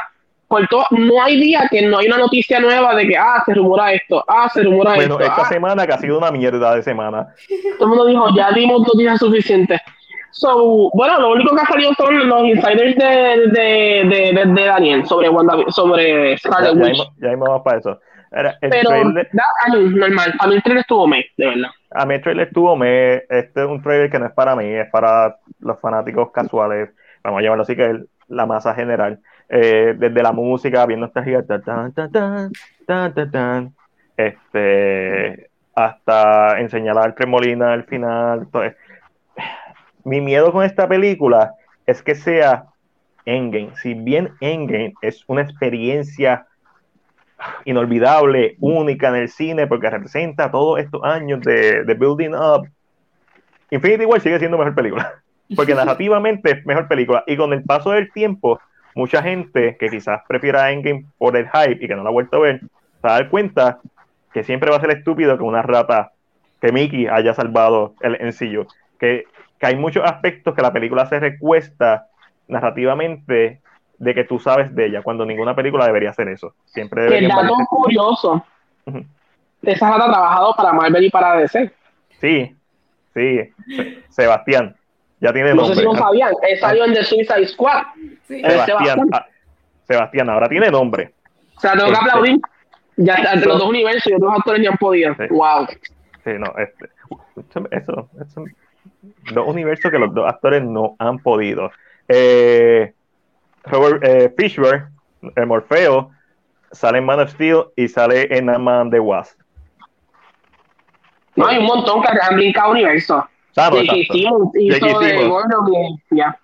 Speaker 3: por todo, no hay día que no hay una noticia nueva de que, ah, se rumora esto, ah, se rumora esto.
Speaker 1: Bueno, esta
Speaker 3: ah.
Speaker 1: semana que ha sido una mierda de semana.
Speaker 3: Todo el mundo dijo, ya dimos noticias suficientes. So, bueno, lo único que ha salido son los insiders de, de, de, de Daniel sobre Wanda, sobre Scarlet
Speaker 1: Witch. Ya, ya, vamos para eso.
Speaker 3: Era el Pero, trailer, normal, a mí el trailer estuvo me, de verdad.
Speaker 1: A mí el trailer estuvo me, este es un trailer que no es para mí, es para los fanáticos casuales, vamos a llamarlo así, que es la masa general. Eh, desde la música, viendo esta gigante, tan, tan, tan, tan, tan, este, hasta enseñar al Tremolina al final. Pues, mi miedo con esta película es que sea Endgame. Si bien Endgame es una experiencia inolvidable, única en el cine, porque representa todos estos años de, de building up, Infinity War sigue siendo mejor película, porque narrativamente es mejor película. Y con el paso del tiempo, mucha gente que quizás prefiera Endgame por el hype y que no la ha vuelto a ver, se va a dar cuenta que siempre va a ser estúpido que una rata, que Mickey haya salvado el encillo. Que, que hay muchos aspectos que la película se recuesta narrativamente de que tú sabes de ella, cuando ninguna película debería hacer eso. Siempre
Speaker 3: debería. El dato curioso. Esa rata ha trabajado para Marvel y para DC.
Speaker 1: Sí, sí. Sebastián. Ya tiene
Speaker 3: nombre. No sé si lo sabían. Él salió en The Suicide Squad.
Speaker 1: Sebastián, ah, Sebastián. ahora tiene nombre.
Speaker 3: O sea, tengo que este, aplaudir. Ya entre los dos universos y otros actores ya han podido. Wow.
Speaker 1: Sí, no, este, eso, eso, dos universos que los dos actores no han podido. Eh, Robert eh, Fishburne, el Morfeo, sale en Man of Steel y sale en Man the Wasp.
Speaker 3: No, hay un montón que han brincado universo. Claro,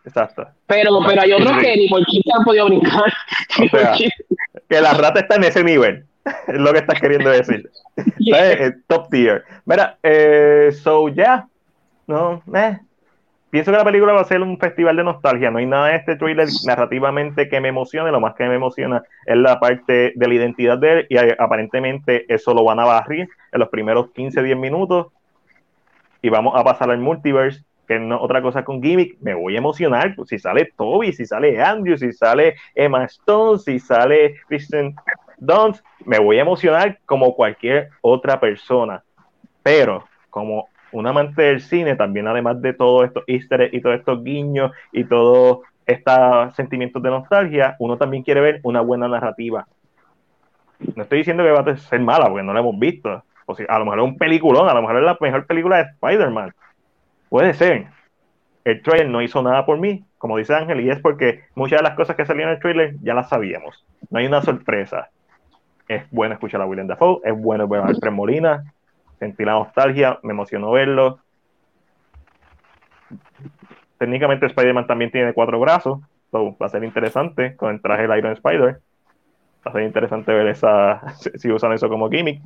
Speaker 3: Exacto. Pero, pero hay otros que ni por chiste han podido brincar.
Speaker 1: que la rata está en ese nivel. Es lo que estás queriendo decir. Eh, top tier. Mira, eh, so ya. Yeah. No, eh. Pienso que la película va a ser un festival de nostalgia. No hay nada de este trailer narrativamente que me emocione. Lo más que me emociona es la parte de la identidad de él. Y aparentemente eso lo van a barrir en los primeros 15, 10 minutos y vamos a pasar al multiverse, que no otra cosa con gimmick, me voy a emocionar. Pues, si sale Toby, si sale Andrew, si sale Emma Stone, si sale Kristen Dunst, me voy a emocionar como cualquier otra persona. Pero como un amante del cine, también además de todo esto easter eggs y todos estos guiños y todos estos sentimientos de nostalgia, uno también quiere ver una buena narrativa. No estoy diciendo que va a ser mala, porque no la hemos visto, o si, a lo mejor es un peliculón, a lo mejor es la mejor película de Spider-Man. Puede ser. El trailer no hizo nada por mí, como dice Ángel, y es porque muchas de las cosas que salieron en el trailer ya las sabíamos. No hay una sorpresa. Es bueno escuchar a William Dafoe, es bueno ver a Alfred Molina, sentí la nostalgia, me emocionó verlo. Técnicamente Spider-Man también tiene cuatro brazos, va a ser interesante con el traje del Iron Spider. Va a ser interesante ver esa, si usan eso como gimmick.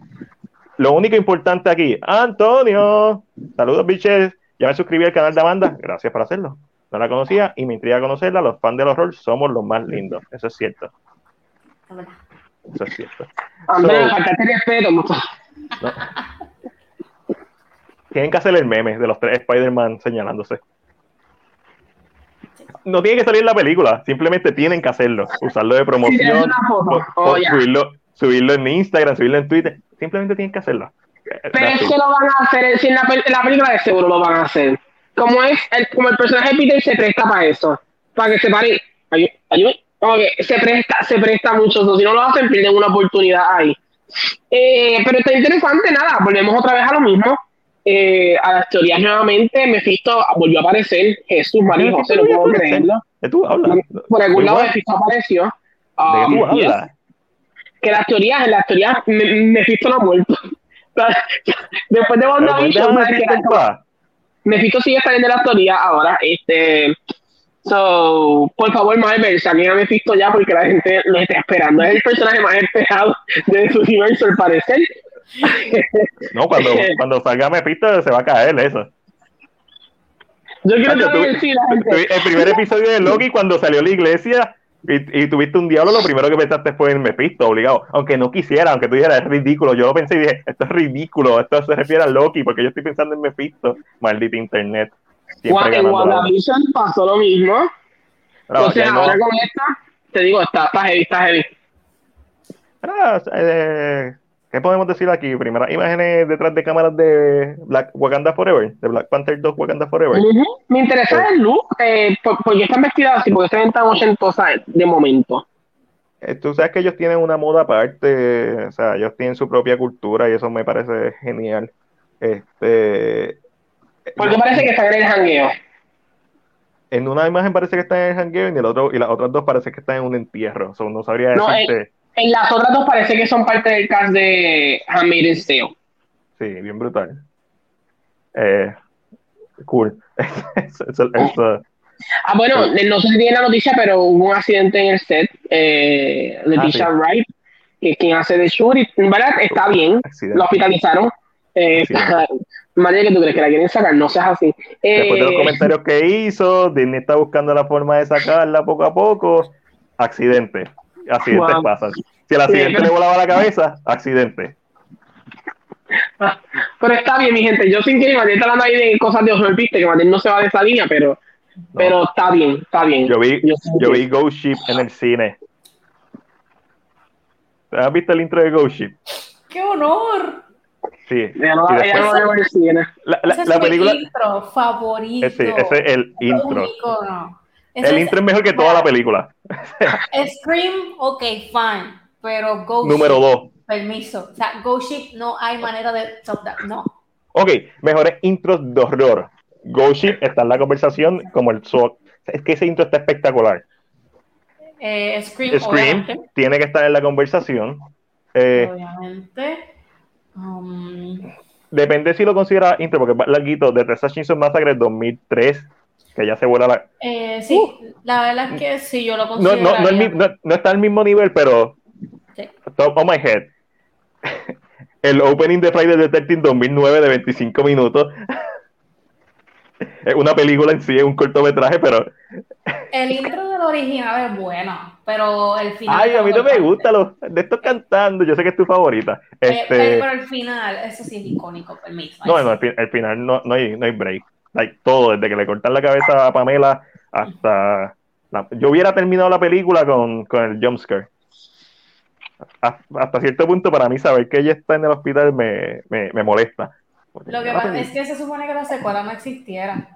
Speaker 1: Lo único importante aquí, Antonio, saludos biches, ya me suscribí al canal de Amanda, gracias por hacerlo. No la conocía y me intriga conocerla, los fans del horror somos los más lindos, eso es cierto. Eso es cierto. Tienen que hacer el meme de los tres Spider-Man señalándose. No tiene que salir la película, simplemente tienen que hacerlo, usarlo de promoción, oh, subirlo, subirlo en Instagram, subirlo en Twitter Simplemente tienen que hacerlo.
Speaker 3: Pero es que lo van a hacer, si en la, la, película de seguro lo van a hacer. Como es, el, como el personaje de Peter se presta para eso, para que se pare. Ayúdame, como que se presta, se presta mucho. eso. Si no lo hacen, pierden una oportunidad ahí. Eh, pero está interesante, nada, volvemos otra vez a lo mismo. Eh, a las teorías nuevamente, Mephisto volvió a aparecer, Jesús María José, no puedo creerlo.
Speaker 1: ¿De tú hablas?
Speaker 3: Por algún lado. Mephisto apareció.
Speaker 1: ¿De
Speaker 3: Ah,
Speaker 1: qué tú
Speaker 3: yes.
Speaker 1: hablas?
Speaker 3: Que las teorías, las teorías, Me- Mephisto no ha muerto. Después de WandaVision,
Speaker 1: dejar
Speaker 3: ¿sabes
Speaker 1: de
Speaker 3: que. Mephisto sigue saliendo de las teorías ahora. Este, so, por favor, Marvel, saquen a Mephisto ya porque la gente lo está esperando. Es el personaje más esperado de su universo, al parecer.
Speaker 1: No, cuando, cuando salga Mephisto se va a caer eso.
Speaker 3: Yo quiero también
Speaker 1: tú- tú-
Speaker 3: gente.
Speaker 1: el primer episodio de Loki, cuando salió a la iglesia y, y tuviste un diablo, lo primero que pensaste fue en Mephisto, obligado. Aunque no quisiera, aunque tú dijeras, es ridículo. Yo lo pensé y dije, esto es ridículo, esto se refiere a Loki, porque yo estoy pensando en Mephisto. Maldito internet. Siempre
Speaker 3: En WandaVision pasó lo mismo.
Speaker 1: Pero,
Speaker 3: Entonces,
Speaker 1: no-
Speaker 3: ahora con esta, te digo, está, está heavy, está heavy.
Speaker 1: pero, eh, ¿Qué podemos decir aquí? Primeras imágenes detrás de cámaras de Black Wakanda Forever, de Black Panther 2 Wakanda Forever.
Speaker 3: Me interesa el look, eh, por, porque están vestidas así, porque se ven tan ochentosas de momento.
Speaker 1: Eh, Tú sabes que ellos tienen una moda aparte, o sea, ellos tienen su propia cultura y eso me parece genial. Este,
Speaker 3: Porque parece que están en el jangueo.
Speaker 1: en una imagen parece que están en el jangueo y en el otro y las otras dos parece que están en un entierro. O sea, no sabría
Speaker 3: No,
Speaker 1: decirte.
Speaker 3: En las otras dos parece que son parte del cast de Handmaid's Tale.
Speaker 1: Sí, bien brutal. Eh, cool.
Speaker 3: Ah, bueno, no sé si tiene la noticia, pero hubo un accidente en el set. Eh, Leticia
Speaker 1: Ah,
Speaker 3: Wright, que es quien hace de Shuri, verdad está bien.
Speaker 1: accidente.
Speaker 3: Lo hospitalizaron. Eh. María, que tú crees que la quieren sacar, no seas así.
Speaker 1: Después de los
Speaker 3: Eh,
Speaker 1: comentarios que hizo, Disney está buscando la forma de sacarla poco a poco. Accidente. Accidentes
Speaker 3: Wow.
Speaker 1: pasan. Si el accidente
Speaker 3: pero-
Speaker 1: le volaba la cabeza, accidente.
Speaker 3: Pero está bien, mi gente. Yo sin querer, Matías está hablando ahí de cosas de horror, viste, que Matías no se va de esa línea, pero, pero está bien, está bien.
Speaker 1: Yo vi,
Speaker 3: Yo sí
Speaker 1: vi Ghost Ship en el cine. ¿Has visto el intro de Ghost Ship?
Speaker 2: ¡Qué honor!
Speaker 1: Sí.
Speaker 3: No,
Speaker 1: después-
Speaker 3: no la veo en el cine.
Speaker 1: la, la-
Speaker 2: Ese es
Speaker 1: película,
Speaker 2: intro favorito.
Speaker 1: ese, ese es el intro.
Speaker 2: Único, no.
Speaker 1: El intro es mejor que toda la película.
Speaker 2: Scream, ok, fine. Pero Ghost
Speaker 1: Número
Speaker 2: Ship,
Speaker 1: dos.
Speaker 2: Permiso. O sea, Ghost Ship no hay manera de stop that. No.
Speaker 1: Ok, mejores intros de horror. Ghost Ship está en la conversación como el SWAT. Es que ese intro está espectacular.
Speaker 2: Eh, Scream,
Speaker 1: Scream tiene que estar en la conversación. Eh,
Speaker 2: Obviamente. Um,
Speaker 1: depende si lo considera intro, porque es larguito, de Texas Chainsaw Massacre 2003, que ya se vuela la...
Speaker 2: eh, sí, la verdad es que sí, yo lo considero.
Speaker 1: no, no, el no- no está al mismo nivel, pero
Speaker 2: Sí.
Speaker 1: top of my head. El opening de Friday the 13 2009 de 25 minutos. Es una película en sí, es un cortometraje, pero...
Speaker 2: El intro del original es bueno, pero el final.
Speaker 1: Ay, a mí no me gusta los de estos cantando. Yo sé que es tu favorita.
Speaker 2: Eh,
Speaker 1: Este,
Speaker 2: pero, pero el final, eso sí es icónico, permiso.
Speaker 1: no, no, fin- al final no, no, hay, no hay break. Like, todo, desde que le cortan la cabeza a Pamela hasta... la- yo hubiera terminado la película con, con el jumpscare. Hasta, cierto punto, para mí, saber que ella está en el hospital me, me, me molesta.
Speaker 2: Lo que pasa es que se supone que la secuela no existiera.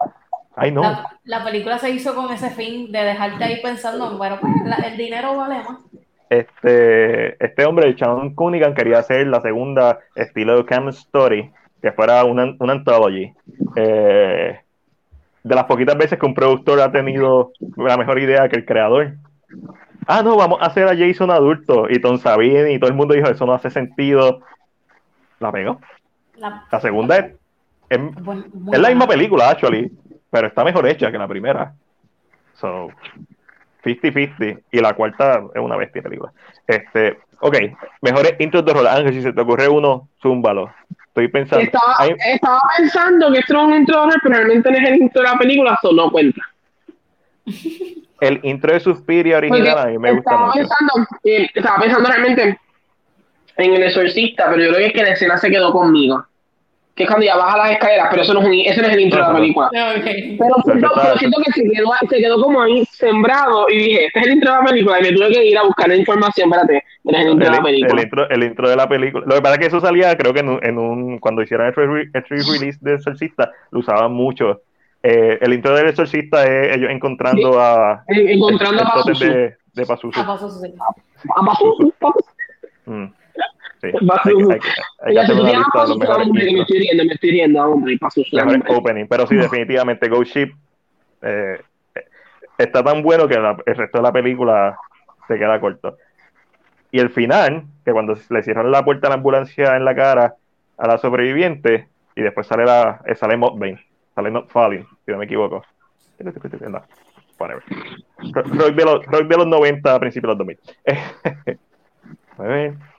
Speaker 1: Ay, no.
Speaker 2: La, la película se hizo con ese fin de dejarte ahí pensando, bueno, pues la- el dinero vale más.
Speaker 1: Este, este hombre, Sean Cunningham, quería hacer la segunda estilo Cam Story, que fuera una, una anthology. Eh, de las poquitas veces que un productor ha tenido la mejor idea que el creador. Ah, no, vamos a hacer a Jason adulto. Y Tom Sabine y todo el mundo dijo, eso no hace sentido. La pegó.
Speaker 2: La,
Speaker 1: La segunda es, es, la misma película, actually, pero está mejor hecha que la primera. So, 50-50. Y la cuarta es una bestia película. Este, ok, mejores intros de horror. Ángel, si se te ocurre uno, zúmbalo. Estoy pensando.
Speaker 3: Estaba,
Speaker 1: Hay-
Speaker 3: estaba pensando que esto era un intro de pero realmente no es el intro de la película, eso no cuenta.
Speaker 1: el intro de Suspiria original a mí me gusta
Speaker 3: estaba
Speaker 1: mucho.
Speaker 3: Pensando, eh, estaba pensando realmente en el exorcista, pero yo creo que es que la escena se quedó conmigo. Que es cuando ya baja las escaleras, pero eso no es, un, ese no es el intro de la película.
Speaker 2: Ok.
Speaker 3: Pero siento,
Speaker 1: está-
Speaker 3: pero siento que se quedó, se quedó como ahí sembrado y dije, este es el intro de la película y me tuve que ir a buscar la información, espérate, este es el intro de la
Speaker 1: El,
Speaker 3: película.
Speaker 1: el intro, el intro de la película. Lo que pasa es que eso salía, creo que en un, en un- cuando hicieron el free, el free release de Exorcista, lo usaban mucho. Eh, el intro del Exorcista es ellos encontrando a
Speaker 3: En- Encontrando
Speaker 1: el,
Speaker 3: a Pazuzu.
Speaker 1: de de Pazuzu.
Speaker 2: Ah, Pazuzu.
Speaker 3: A Pazuzu, Pazuzu.
Speaker 1: Mm, Sí,
Speaker 3: Pazuzu.
Speaker 1: hay, hay- hay que
Speaker 3: Ella
Speaker 1: hacer
Speaker 3: se
Speaker 1: una
Speaker 3: llama
Speaker 1: lista de los
Speaker 3: Pazuzu,
Speaker 1: mejores
Speaker 3: hombre, me
Speaker 1: intros,
Speaker 3: estoy riendo, me estoy riendo, hombre, Pazuzu.
Speaker 1: mejores
Speaker 3: hombre.
Speaker 1: opening. Pero sí, definitivamente Ghost Ship eh, está tan bueno que la- el resto de la película se queda corto. Y el final, que cuando le cierran la puerta a la ambulancia en la cara a la sobreviviente, y después sale la eh, sale Mudvayne, sale Not Falling, si no me equivoco. No, whatever. Rock rock de los, rock de los 90 a principios de los 2000.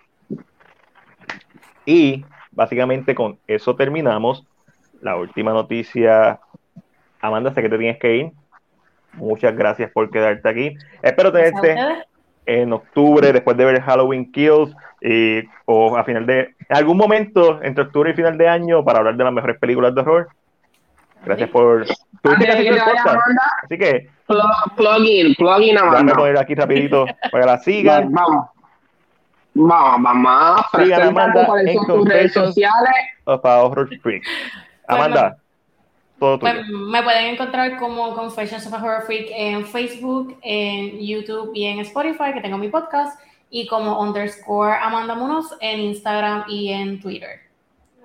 Speaker 1: A. Y básicamente con eso terminamos. La última noticia. Amanda, sé que te tienes que ir. Muchas gracias por quedarte aquí. Espero
Speaker 2: a
Speaker 1: tenerte en octubre, después de ver Halloween Kills, y, o a final de. En algún momento, entre octubre y final de año, para hablar de las mejores películas de horror. Gracias por. Tú
Speaker 3: Antes de
Speaker 1: tienes
Speaker 3: que
Speaker 1: el
Speaker 3: te vayas,
Speaker 1: podcast,
Speaker 3: Amanda,
Speaker 1: así que
Speaker 3: plug, plug in, plug in,
Speaker 1: déjame
Speaker 3: Amanda.
Speaker 1: poner aquí rapidito para que la sigan.
Speaker 3: Vamos. Vamos, vamos.
Speaker 1: Sigan a Amanda en
Speaker 3: tus redes
Speaker 1: Confessions.
Speaker 3: sociales.
Speaker 1: para Horror Freak. Amanda, todo tuyo.
Speaker 2: Pues me pueden encontrar como Confessions of a Horror Freak en Facebook, en YouTube y en Spotify, que tengo mi podcast, y como underscore Amanda Munoz en Instagram y en Twitter.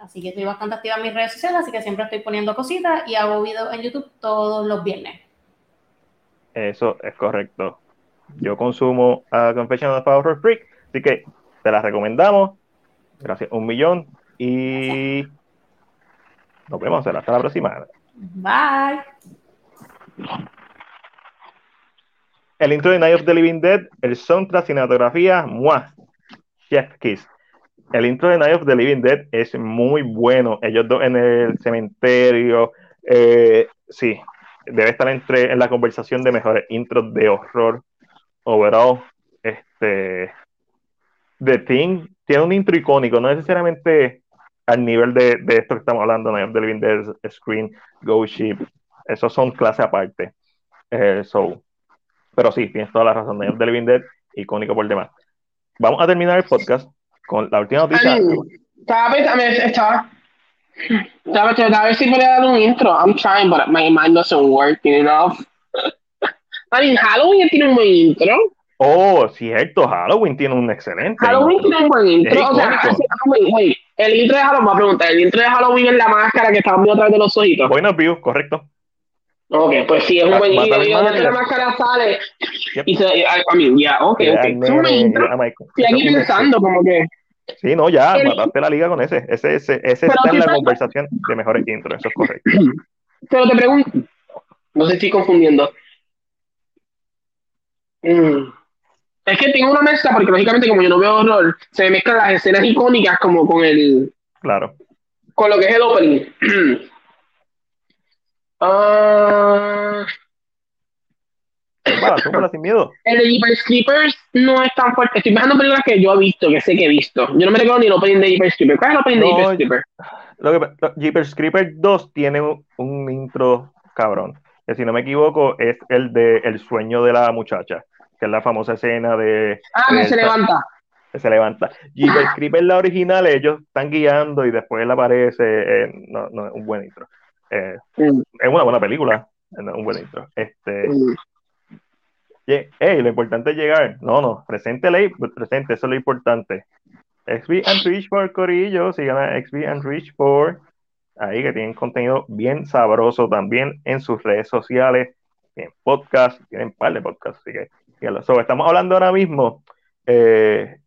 Speaker 2: Así que estoy bastante activa en mis redes sociales, así que siempre estoy poniendo cositas y hago videos en YouTube todos los viernes.
Speaker 1: Eso es correcto. Yo consumo a Confession of a Horror Freak, así que te la recomendamos. Gracias, un millón. Y nos vemos hasta la próxima.
Speaker 2: Bye.
Speaker 1: El intro de Night of the Living Dead, el soundtrack, cinematografía, ¡mua! Chef Kiss. El intro de Night of the Living Dead es muy bueno. Ellos dos en el cementerio. eh, sí, debe estar entre en la conversación de mejores intros de horror overall. Este, The Thing tiene un intro icónico, no necesariamente al nivel de, de esto que estamos hablando, of the Living Screen, Ghost Ship. Esos son clase aparte. Eh, so, pero sí, tienes toda la razón. Of the Living Dead, icónico por demás. Vamos a terminar el podcast con la última noticia.
Speaker 3: Estaba pensando, estaba, estaba a ver si podía dar un intro. I'm trying, but my mind doesn't work enough. I mean, Halloween tiene un buen intro.
Speaker 1: Oh, cierto, Halloween tiene un excelente.
Speaker 3: Halloween tiene un buen intro.
Speaker 1: Es
Speaker 3: O sea, wait. El intro de Halloween, voy a preguntar, el intro de Halloween es la máscara que estamos viendo a través de los ojitos.
Speaker 1: Buenos views, correcto.
Speaker 3: Ok, pues sí, es un buen intro. Y donde la máscara sale
Speaker 1: Yep.
Speaker 3: y se, I, I mean, yeah, ok, ok. Es un buen
Speaker 1: nene,
Speaker 3: intro. Estoy aquí
Speaker 1: es
Speaker 3: pensando como que...
Speaker 1: Sí, no, ya,
Speaker 3: El-
Speaker 1: mataste la liga con ese. Ese, ese, ese está en la
Speaker 3: está-
Speaker 1: conversación de mejores intros, eso es correcto.
Speaker 3: Pero te pregunto, no sé si estoy confundiendo. Mm. Es que tengo una mezcla, porque lógicamente como yo no veo horror, se me mezclan las escenas icónicas como con el
Speaker 1: Claro.
Speaker 3: con lo que es el opening. Ah,
Speaker 1: Túmbala, túmbala sin miedo.
Speaker 3: el de Jeepers Creepers no es tan fuerte. Estoy pensando en películas que yo he visto, que sé que he visto. Yo no me recuerdo ni el opening de Jeepers Creepers. ¿Cuál es el opening de
Speaker 1: No,
Speaker 3: Jeepers Creepers?
Speaker 1: Lo que, lo- Jeepers Creepers 2 tiene un, un intro cabrón. Que si no me equivoco, es el de El sueño de la muchacha. Que es la famosa escena de.
Speaker 3: Ah,
Speaker 1: de-
Speaker 3: se levanta.
Speaker 1: se levanta. Jeepers Creepers, la original, ellos están guiando y después él aparece. eh, no, no, es un buen intro. Eh,
Speaker 3: Mm,
Speaker 1: es una buena película. un buen intro. Este,
Speaker 3: mm.
Speaker 1: Ye- Ey, lo importante es llegar. No, no, presente ley, presente, eso es lo importante. XB and Rich for Corillo, sigan a XB and Rich for ahí que tienen contenido bien sabroso también en sus redes sociales, en podcast, tienen un par de podcasts, así que. So, estamos hablando ahora mismo. Eh,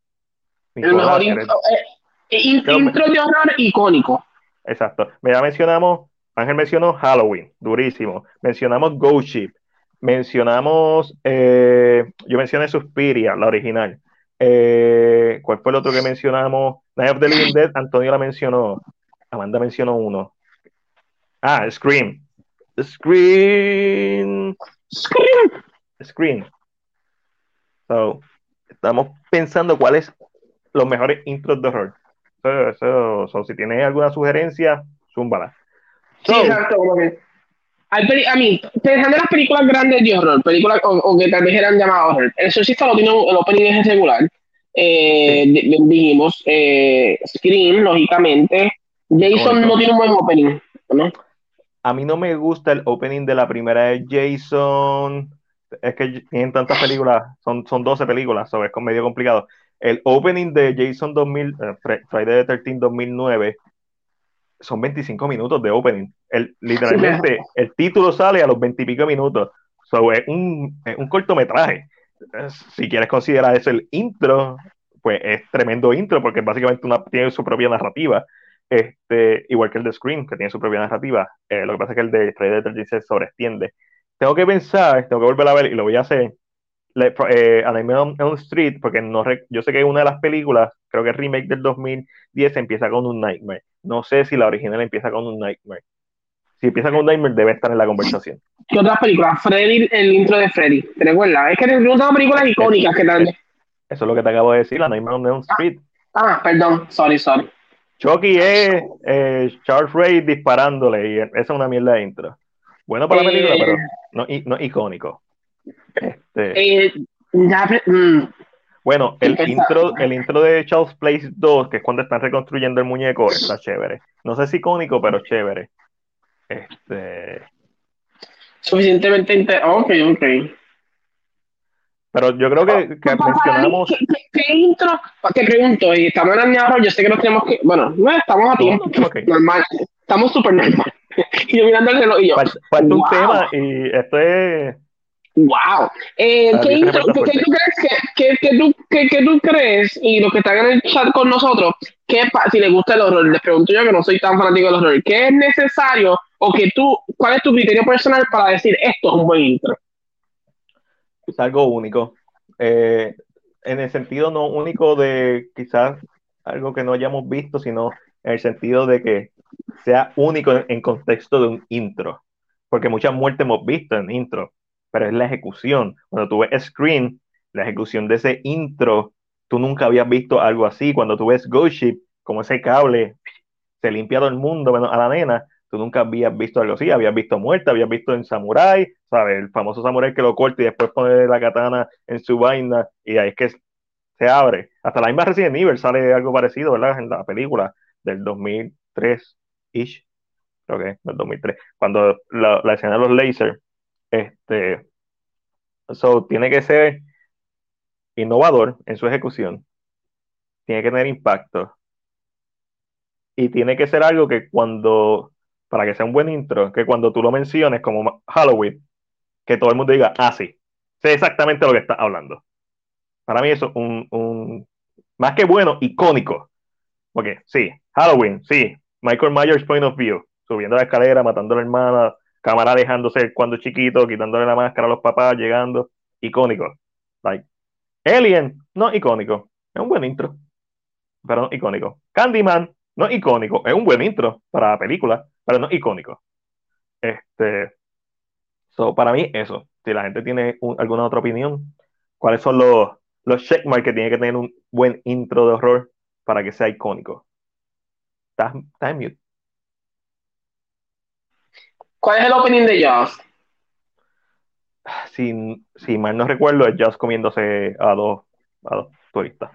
Speaker 3: El mejor intro, eh,
Speaker 1: que-
Speaker 3: intro de horror icónico.
Speaker 1: Exacto. Ya mencionamos, Ángel mencionó Halloween, durísimo. Mencionamos Ghost Ship. Mencionamos, eh, yo mencioné Suspiria, la original. Eh, ¿cuál fue el otro que mencionamos? Night of the Living Dead, Antonio la mencionó. Amanda mencionó uno. Ah, Scream. Scream. Scream. So, estamos pensando cuáles los mejores intros de horror. So, so- so, si tienes alguna sugerencia, zúmbala.
Speaker 3: Sí, exacto. Como que, a mí, pensando en las películas grandes de horror, películas o, o que tal vez eran llamadas horror, el Exorcista lo tiene, el opening es regular. Eh, di- dijimos, eh, Scream, lógicamente. Jason
Speaker 1: Icónico.
Speaker 3: no tiene un buen opening, ¿no?
Speaker 1: a mí no me gusta el opening de la primera de Jason. Es que tienen tantas películas, son, son 12 películas, so es medio complicado. El opening de Jason 2000, eh, Friday the 13 2009 son 25 minutos de opening. El, literalmente, el título sale a los 20 y pico minutos. So, es, un, es un cortometraje. Si quieres considerar eso el intro, pues es tremendo intro porque básicamente una, tiene su propia narrativa. Este, igual que el de Scream, que tiene su propia narrativa. Eh, lo que pasa es que el de Friday the 13 se sobreextiende. Tengo que pensar, tengo que volver a ver y lo voy a hacer. eh, Anime on, on Street, porque no yo sé que una de las películas, creo que el remake del 2010 empieza con un Nightmare. No sé si la original empieza con un Nightmare. Si empieza con un Nightmare, debe estar en la conversación.
Speaker 3: ¿Qué otras películas? Freddy, el intro de Freddy. ¿Te recuerdas? Es que tengo películas icónicas que tal.
Speaker 1: Eso es lo que te acabo de decir, la Nightmare on Elm Street.
Speaker 3: Ah, perdón, sorry, sorry.
Speaker 1: Chucky es eh, Charles Ray disparándole y esa es una mierda de intro. Bueno para la película, pero no, no icónico. Este,
Speaker 3: eh, ya, mm.
Speaker 1: Bueno, el intro, el intro de Charles Place 2, que es cuando están reconstruyendo el muñeco, está chévere. No sé si icónico, pero chévere. Este.
Speaker 3: Suficientemente inter... Ok, ok.
Speaker 1: Pero yo creo que, que mencionamos.
Speaker 3: ¿Qué, qué, intro? Te pregunto, y estamos en el yo sé que nos tenemos que. Bueno, no estamos a tiempo. Okay. Normal. Estamos súper normal. y yo mirando el reloj y yo.
Speaker 1: Falta, wow. un tema y esto es
Speaker 3: Wow. Eh, ¿qué, intro, ¿qué, ¿qué, tú crees que, que, tú, que, tú crees y los que están en el chat con nosotros, que si les gusta el horror, les pregunto yo que no soy tan fanático del horror, ¿qué es necesario o que tú, cuál es tu criterio personal para decir esto es un buen intro?
Speaker 1: Es algo único. Eh, en el sentido no único de quizás algo que no hayamos visto, sino en el sentido de que sea único en, contexto de un intro. Porque muchas muertes hemos visto en intro pero es la ejecución. Cuando tú ves Screen, la ejecución de ese intro, tú nunca habías visto algo así. Cuando tú ves Ghost Ship, como ese cable se limpia todo el mundo, a la nena, tú nunca habías visto algo así. Habías visto muerte, habías visto en Samurai, ¿sabes? El famoso Samurai que lo corta y después pone la katana en su vaina y ahí es que se abre. Hasta la misma Resident Evil sale algo parecido, ¿verdad? En la película del 2003-ish, creo que, del 2003, cuando la, la escena de los lasers este, so, tiene que ser innovador en su ejecución, tiene que tener impacto y tiene que ser algo que cuando, para que sea un buen intro, que cuando tú lo menciones como Halloween, que todo el mundo diga, ah, sí, sé exactamente lo que está hablando. Para mí eso es un, un, más que bueno, icónico. Porque sí, Halloween, sí, Michael Myers Point of View, subiendo la escalera, matando a la hermana, cámara dejándose cuando chiquito, quitándole la máscara a los papás, llegando, icónico. Like, Alien, no icónico, es un buen intro, pero no icónico. Candyman, no icónico, es un buen intro para la película, pero no icónico. Este, so, para mí, eso. Si la gente tiene alguna otra opinión, ¿cuáles son los, los checkmarks que tiene que tener un buen intro de horror para que sea icónico? Estás en mute.
Speaker 3: ¿Cuál es el opening de Jazz?
Speaker 1: Si, si mal no recuerdo, es Jazz comiéndose a dos, a dos turistas.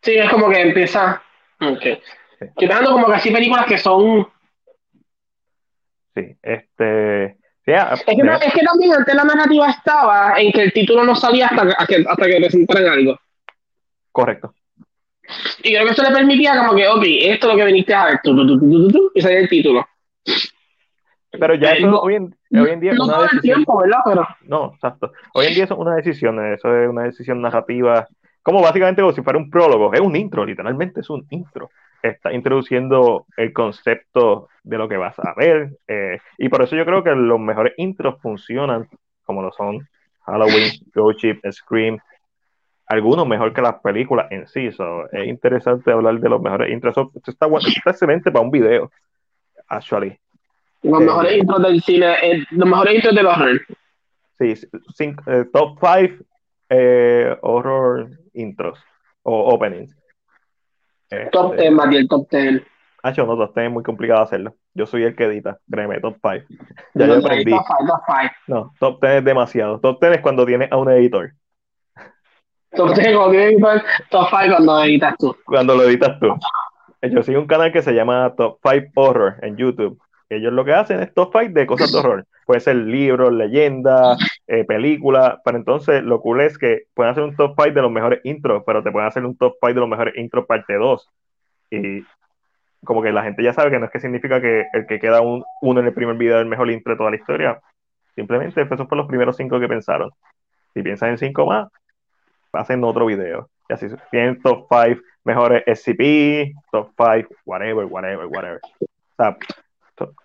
Speaker 3: Sí, es como que empieza. Okay. Sí. Pensando como que así películas que son.
Speaker 1: Sí, este. Yeah,
Speaker 3: es, que, yeah. es, que, también antes la narrativa estaba en que el título no salía hasta que, hasta que presentaran algo.
Speaker 1: Correcto.
Speaker 3: Y creo que eso le permitía como que, ok, esto es lo que viniste a ver, tu, tu, tu, y salía el título.
Speaker 1: Pero ya eso hoy en, hoy en día
Speaker 3: no
Speaker 1: es una
Speaker 3: todo el tiempo, ¿verdad? Pero...
Speaker 1: No, exacto. Hoy en día eso es una decisión, eso es una decisión narrativa, como básicamente como si fuera un prólogo, es un intro, literalmente es un intro. Está introduciendo el concepto de lo que vas a ver, eh, y por eso yo creo que los mejores intros funcionan como lo son Halloween, Go Chip, Scream, algunos mejor que las películas en sí. So, es interesante hablar de los mejores intros. Eso está, está excelente para un video, actually.
Speaker 3: Los
Speaker 1: Eh,
Speaker 3: mejores intros del cine, eh, los mejores intros del horror.
Speaker 1: Sí, cinco, eh, top 5 eh, horror intros o openings.
Speaker 3: Top
Speaker 1: Este,
Speaker 3: 10, más bien, top 10.
Speaker 1: Hacho, no, top 10 es muy complicado hacerlo. Yo soy el que edita, créeme, top 5. Ya
Speaker 3: No,
Speaker 1: yo aprendí.
Speaker 3: top 5, top 5.
Speaker 1: No, top 10 es demasiado. Top 10 es cuando tienes a un editor,
Speaker 3: Top 10 cuando top 5 cuando editas tú.
Speaker 1: cuando lo editas tú. Yo sigo un canal que se llama Top 5 Horror en YouTube. ellos lo que hacen es top five de cosas de horror. Puede ser libros, leyendas, eh, películas, pero entonces lo cool es que pueden hacer un top five de los mejores intros, pero te pueden hacer un top five de los mejores intros parte 2. Y como que la gente ya sabe que no es que significa que el que queda un, uno en el primer video es el mejor intro de toda la historia. Simplemente esos fueron los primeros cinco que pensaron. Si piensan en cinco más, hacen otro video. Y así tienen top 5 mejores SCP, top 5, whatever, whatever, whatever. O sea,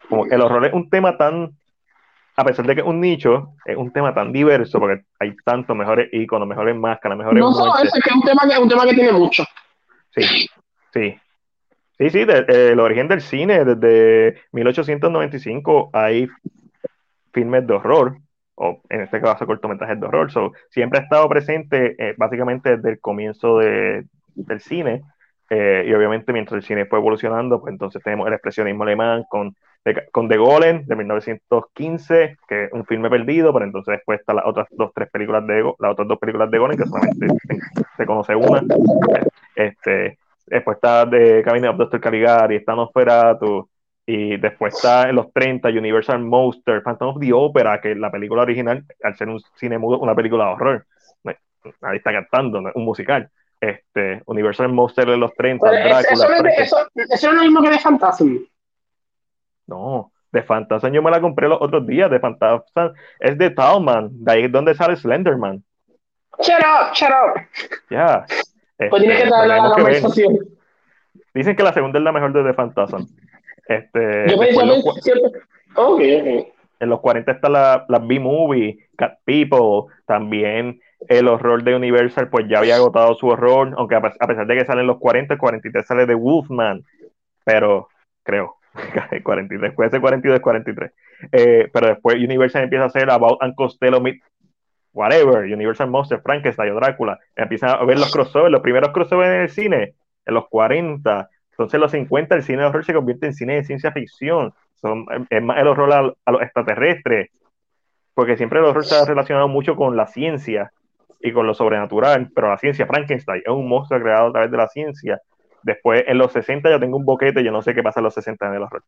Speaker 1: como el horror es un tema tan, a pesar de que es un nicho, es un tema tan diverso porque hay tantos mejores iconos, mejores máscaras, mejores.
Speaker 3: No solo eso, es que es un tema que, un tema que tiene mucho.
Speaker 1: Sí, sí. Sí, sí, el origen del cine, desde 1895 hay filmes de horror, o en este caso cortometrajes de horror. So, siempre ha estado presente eh, básicamente desde el comienzo de, del cine. Eh, y obviamente mientras el cine fue evolucionando, pues entonces tenemos el expresionismo alemán con, de, con The Golem de 1915, que es un filme perdido, pero entonces después están las otras dos, tres películas de las otras dos películas de Golem, que solamente se, conoce una. Este, después está de Cabinet of Dr. Caligari, está Nosferatu, y después está en los 30 Universal Monster, Phantom of the Opera, que la película original, al ser un cine mudo, una película de horror. Nadie está cantando, un musical. Este, Universal Monster de los 30.
Speaker 3: Drácula, eso, eso, eso, es lo mismo que de Phantasm.
Speaker 1: No, de Phantasm yo me la compré los otros días. De Phantasm es de Talman, de ahí es donde sale Slenderman.
Speaker 3: Shut up, shut up.
Speaker 1: Ya.
Speaker 3: pues tienes que este, darle la conversación.
Speaker 1: Dicen que la segunda es la mejor de The Phantasm. Este,
Speaker 3: yo pensé, okay,
Speaker 1: En los 40 está la, la B-Movie, Cat People, también el horror de Universal, pues ya había agotado su horror, aunque a, pesar de que salen los 40, el 43 sale de Wolfman, pero creo, 43, puede ser 42, 43. Eh, pero después Universal empieza a hacer About and Costello Meet whatever, Universal Monster, Frankenstein o Drácula, empiezan a ver los crossovers, los primeros crossovers en el cine, en los 40, entonces, en los 50 el cine de horror se convierte en cine de ciencia ficción. Son, es más el horror a, los extraterrestres, porque siempre el horror se ha relacionado mucho con la ciencia y con lo sobrenatural, pero la ciencia, Frankenstein, es un monstruo creado a través de la ciencia. Después, en los 60 yo tengo un boquete, yo no sé qué pasa en los 60 en el horror.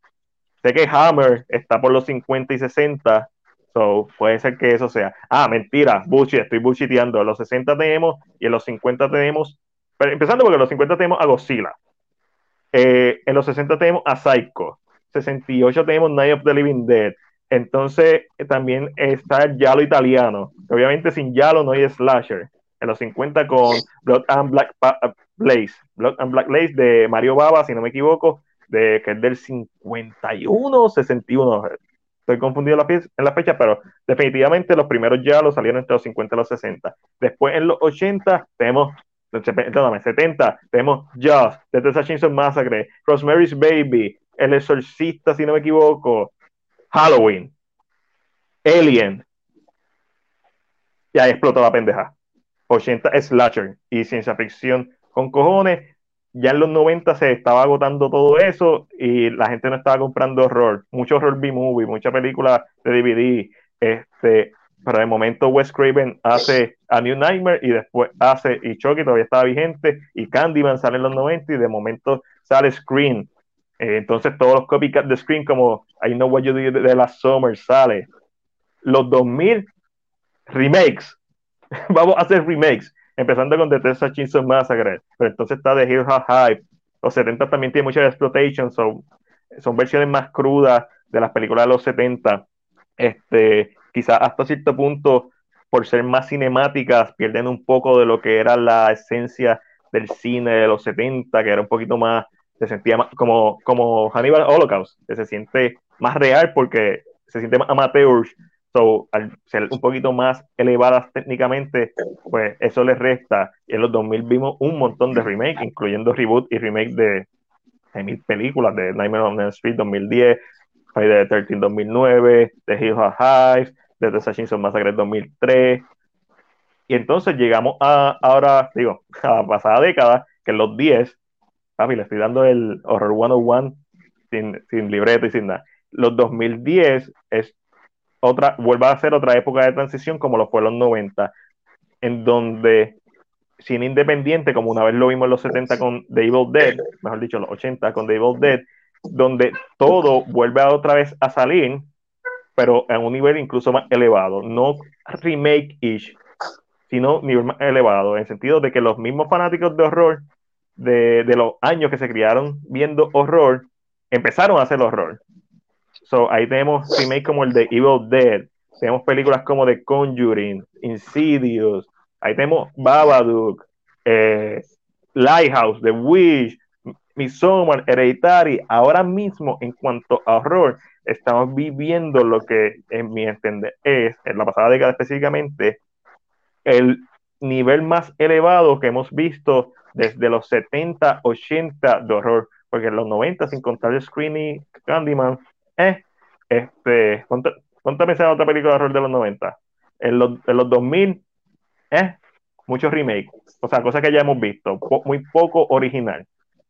Speaker 1: Sé que Hammer está por los 50 y 60, so puede ser que eso sea. Ah, mentira, bullshit, estoy bullshiteando. En los 60 tenemos y en los 50 tenemos, empezando porque en los 50 tenemos a Godzilla, eh, en los 60 tenemos a Psycho. 68 tenemos Night of the Living Dead. Entonces eh, también está el Yalo italiano. Obviamente sin Yalo no hay slasher. En los 50 con Blood and Black Blaze. Blood and Black Blaze de Mario Baba, si no me equivoco, de, que es del 51 61. Estoy confundido en la, fecha, pero definitivamente los primeros Yalo salieron entre los 50 y los 60. Después en los 80 tenemos perdóname, 70, tenemos Just, The Texas Chainsaw Massacre, Rosemary's Baby, El Exorcista, si no me equivoco, Halloween, Alien, y ahí explotó la pendeja. 80 slasher y ciencia ficción con cojones. Ya en los 90 se estaba agotando todo eso y la gente no estaba comprando horror. Mucho horror B-movie, mucha película de DVD. Este, pero de momento Wes Craven hace A New Nightmare y después hace, y Chucky todavía estaba vigente, y Candyman sale en los 90 y de momento sale Scream. Eh, entonces todos los copycats de Scream como I Know What You Do de la Summer sale. Los 2000 remakes. Vamos a hacer remakes. Empezando con The Texas Chainsaw Massacre. Pero entonces está The Hero Hype. Los 70 también tiene mucha exploitation. Son, son versiones más crudas de las películas de los 70. Este, quizás hasta cierto punto, por ser más cinemáticas, pierden un poco de lo que era la esencia del cine de los 70, que era un poquito más, se sentía más como, como Hannibal Holocaust, que se siente más real porque se siente más amateur, so, al ser un poquito más elevadas técnicamente, pues eso les resta. Y en los 2000 vimos un montón de remakes, incluyendo reboot y remake de, de mil películas, de Nightmare on Elm Street 2010, Friday the 13 2009, The Hill of Hive, The Assassin's Massacre 2003. Y entonces llegamos a ahora, digo, a la pasada década, que en los 10, papi, le estoy dando el Horror 101 sin, sin libreto y sin nada. Los 2010 es otra, vuelve a ser otra época de transición como lo fue los 90, en donde cine independiente, como una vez lo vimos en los 70 con The Evil Dead, mejor dicho, los 80 con The Evil Dead, donde todo vuelve otra vez a salir, pero a un nivel incluso más elevado. No remake-ish, sino nivel más elevado, en el sentido de que los mismos fanáticos de horror de, de los años que se criaron viendo horror, empezaron a hacer horror. So, ahí tenemos remake como el de Evil Dead, tenemos películas como The Conjuring, Insidious, ahí tenemos Babadook, eh, Lighthouse, The Witch, Midsommar, Hereditary. Ahora mismo, en cuanto a horror, estamos viviendo lo que, en mi entender, es, en la pasada década específicamente, el nivel más elevado que hemos visto desde los 70, 80 de horror, porque en los 90, sin contar el Screamy Candyman, eh, este, cuéntame esa otra película de horror de los 90. En los, en los 2000, eh, muchos remakes, o sea, cosas que ya hemos visto, muy poco original.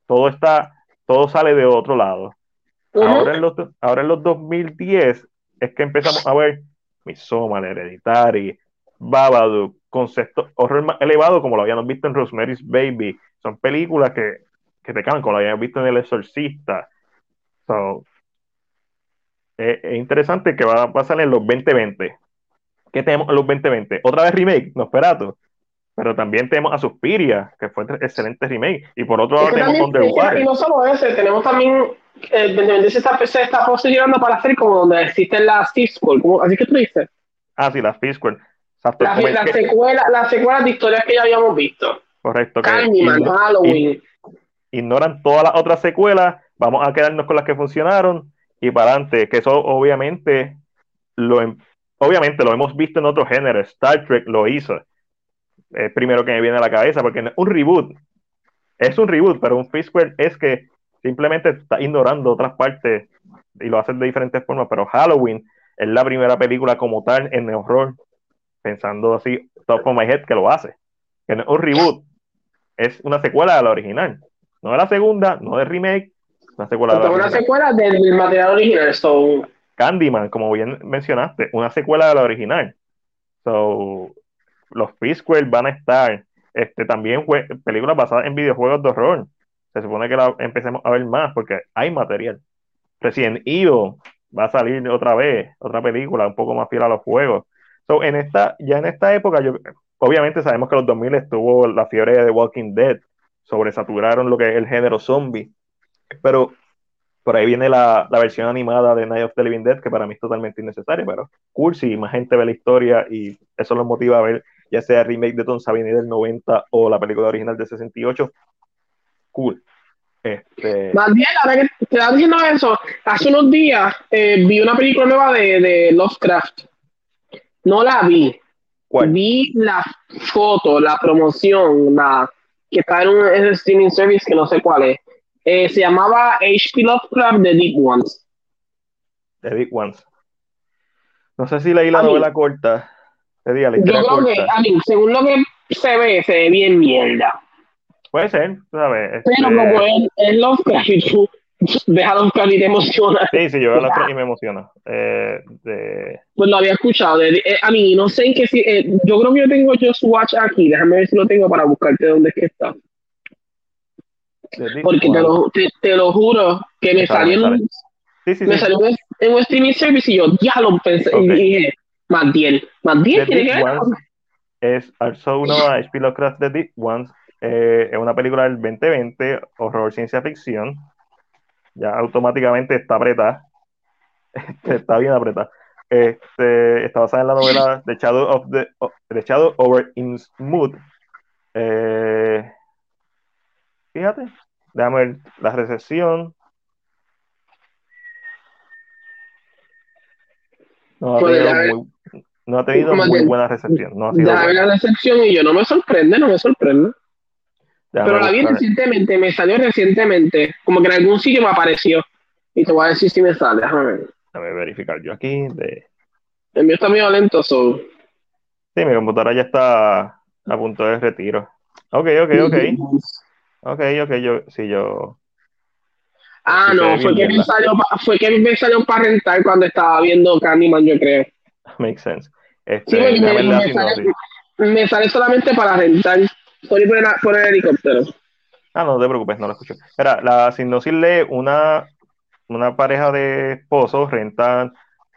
Speaker 1: Todo está, todo sale de otro lado. ahora, en los, ahora en los 2010 es que empezamos a ver Midsommar, Hereditary, Babadook, concepto horror más elevado como lo habíamos visto en Rosemary's Baby. Son películas que, que te caen como lo habíamos visto en El Exorcista. es, interesante que va a pasar en los 2020. ¿Qué tenemos en los 2020? Otra vez remake, Nosferatu. Pero también tenemos a Suspiria, que fue excelente remake. Y por otro lado tenemos
Speaker 3: Underwater. Y no solo ese, tenemos también 2020 se está, se está posicionando para hacer como donde existen las Fistful, así que tú dices.
Speaker 1: Ah, sí, las Fistful.
Speaker 3: La, secuela, las secuelas de historias que ya habíamos visto.
Speaker 1: Correcto. Halloween. Ignoran todas las otras secuelas, vamos a quedarnos con las que funcionaron y para adelante, que eso obviamente lo, em, obviamente lo hemos visto en otros géneros, Star Trek lo hizo, es primero que me viene a la cabeza, porque un reboot es un reboot, pero un Fistquare es que simplemente está ignorando otras partes y lo hacen de diferentes formas, pero Halloween es la primera película como tal en el horror pensando así, top of my head, que lo hace. Que no es un reboot, es una secuela de la original. No de la segunda, no de remake, una secuela
Speaker 3: de la una secuela del material original. So...
Speaker 1: Candyman, como bien mencionaste, una secuela de la original. So, los prequels van a estar. Este, también películas basadas en videojuegos de horror. Se supone que la empecemos a ver más porque hay material. Resident Evil va a salir otra vez, otra película un poco más fiel a los juegos en esta, ya en esta época, yo, obviamente sabemos que los 2000 estuvo la fiebre de Walking Dead, sobresaturaron lo que es el género zombie, pero por ahí viene la, la, versión animada de Night of the Living Dead, que para mí es totalmente innecesaria, pero cool si más gente ve la historia y eso los motiva a ver ya sea el remake de Tom Savini del 90 o la película original de 68, cool. Este...
Speaker 3: Más bien, ahora que te estás diciendo eso, hace unos días eh, vi una película nueva de, de Lovecraft no la vi. Vi la foto, la promoción, la que está en un streaming service que no sé cuál es. Eh, se llamaba HP Lovecraft The Deep Ones.
Speaker 1: The Deep Ones. No sé si leí la novela corta.
Speaker 3: Te diga, la yo creo que, a mí, según lo que se ve, se ve bien mierda.
Speaker 1: Puede ser,
Speaker 3: ¿sabes? Pero como este es, es Lovecraft y tú Déjalo buscar y te emociona.
Speaker 1: Sí, sí, yo veo la y me emociona. Eh,
Speaker 3: pues lo había escuchado. Eh, a mí, no sé en qué. Eh, yo creo que yo tengo Just Watch aquí. Déjame ver si lo tengo para buscarte dónde es que está. Porque te lo, te, lo, juro que me salió, en, sí, sí, me salió en un streaming service y yo ya lo pensé y dije, más 10, más 10 tiene que ver.
Speaker 1: Es also uno a Spillocraft The Deep Ones. es una película del 2020, horror ciencia ficción ya automáticamente está apretada. Está bien apretada. Este, está basada en la novela The Shadow, of the, the Shadow Over Smooth. Eh, fíjate, déjame ver la recepción. No ha pues tenido, muy, no ha tenido muy buena recepción. No ha sido
Speaker 3: la recepción y yo no me sorprende, no me sorprende. Pero la vi recientemente, me salió recientemente, como que en algún sitio me apareció. Y te voy a decir si me sale, déjame ver.
Speaker 1: Déjame verificar yo aquí. De...
Speaker 3: El mío está medio lento, so.
Speaker 1: Sí, mi computadora ya está a punto de retiro. Ok, ok, ok. Ok, ok, yo, sí, yo.
Speaker 3: Ah, no, fue que, me salió, fue que me salió para rentar cuando estaba viendo Candyman, yo creo.
Speaker 1: Makes sense.
Speaker 3: Este, sí, me, me, sale, me, sale, solamente para rentar. Por, por, el helicóptero.
Speaker 1: Ah, no, te preocupes, no lo escucho. Mira, la sinopsis lee una una pareja de esposos rentan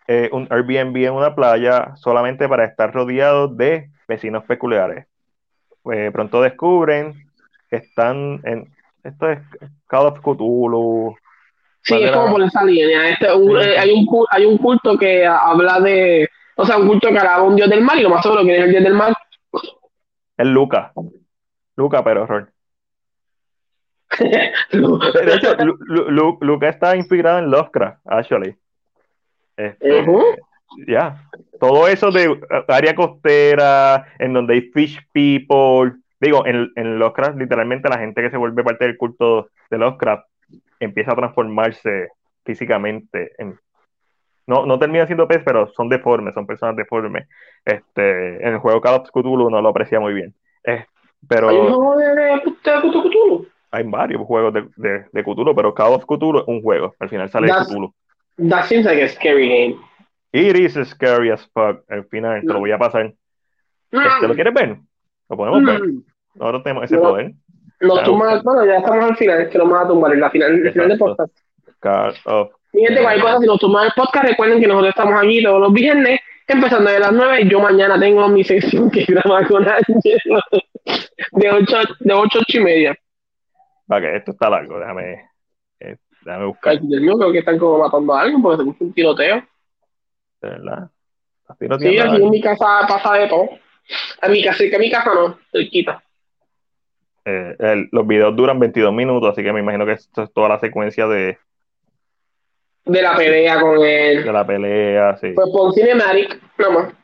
Speaker 1: eh, un Airbnb en una playa solamente para estar rodeados de vecinos peculiares. Eh, pronto descubren que están en. Esto es Call of Cthulhu.
Speaker 3: Sí, es como por esa línea. Este, un-
Speaker 1: Sí.
Speaker 3: eh, hay, un, hay un culto que habla de. O sea, un culto que alaba un dios del mal y lo más seguro que es el dios del mal.
Speaker 1: Es Luca. Luca, pero horror. De hecho, Lu- Lu- Lu- Luca está inspirado en Lovecraft, actually. Este. Ya. Todo eso de uh, área costera, en donde hay fish people. Digo, en, en Lovecraft, literalmente la gente que se vuelve parte del culto de Lovecraft empieza a transformarse físicamente. En, no, no termina siendo pez, pero son deformes, son personas deformes. Este, en el juego Call of Cthulhu no lo aprecia muy bien. Eh, pero
Speaker 3: Hay un juego de, de, Cthulhu,
Speaker 1: hay varios juegos de, de, de Cthulhu, pero Call of Cthulhu es un juego. Al final sale
Speaker 3: Das-
Speaker 1: Cthulhu.
Speaker 3: That seems like a scary game.
Speaker 1: It is scary as fuck. Al final, te lo voy a pasar. Este, ¿Lo quieres ver? Lo podemos ver.
Speaker 3: Mm.
Speaker 1: Ahora tenemos ese
Speaker 3: No.
Speaker 1: poder.
Speaker 3: Nos
Speaker 1: Claro.
Speaker 3: tumban, bueno, ya estamos al final, es que lo vamos a tumbar en la final, el final de podcast. Mi gente, cualquier cosa, si nos toman el podcast, recuerden que nosotros estamos aquí todos los viernes, empezando de las 9. Yo mañana tengo mi sección que graba con Ángelo de 8, de 8, 8 y media.
Speaker 1: Que esto está largo. Déjame, eh, déjame buscar.
Speaker 3: Ay, mío, creo que están como matando a alguien porque se puso un tiroteo.
Speaker 1: De verdad.
Speaker 3: Sí, aquí en mi casa pasa de todo. En mi casa, que en mi casa no, cerquita.
Speaker 1: Eh, el- los videos duran 22 minutos, así que me imagino que esto es toda la secuencia de,
Speaker 3: De la pelea con él.
Speaker 1: de la pelea. Sí.
Speaker 3: Pues pon Cinematic, nada más.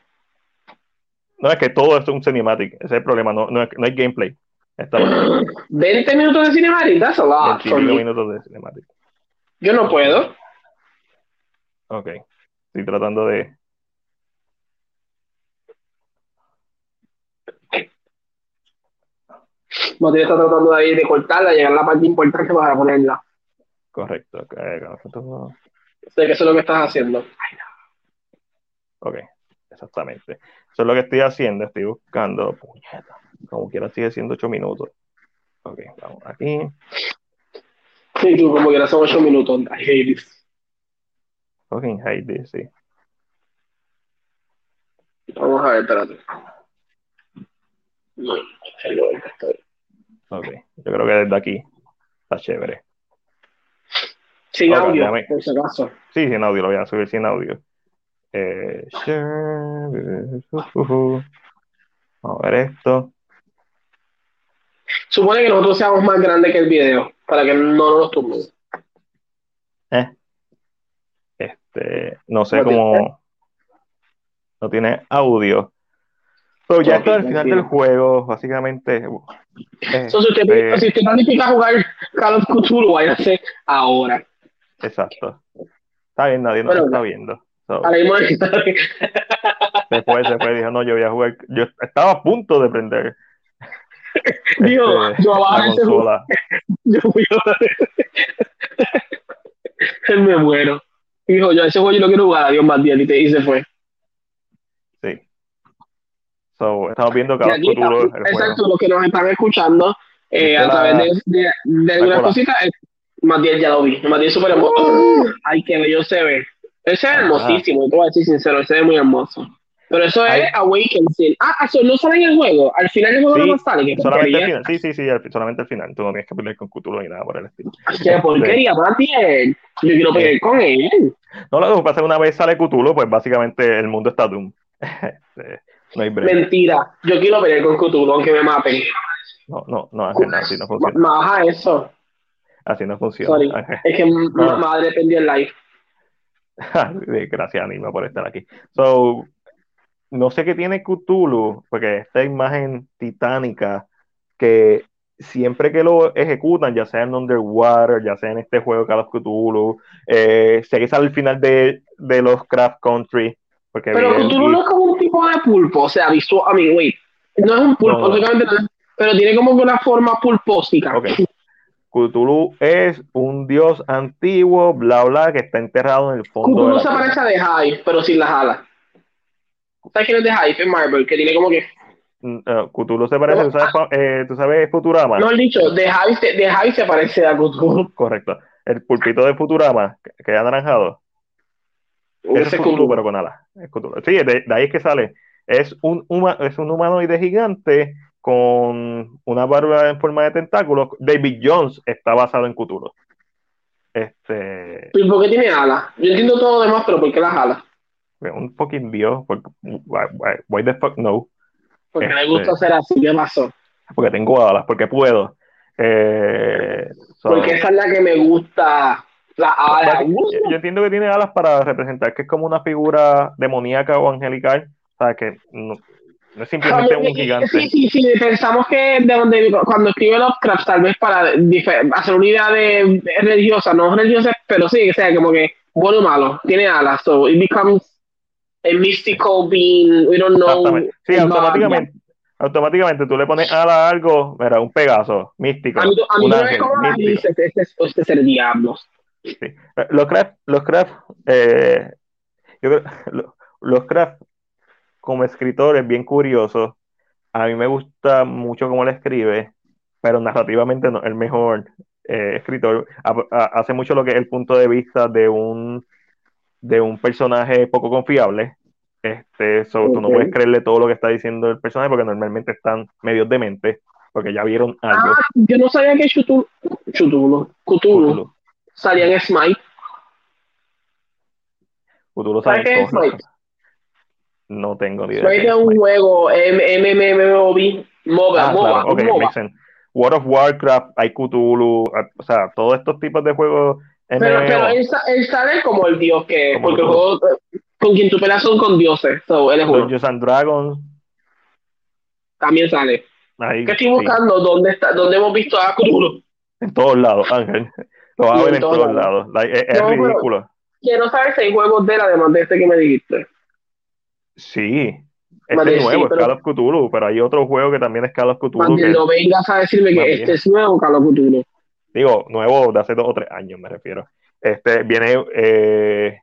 Speaker 1: No es que todo esto es un cinematic. Ese es el problema. No, no, no hay gameplay. Vez.
Speaker 3: 20 minutos de Cinematic, that's a lot for
Speaker 1: 25
Speaker 3: me.
Speaker 1: minutos de cinematic.
Speaker 3: Yo no puedo.
Speaker 1: Ok. Estoy tratando de.
Speaker 3: Matías está tratando de ir de cortarla, llegar a la parte importante para ponerla.
Speaker 1: Correcto. ok, correcto.
Speaker 3: Sé que eso es lo que estás haciendo.
Speaker 1: Ok, exactamente. Eso es lo que estoy haciendo. Estoy buscando. Puñeta. Como quiera, sigue siendo 8 minutos. Ok, vamos aquí.
Speaker 3: Sí, tú como quieras, son 8 minutos. I hate this.
Speaker 1: Fucking hate this, sí.
Speaker 3: Vamos a ver, espérate. No, estoy.
Speaker 1: Ok, yo creo que desde aquí está chévere.
Speaker 3: Sin audio,
Speaker 1: déjame-
Speaker 3: por si acaso.
Speaker 1: Sí, sin audio, lo voy a subir sin audio. Eh. Vamos a ver esto.
Speaker 3: Supone que nosotros seamos más grandes que el video, para que no nos tumben.
Speaker 1: Eh. Este, no sé cómo. No tiene audio. Pero ya esto es el final del juego, básicamente. eh,
Speaker 3: Entonces, si usted,
Speaker 1: eh,
Speaker 3: si usted planifica jugar Call of Cthulhu, váyase ahora.
Speaker 1: exacto. Está bien, nadie nos
Speaker 3: Bueno,
Speaker 1: está viendo. So, se fue, dijo, no, yo voy a jugar. Yo estaba a punto de prender
Speaker 3: Digo,
Speaker 1: este,
Speaker 3: yo voy a
Speaker 1: la
Speaker 3: bajar ese juego. Yo voy a me muero. Dijo, yo ese juego yo lo quiero jugar, adiós más y, te- y se fue.
Speaker 1: So, estamos viendo el juego.
Speaker 3: exacto, los que nos están escuchando eh,
Speaker 1: ¿Viste
Speaker 3: a
Speaker 1: la-
Speaker 3: través de, de, de algunas cositas, eh, Matías ya lo vi. Matías es súper hermoso. Ay, qué bello se ve. Él se ve
Speaker 1: Ajá.
Speaker 3: hermosísimo, te voy a decir sincero, él se ve muy hermoso. Pero eso
Speaker 1: Ay.
Speaker 3: es Awaken Sin. Ah, eso no sale en el juego. Al final del juego
Speaker 1: Sí,
Speaker 3: no sale. Qué
Speaker 1: Solamente al
Speaker 3: porquería.
Speaker 1: final. Sí, sí, sí, al- solamente al final. Tú no tienes que pelear con Cthulhu ni nada por el estilo.
Speaker 3: Qué porquería, Matías. Yo quiero pelear con él.
Speaker 1: No, lo que pasa es que una vez sale Cthulhu, pues básicamente el mundo está doom. No hay break.
Speaker 3: Mentira. Yo quiero pelear con Cthulhu, aunque me maten.
Speaker 1: No, no, no, Ángel, así no funciona.
Speaker 3: Baja eso.
Speaker 1: Así no
Speaker 3: Sorry.
Speaker 1: funciona. Ángel.
Speaker 3: Es que m-
Speaker 1: No.
Speaker 3: madre perdió el live.
Speaker 1: Gracias, Anima, por estar aquí. So, no sé qué tiene Cthulhu, porque esta imagen titánica que siempre que lo ejecutan, ya sea en Underwater, ya sea en este juego Call of Cthulhu, eh, sé que sale al final de, de los Craft Country, porque
Speaker 3: Pero Cthulhu no es como un tipo de pulpo, o sea, visual, a mí, wait, no es un pulpo,
Speaker 1: No.
Speaker 3: no pero tiene como que una forma pulpóstica.
Speaker 1: Ok. Cthulhu es un dios antiguo, bla, bla, que está enterrado en el fondo de
Speaker 3: Cthulhu
Speaker 1: la
Speaker 3: se parece a The Hive, pero sin las alas. ¿Sabes quién es The Hive? Es Marvel, que tiene como que,
Speaker 1: Mm, eh, Cthulhu se parece, ¿tú sabes, fa- eh, ¿tú sabes Futurama?
Speaker 3: no he dicho, The Hive, se- The Hive se parece a Cthulhu.
Speaker 1: Correcto. el pulpito de Futurama, que es anaranjado. Ese es Cthulhu, pero con alas. Es Cthulhu. Sí, de, de ahí es que sale. Es un, huma- es un humanoide gigante con una barba en forma de tentáculos. David Jones está basado en Cthulhu. Este,
Speaker 3: ¿Y por qué tiene alas? Yo entiendo todo lo demás, pero ¿por qué las alas?
Speaker 1: un fucking dios. Porque, why, why- why the fuck no?
Speaker 3: Porque le
Speaker 1: Este-
Speaker 3: gusta hacer así, ¿qué pasó?
Speaker 1: Porque tengo alas, porque puedo. Eh, so-
Speaker 3: Porque esa es la que me gusta. La ala.
Speaker 1: Yo yo entiendo que tiene alas para representar que es como una figura demoníaca o angelical. O sea, que no, no es simplemente un gigante.
Speaker 3: Sí, sí, sí. Pensamos que de donde, cuando escribe Lovecraft, tal vez para hacer una idea de, de religiosa, no religiosa, pero sí, o sea, como que bueno o malo, tiene alas. So it becomes a mystical being. We don't know.
Speaker 1: Sí, automáticamente, automáticamente tú le pones alas a algo, mira, un Pegaso, místico,
Speaker 3: A mí, a mí
Speaker 1: un
Speaker 3: me ves
Speaker 1: ángel,
Speaker 3: y
Speaker 1: místico.
Speaker 3: este, es- este es el diablo.
Speaker 1: Sí. Eh, Los craft, los craft, eh, yo creo, lo- los craft como escritores bien curiosos. A mí me gusta mucho cómo le escribe, pero narrativamente no es el mejor eh, escritor. Ha- ha- hace mucho lo que es el punto de vista de un de un personaje poco confiable. Este, so, tú no puedes creerle todo lo que está diciendo el personaje porque normalmente están medios demente, porque ya vieron algo.
Speaker 3: Ah, yo no sabía que Cthulhu, Cthulhu Cthulhu. Salía en Smite. ¿Sabes
Speaker 1: sabe
Speaker 3: qué es. Smite?
Speaker 1: No tengo ni idea.
Speaker 3: Smite es un juego MMMOB, MOBA,
Speaker 1: Ah,
Speaker 3: MOBA,
Speaker 1: ok, makes sense. World of Warcraft, hay Cthulhu, ah, o sea, todos estos tipos de juegos
Speaker 3: Pero, pero él, sa- él sale como el dios que, porque el juego con quien tú peleas son con dioses, so él es uno.
Speaker 1: Dungeons and Dragons,
Speaker 3: También sale.
Speaker 1: ahí,
Speaker 3: Que estoy
Speaker 1: sí,
Speaker 3: buscando dónde está, dónde hemos visto a Cthulhu.
Speaker 1: en todos lados, Ángel. Lo vas a
Speaker 3: Sí,
Speaker 1: ver
Speaker 3: en todos lados.
Speaker 1: Like, es, es
Speaker 3: No,
Speaker 1: ridículo.
Speaker 3: Quiero saber si hay juegos de él, además de este que me dijiste.
Speaker 1: Sí. Este
Speaker 3: sí,
Speaker 1: nuevo es
Speaker 3: pero-
Speaker 1: Call of Cthulhu, pero hay otro juego que también es Call of Cthulhu,
Speaker 3: Cuando no vengas a decirme que este es nuevo, Carlos Cthulhu.
Speaker 1: digo, nuevo de hace dos o tres años, me refiero. Este viene, eh,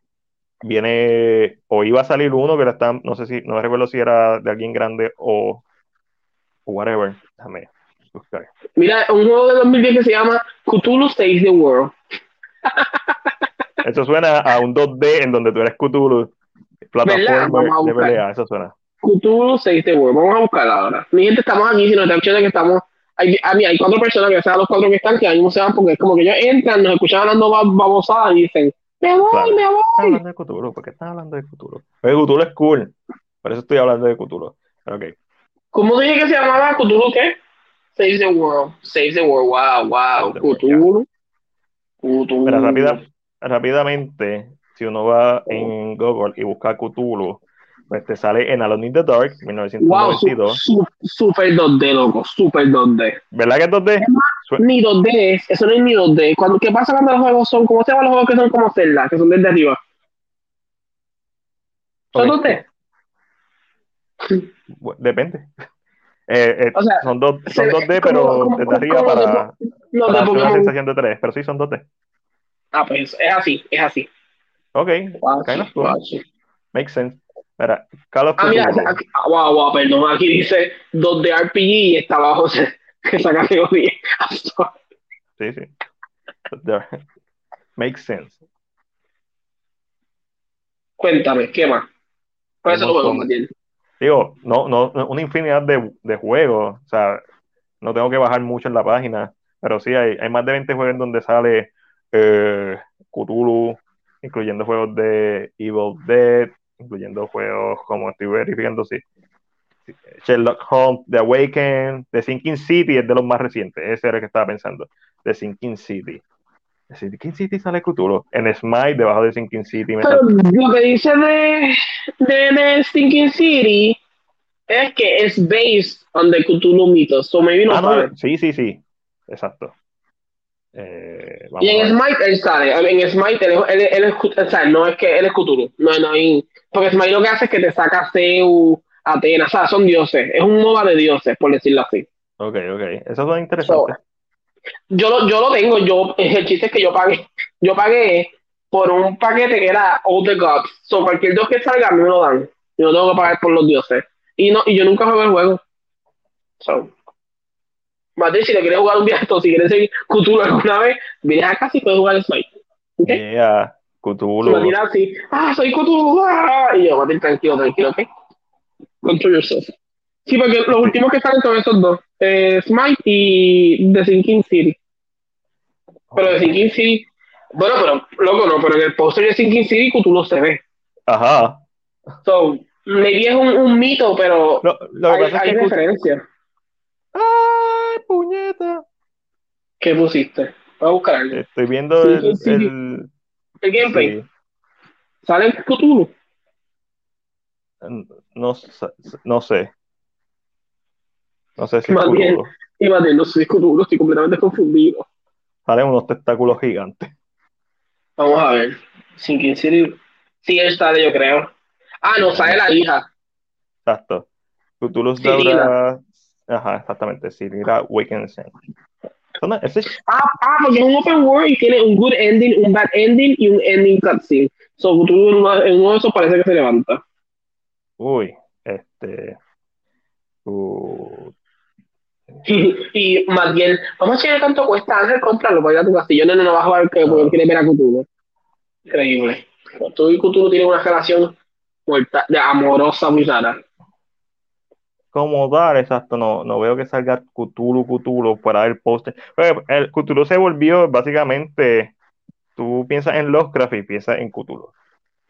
Speaker 1: viene, o iba a salir uno que lo están, no sé si, no me recuerdo si era de alguien grande o, o whatever. Déjame buscar.
Speaker 3: Mira, un juego de 2010 que se llama Cthulhu Saves the World.
Speaker 1: Eso suena a un 2D en donde tú eres Cthulhu, plataforma de
Speaker 3: buscar.
Speaker 1: pelea, eso suena.
Speaker 3: Cthulhu Saves the World. Vamos a buscarla ahora. Mi gente, estamos aquí, si nos están escuchando que estamos. Hay, a mí hay cuatro personas que sean los cuatro que están, que ahí mismo se van, porque es como que ellos entran, nos escuchan hablando bab- babosadas y dicen, me voy,
Speaker 1: Claro.
Speaker 3: me voy.
Speaker 1: Estás hablando de Cthulhu, ¿por qué estás hablando de Cthulhu? Pero Cthulhu es cool, por eso estoy hablando de Cthulhu.
Speaker 3: ¿Cómo dije que se llamaba Cthulhu qué? Save the World. Save the World. Wow, wow. Cthulhu. Cthulhu.
Speaker 1: Mira, rápida, rápidamente, si uno va en Google y busca Cthulhu, pues te sale en Alone in the Dark,
Speaker 3: Wow, su,
Speaker 1: 1992.
Speaker 3: su- super 2D, loco. Super 2D.
Speaker 1: ¿Verdad que es 2D? Su-
Speaker 3: Ni 2D, es- eso no es ni 2D. Cuando, ¿Qué pasa cuando los juegos son, ¿cómo se llaman los juegos que son como Zelda, que son desde arriba? ¿Son
Speaker 1: Ok.
Speaker 3: 2D?
Speaker 1: Bu- Depende. Eh, eh,
Speaker 3: O sea,
Speaker 1: son, dos, son
Speaker 3: ve
Speaker 1: 2D,
Speaker 3: como-
Speaker 1: pero desde arriba
Speaker 3: como
Speaker 1: para,
Speaker 3: Los
Speaker 1: para una
Speaker 3: Pokémon.
Speaker 1: sensación de 3, pero sí son 2D.
Speaker 3: Ah, pues es así, es así.
Speaker 1: Ok,
Speaker 3: Wow,
Speaker 1: kind of cool.
Speaker 3: wow,
Speaker 1: makes sense. Mira, Call of
Speaker 3: Ah, mira,
Speaker 1: Cthulhu.
Speaker 3: aquí, ah, wow, wow, perdón, aquí dice 2D RPG y está abajo esa categoría.
Speaker 1: Sí, sí. Makes sense.
Speaker 3: Cuéntame, ¿qué más? ¿Cuál es el juego,
Speaker 1: montón. Digo, no, no, una infinidad de, de juegos. O sea, no tengo que bajar mucho en la página, pero sí hay, hay más de 20 juegos en donde sale eh, Cthulhu, incluyendo juegos de Evil Dead, incluyendo juegos como estoy verificando, sí. Sherlock Holmes, The Awaken, The Sinking City es de los más recientes, ese era el que estaba pensando. The Sinking City. Sinking City sale Cthulhu. En Smite, debajo de Sinking City, me
Speaker 3: Pero lo que dice de, de, de Stinking City es que es based on the Cthulhu mythos, so maybe no
Speaker 1: Ah, no, sí, sí, sí. Exacto. Eh,
Speaker 3: Y en. Smite él sale, en Smite él, él, él es, o sea, no es que él es Cthulhu, no, no hay, porque Smite lo que hace es que te saca Zeus, Atenas, o sea, son dioses, es un MOBA de dioses, por decirlo así.
Speaker 1: Ok, ok. Eso es interesante.
Speaker 3: Yo lo, yo lo tengo, yo, el chiste es que yo pagué, yo pagué por un paquete que era All the Gods, so cualquier dios que salga a mí me lo dan, yo no tengo que pagar por los dioses, y no, y yo nunca jugué el juego. So, Mate, si le quieres jugar un viaje, si quieres seguir Cthulhu alguna vez, vienes acá y puedes jugar Smite. ¿Ok?
Speaker 1: Yeah, Cthulhu.
Speaker 3: Me así, ah, soy Cthulhu, ah", y yo, Mate, tranquilo, tranquilo, ¿ok? Control yourself. Sí, porque los últimos que salen son esos dos, eh, Smite y The Sinking City. Pero The Sinking City, bueno, pero, loco, no, pero en el póster de Sinking City Cthulhu se ve.
Speaker 1: Ajá.
Speaker 3: So, maybe es un, un mito, pero
Speaker 1: Lo, lo que
Speaker 3: hay,
Speaker 1: pasa
Speaker 3: hay
Speaker 1: es que.
Speaker 3: referencia.
Speaker 1: ¡Ay, puñeta!
Speaker 3: ¿Qué pusiste? Voy a buscar algo.
Speaker 1: Estoy viendo el, el-
Speaker 3: El gameplay.
Speaker 1: sí.
Speaker 3: ¿Sale Cthulhu?
Speaker 1: No, no sé. No sé si es
Speaker 3: Más bien. No soy Cthulhu, estoy completamente confundido.
Speaker 1: Salen unos tentáculos gigantes.
Speaker 3: Vamos a ver. Sinking City. Sí, él sale, yo creo. Ah, no, sale la hija.
Speaker 1: Exacto. Cthulhu. Daura. Ajá, exactamente. Cirila Wakensen. Eso no- Ese es
Speaker 3: Ah, ah, porque es un open world y tiene un good ending, un bad ending y un ending cutscene. So, Cthulhu en uno, en uno de esos parece que se levanta.
Speaker 1: Uy, este. uh,
Speaker 3: y más bien, vamos a checar cuánto cuesta Ángel comprarlo para ir a tu castillo. No, no, no vas a jugar que porque
Speaker 1: No.
Speaker 3: quieres ver a Cthulhu. Increíble. Tú y Cthulhu tienen una relación muerta, de amorosa muy rara.
Speaker 1: como dar, exacto, no, no veo que salga Cthulhu, Cthulhu para el póster. El Cthulhu se volvió básicamente, tú piensas en Lovecraft y piensas en Cthulhu.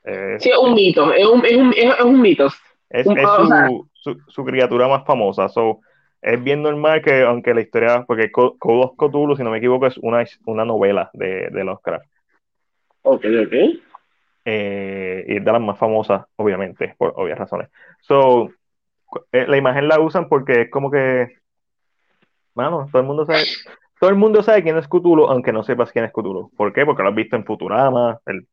Speaker 1: Es,
Speaker 3: Sí, es un mito, es un, es un, es, un mito.
Speaker 1: es, es su, su, su criatura más famosa. So, es bien normal que, aunque la historia, porque Co- Code of Cthulhu, si no me equivoco, es una, una novela de, de Lovecraft.
Speaker 3: Ok, ok.
Speaker 1: eh, y es de las más famosas, obviamente, por obvias razones. So, eh, la imagen la usan porque es como que, mano, todo el mundo sabe, todo el mundo sabe quién es Cthulhu, aunque no sepas quién es Cthulhu. ¿Por qué? Porque lo has visto en Futurama, el,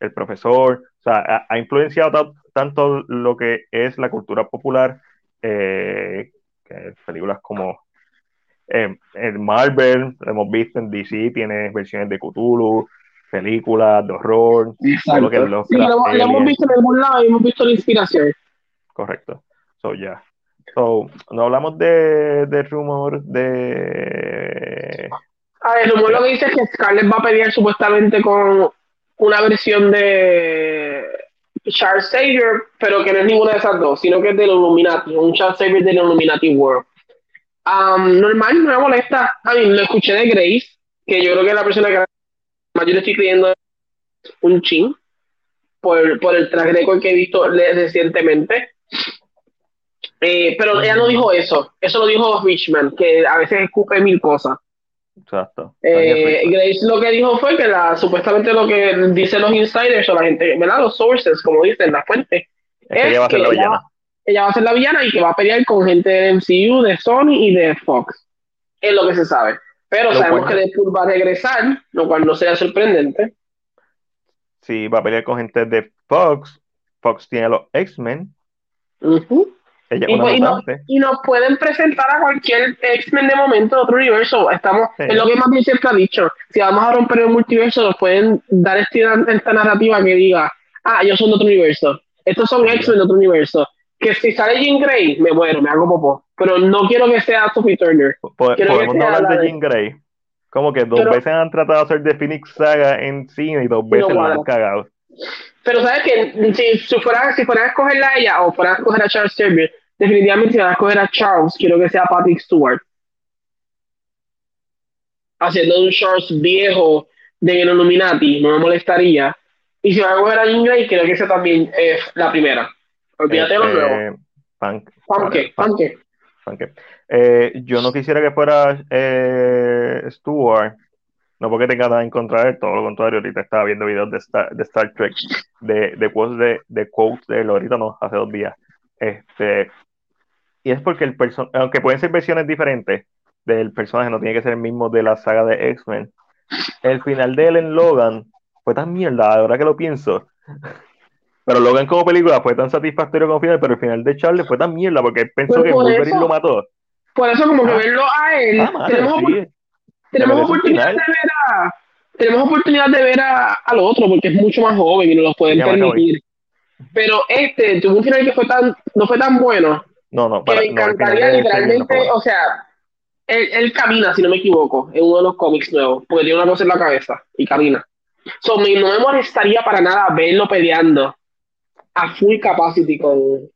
Speaker 1: el profesor, o sea, ha, ha influenciado ta- tanto lo que es la cultura popular, eh, que películas como eh, en Marvel, lo hemos visto en DC, tiene versiones de Cthulhu, películas de horror, todo lo que es
Speaker 3: Sí, lo, lo hemos visto en algún lado y hemos visto la inspiración.
Speaker 1: Correcto. So, ya. So, no hablamos de, de rumor de.
Speaker 3: A ver, el rumor lo que dice es que Scarlett va a pelear supuestamente con una versión de Charles Xavier, pero que no es ninguna de esas dos, sino que es del Illuminati, un Charles Xavier del Illuminati World. Um, normal, no me molesta. A mí lo escuché de Grace, que yo creo que es la persona que más yo le estoy creyendo un chin por, por el track record que he visto recientemente. Eh, pero ella no dijo eso, eso lo dijo Richman, que a veces escupe mil cosas.
Speaker 1: Exacto.
Speaker 3: Eh, Grace lo que dijo fue que la, supuestamente lo que dicen los insiders o la gente, ¿verdad? Los sources, como dicen, las fuentes,
Speaker 1: es que ella va a ser la villana.
Speaker 3: ella va a ser la villana y que va a pelear con gente de MCU, de Sony y de Fox. Es lo que se sabe. Pero
Speaker 1: Lo
Speaker 3: sabemos
Speaker 1: cual-
Speaker 3: que Deadpool va a regresar, lo cual no sería sorprendente.
Speaker 1: Sí, va a pelear con gente de Fox. Fox tiene los X-Men.
Speaker 3: Ujú.
Speaker 1: Ella
Speaker 3: Y, pues, y no- nos pueden presentar a cualquier X-Men de momento de otro universo. Estamos,
Speaker 1: Sí.
Speaker 3: es lo que más bien siempre ha dicho. Si vamos a romper el multiverso, nos pueden dar esta, esta narrativa que diga, ah, ellos son de otro universo. Estos son
Speaker 1: Sí.
Speaker 3: X-Men de otro universo. Que si sale Jean Grey, me muero, me hago popó. Pero no quiero que sea Sophie Turner. Quiero
Speaker 1: Podemos no hablar
Speaker 3: la
Speaker 1: de
Speaker 3: de-
Speaker 1: Jean Grey. Como que dos
Speaker 3: Pero-
Speaker 1: veces han tratado de hacer de Phoenix Saga en cine y dos
Speaker 3: no
Speaker 1: veces lo
Speaker 3: cuadra.
Speaker 1: han cagado.
Speaker 3: Pero sabes que si, si fuera, si fuera a escogerla a ella o fuera a escoger a Charles Xavier, definitivamente si van a escoger a Charles, quiero que sea Patrick Stewart. Haciendo un Charles viejo de Illuminati, no me molestaría. Y si van a escoger a Jean Grey, quiero que sea también eh, la primera. Olvídate de lo nuevo.
Speaker 1: Este, Punk,
Speaker 3: Panque,
Speaker 1: Punk-
Speaker 3: panque.
Speaker 1: Punk. Eh, yo no quisiera que fuera eh, Stewart, no porque tenga nada en contra de él, todo lo contrario, ahorita estaba viendo videos de Star, de Star Trek, de, de quotes de, de quotes de él, ahorita no, hace dos días. Este, y es porque el personaje, aunque pueden ser versiones diferentes del personaje, no tiene que ser el mismo de la saga de X-Men. El final de él en Logan fue tan mierda, ahora que lo pienso. Pero Logan como película fue tan satisfactorio como final, pero el final de Charles fue tan mierda porque él pensó
Speaker 3: Pero
Speaker 1: que Wolverine
Speaker 3: eso-
Speaker 1: lo mató.
Speaker 3: Por eso, como que
Speaker 1: Ah.
Speaker 3: verlo a él,
Speaker 1: Ah, madre,
Speaker 3: tenemos,
Speaker 1: sí.
Speaker 3: oportunidad de ver a. Tenemos oportunidad de ver a, al otro porque es mucho más joven y nos lo pueden
Speaker 1: Ya
Speaker 3: permitir. Pero este tuvo un final que fue tan, no fue tan bueno
Speaker 1: No, no,
Speaker 3: que
Speaker 1: para,
Speaker 3: me
Speaker 1: no, final
Speaker 3: encantaría
Speaker 1: no
Speaker 3: literalmente, o sea, él, camina, si no me equivoco, en uno de los cómics nuevos, porque tiene una cosa en la cabeza y camina. So, no me molestaría para nada verlo peleando a full capacity con,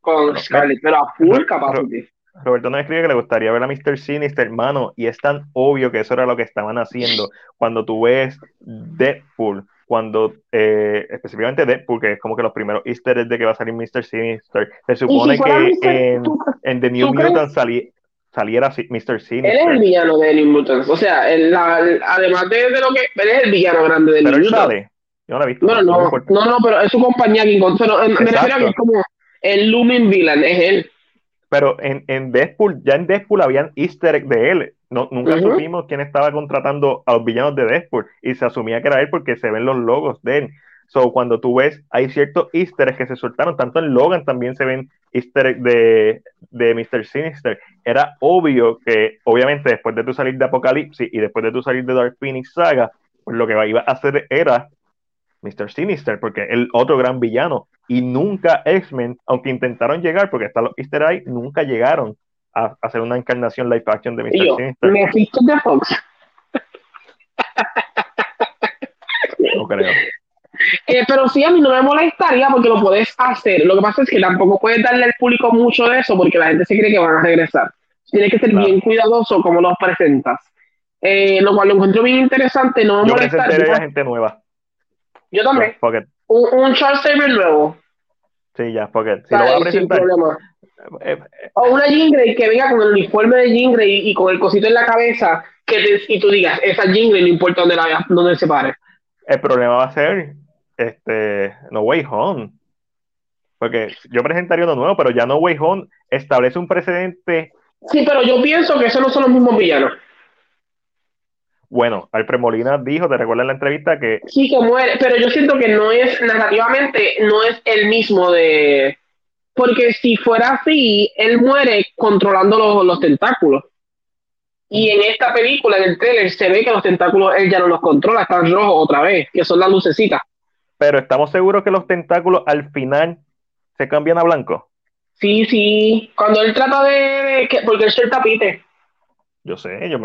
Speaker 3: con Scarlett, pero a full capacity.
Speaker 1: Roberto nos escribe que le gustaría ver a Mr. Sinister, hermano, y es tan obvio que eso era lo que estaban haciendo cuando tú ves Deadpool, cuando eh, específicamente Deadpool, que es como que los primeros easter eggs de que va a salir Mr. Sinister, se supone que en, en, The New Mutant salí, saliera Mr. Sinister.
Speaker 3: Él es el villano de New Mutants, o sea, además de, lo que, él es el villano grande de New Mutants. Sale.
Speaker 1: Yo no lo he visto.
Speaker 3: No, no, no, no, pero es su compañía que encontró, me refiero a que es como el Lumin Villain, es él.
Speaker 1: Pero en, en Deadpool, ya en Deadpool habían easter egg de él. No, nunca supimos quién estaba contratando a los villanos de Deadpool y se asumía que era él porque se ven los logos de él. So, cuando tú ves, hay ciertos easter eggs que se soltaron, tanto en Logan también se ven easter eggs de, de Mr. Sinister. Era obvio que, obviamente, después de tu salir de Apocalipsis y después de tu salir de Dark Phoenix Saga, pues lo que iba a hacer era Mr. Sinister, porque el otro gran villano. Y nunca X-Men, aunque intentaron llegar, porque están los easter eggs, nunca llegaron a, hacer una encarnación live action de Mr. Sinister.
Speaker 3: ¿Me de Fox?
Speaker 1: No creo.
Speaker 3: Eh, pero sí, a mí no me molestaría porque lo puedes hacer. Lo que pasa es que tampoco puedes darle al público mucho de eso porque la gente se cree que van a regresar. Tienes que ser bien cuidadoso como los presentas. Eh, lo cual lo encuentro bien interesante. No me
Speaker 1: Yo gente nueva.
Speaker 3: Yo también. un, un Charles nuevo.
Speaker 1: Sí, ya, porque si lo va a presentar.
Speaker 3: Eh, o una Jingle que venga con el uniforme de Jingle y, con el cosito en la cabeza que y tú digas, esa Jingle no importa dónde, la, dónde se pare.
Speaker 1: El problema va a ser este, No Way Home. Porque yo presentaría uno nuevo, pero ya No Way Home establece un precedente.
Speaker 3: Sí, pero yo pienso que esos no son los mismos villanos.
Speaker 1: Bueno, Alfred Molina dijo, te recuerdas en la entrevista que...
Speaker 3: Sí, que muere, pero yo siento que no es, narrativamente, no es el mismo de... Porque si fuera así, él muere controlando los, los tentáculos. Y en esta película, en el trailer, se ve que los tentáculos él ya no los controla, están rojos otra vez, que son las lucecitas.
Speaker 1: Pero estamos seguros que los tentáculos al final se cambian a blanco.
Speaker 3: Sí, sí. Cuando él trata de. porque él el tapite.
Speaker 1: Yo sé, yo,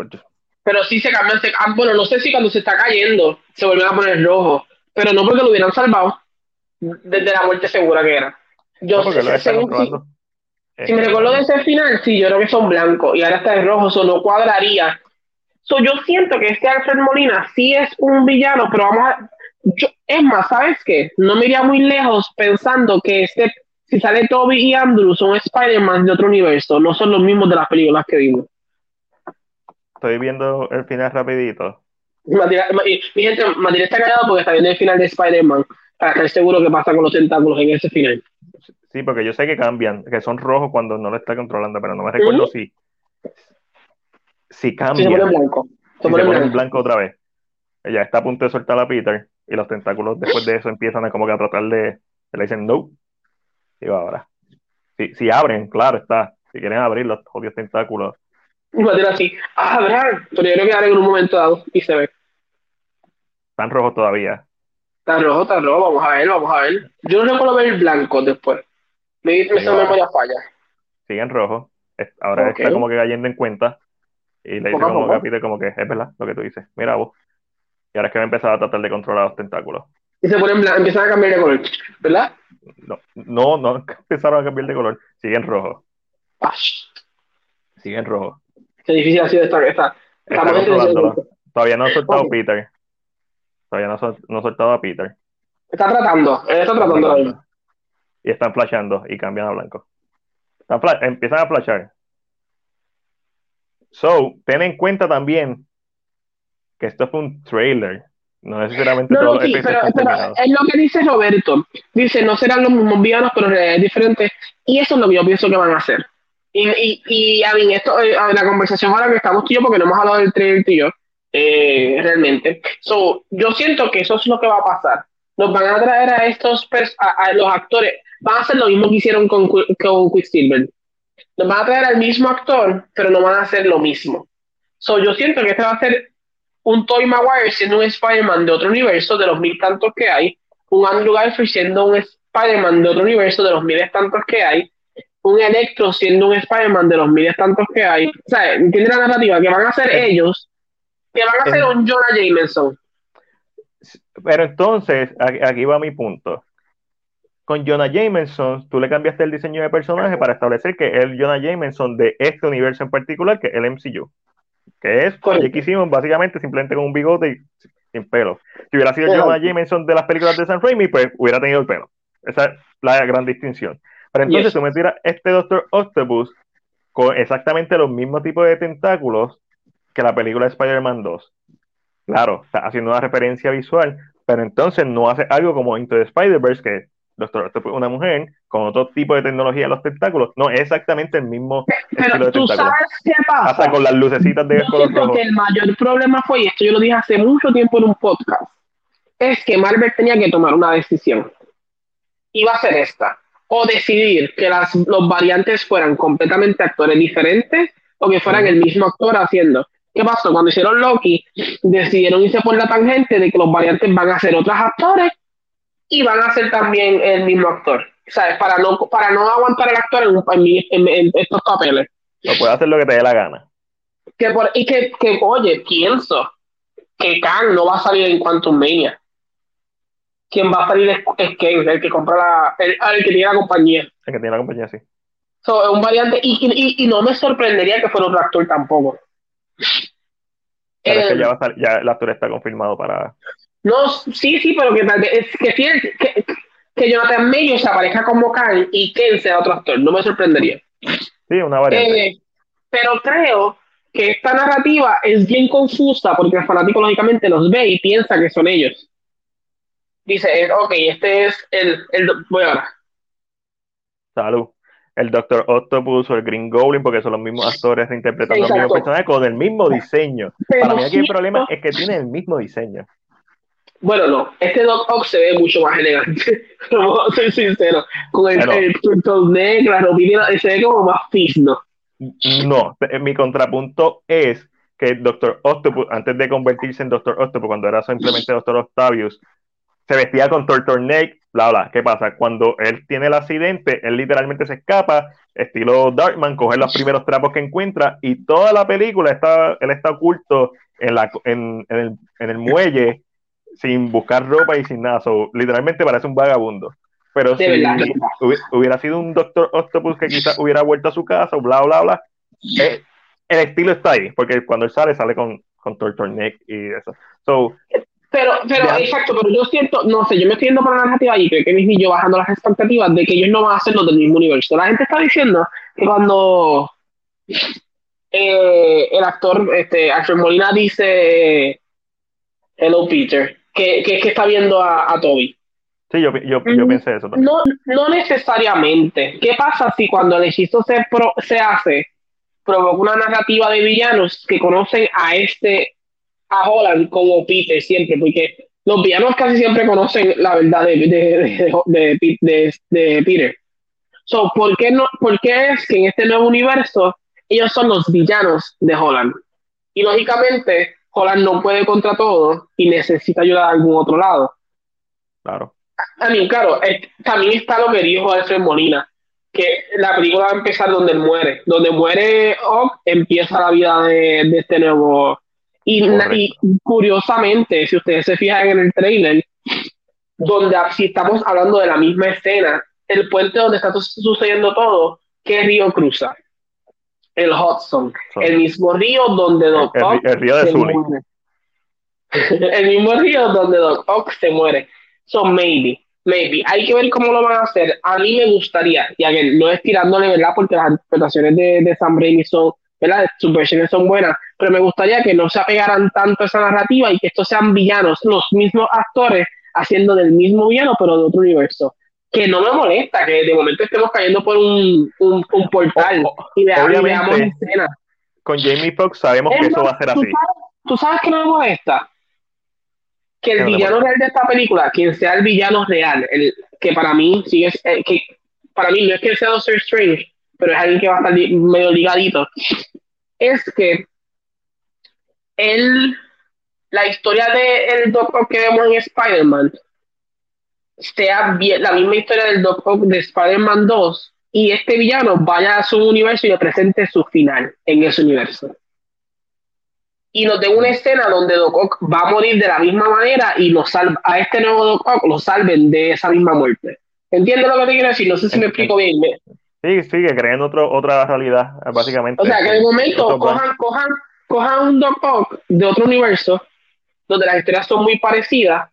Speaker 3: Pero sí se cambian. Ah, bueno, no sé si cuando se está cayendo se vuelven a poner rojo. Pero no porque lo hubieran salvado. Desde la muerte segura que era. Yo sé, si, me recuerdo de ese final, sí, yo creo que son blancos. Y ahora está en rojo, eso no cuadraría. So, yo siento que este Alfred Molina sí es un villano, pero vamos a es más, ¿sabes qué? No me iría muy lejos pensando que este, si sale Toby y Andrew, son Spider-Man de otro universo, no son los mismos de las películas que vimos.
Speaker 1: Estoy viendo el final rapidito.
Speaker 3: mi, gente, Matilda está callado porque está viendo el final de Spider-Man, para estar seguro que pasa con los tentáculos en ese final.
Speaker 1: Sí, porque yo sé que cambian, que son rojos cuando no lo está controlando, pero no me recuerdo si si cambian.
Speaker 3: se pone blanco.
Speaker 1: Se, pone blanco. blanco otra vez. Ella está a punto de soltar a Peter y los tentáculos después de eso empiezan a como que a tratar de, le dicen no, y va ahora. Si, si abren, claro está, si quieren abrir los odios tentáculos.
Speaker 3: Va a así, abran, pero yo creo que abren en un momento dado y se ve.
Speaker 1: Están rojos todavía.
Speaker 3: Están rojos, están rojos, vamos a ver, vamos a ver. Yo no recuerdo ver el blanco después. Me dice esa memoria falla.
Speaker 1: Siguen rojos. Ahora está como que cayendo en cuenta. Y le dice como que como que es verdad lo que tú dices. Mira vos. Y ahora es que va a empezar a tratar de controlar los tentáculos.
Speaker 3: Y se ponen empiezan a cambiar de color, ¿verdad?
Speaker 1: No, no, no empezaron a cambiar de color, siguen rojo. Siguen rojo.
Speaker 3: Qué difícil ha sido esta. esta,
Speaker 1: Todavía no ha soltado Peter. Todavía no, no ha soltado a Peter.
Speaker 3: Está tratando, él está tratando.
Speaker 1: Y están flashando y cambian a blanco. empiezan a flashar. So, ten en cuenta también que esto fue un trailer. No necesariamente todo
Speaker 3: sí, pero, es lo que dice Roberto. Dice, no serán los mismos villanos, pero es diferente. Y eso es lo que yo pienso que van a hacer. Y, y, y a mí, esto, eh, a la conversación ahora que estamos tú y yo, porque no hemos hablado del trailer tú y yo, eh, realmente. So, yo siento que eso es lo que va a pasar. Nos van a traer a estos, a, los actores, van a hacer lo mismo que hicieron con, con Quicksilver. Nos van a traer al mismo actor, pero no van a hacer lo mismo. So, yo siento que este va a ser un Toy Maguire siendo un Spider-Man de otro universo, de los mil tantos que hay, un Andrew Garfield siendo un Spider-Man de otro universo, de los miles tantos que hay, un Electro siendo un Spider-Man de los miles tantos que hay. O sea, entiende la narrativa que van a ser ellos, que van a ser un Jonah Jameson.
Speaker 1: Pero entonces, aquí va mi punto. Con Jonah Jameson, tú le cambiaste el diseño de personaje para establecer que es Jonah Jameson de este universo en particular, que es el MCU. Que es hicimos básicamente simplemente con un bigote y sin pelo. Si hubiera sido Jonah Jameson de las películas de San Raimi, pues hubiera tenido el pelo. Esa es la gran distinción. Pero entonces tú me tiras este Doctor Octopus con exactamente los mismos tipos de tentáculos que la película de Spider-Man 2. Claro, está haciendo una referencia visual, pero entonces no hace algo como Into the Spider-Verse, que Doctor Octopus es una mujer con otro tipo de tecnología los tentáculos. No es exactamente el mismo
Speaker 3: estilo de tú sabes qué pasa.
Speaker 1: Hasta con las lucecitas de
Speaker 3: color rojo. que el mayor problema fue, y esto yo lo dije hace mucho tiempo en un podcast, es que Marvel tenía que tomar una decisión. Iba a ser esta o decidir que las, los variantes fueran completamente actores diferentes o que fueran el mismo actor haciendo. ¿Qué pasó? Cuando hicieron Loki, decidieron irse por la tangente de que los variantes van a ser otros actores y van a ser también el mismo actor. ¿Sabes? Para no, para no aguantar el actor en, estos papeles.
Speaker 1: No puede hacer lo que te dé la gana.
Speaker 3: Que por, y que, que, oye, pienso que Kang no va a salir en Quantum Mania quien va a salir es, Ken, el que compra la, el, que tiene la compañía.
Speaker 1: El que tiene la compañía, sí.
Speaker 3: So, es un variante, y, y, y, no me sorprendería que fuera otro actor tampoco.
Speaker 1: Pero es que ya, va a salir, ya el actor está confirmado para.
Speaker 3: No, sí, sí, pero que, es, que, que, que Jonathan Mayo se aparezca como Khan y Ken sea otro actor, no me sorprendería.
Speaker 1: Sí, una variante.
Speaker 3: Eh, pero creo que esta narrativa es bien confusa porque el fanático lógicamente los ve y piensa que son ellos dice, ok, este es el, el voy ahora.
Speaker 1: Salud. El Doctor Octopus o el Green Goblin, porque son los mismos actores interpretando los mismos personajes con el mismo diseño. Para mí aquí el problema es que tiene el mismo diseño.
Speaker 3: Bueno, no, este Doc Ock se ve mucho más elegante, no soy sincero. Con el, Pero, negro, se ve como más fino.
Speaker 1: No, mi contrapunto es que el Doctor Octopus, antes de convertirse en Doctor Octopus, cuando era simplemente Doctor Octavius, se vestía con turtleneck, bla, bla. ¿Qué pasa? Cuando él tiene el accidente, él literalmente se escapa, estilo Darkman, coge los primeros trapos que encuentra y toda la película está, él está oculto en, la, en, el, en el muelle sin buscar ropa y sin nada. literalmente parece un vagabundo. Pero si hubiera sido un Doctor Octopus que quizás hubiera vuelto a su casa, bla, bla, bla, eh, el estilo está ahí, porque cuando él sale, sale con, con turtleneck y eso. So,
Speaker 3: pero, pero, exacto, pero yo siento, no sé, yo me estoy yendo por la narrativa y creo que mis yo bajando las expectativas de que ellos no van a los del mismo universo. La gente está diciendo que cuando eh, el actor, este, Alfred Molina dice Hello Peter, que, que que está viendo a, Toby.
Speaker 1: Sí, yo, yo, yo, mm, pensé eso también.
Speaker 3: No, no necesariamente. ¿Qué pasa si cuando el hechizo se, se hace, provoca una narrativa de villanos que conocen a este a Holland como Peter siempre, porque los villanos casi siempre conocen la verdad de, de, de, de Peter. So, ¿por, qué no, ¿Por qué es que en este nuevo universo ellos son los villanos de Holland? Y lógicamente, Holland no puede contra todo y necesita ayuda de algún otro lado.
Speaker 1: Claro.
Speaker 3: Mí, claro, también está lo que dijo Alfred Molina, que la película va a empezar donde él muere. Donde muere Ock, empieza la vida de, de este nuevo y, curiosamente, si ustedes se fijan en el trailer, donde si estamos hablando de la misma escena, el puente donde está sucediendo todo, ¿qué río cruza? El Hudson, el mismo río donde Doc
Speaker 1: Ock el, río de se muere.
Speaker 3: el mismo río donde Doc Ock se muere. So maybe, maybe. Hay que ver cómo lo van a hacer. A mí me gustaría, y que no es tirándole, ¿verdad? Porque las interpretaciones de, de Sam Raimi son ¿verdad? Sus versiones son buenas, pero me gustaría que no se apegaran tanto a esa narrativa y que estos sean villanos, los mismos actores haciendo del mismo villano, pero de otro universo. Que no me molesta que de momento estemos cayendo por un, un, portal y veamos escena.
Speaker 1: Con Jamie Foxx sabemos que eso va a ser así.
Speaker 3: ¿tú sabes, qué no me molesta? Que el villano real de esta película, quien sea el villano real, el, que para mí sigue, eh, que para mí no es que sea Doctor Strange, pero es alguien que va a estar medio ligadito, es que él, la historia del Doctor que vemos en Spider-Man sea la misma historia del Doctor de Spider-Man 2 y este villano vaya a su universo y le presente su final en ese universo. Y nos dé una escena donde Doc Ock va a morir de la misma manera y lo salva, a este nuevo Doc Ock lo salven de esa misma muerte. ¿Entiendes lo que te quiero decir? No sé si me explico bien.
Speaker 1: Sí, sí, que creen otro, otra realidad, básicamente.
Speaker 3: O sea, que de momento cojan, cojan, cojan un Doc Ock de otro universo donde las historias son muy parecidas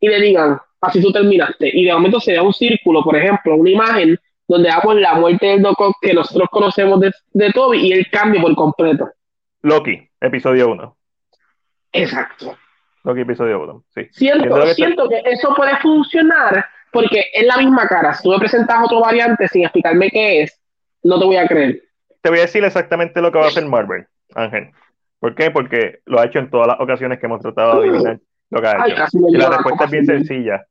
Speaker 3: y le digan, así tú terminaste. Y de momento se da un círculo, por ejemplo, una imagen donde vemos la muerte del Doc que nosotros conocemos de, de Toby y el cambio por completo.
Speaker 1: Loki, episodio 1.
Speaker 3: Exacto.
Speaker 1: Loki, episodio 1, sí.
Speaker 3: Siento, siento que eso puede funcionar porque es la misma cara. Si tú me presentas otro variante sin explicarme qué es, no te voy a creer.
Speaker 1: Te voy a decir exactamente lo que va a hacer Marvel, Ángel. ¿Por qué? Porque lo ha hecho en todas las ocasiones que hemos tratado de adivinar lo que ha hecho. y la respuesta es bien sencilla.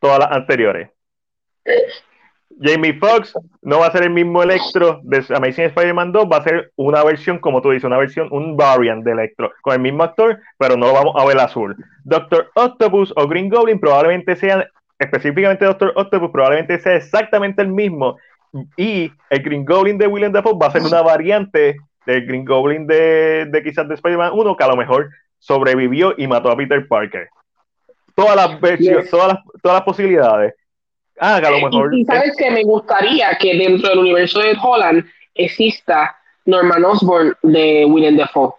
Speaker 1: Todas las anteriores. Jamie Foxx no va a ser el mismo Electro de Amazing Spider-Man 2, va a ser una versión, como tú dices, una versión, un variant de Electro, con el mismo actor, pero no lo vamos a ver azul. Doctor Octopus o Green Goblin probablemente sean, específicamente Doctor Octopus, probablemente sea exactamente el mismo. Y el Green Goblin de William Dafoe va a ser una variante del Green Goblin de, de quizás de Spider-Man 1, que a lo mejor sobrevivió y mató a Peter Parker. Todas las versiones, todas, las, todas las posibilidades. Ah, a lo mejor.
Speaker 3: Y, sabes que me gustaría que dentro del universo de Holland exista Norman Osborn de William Dafoe.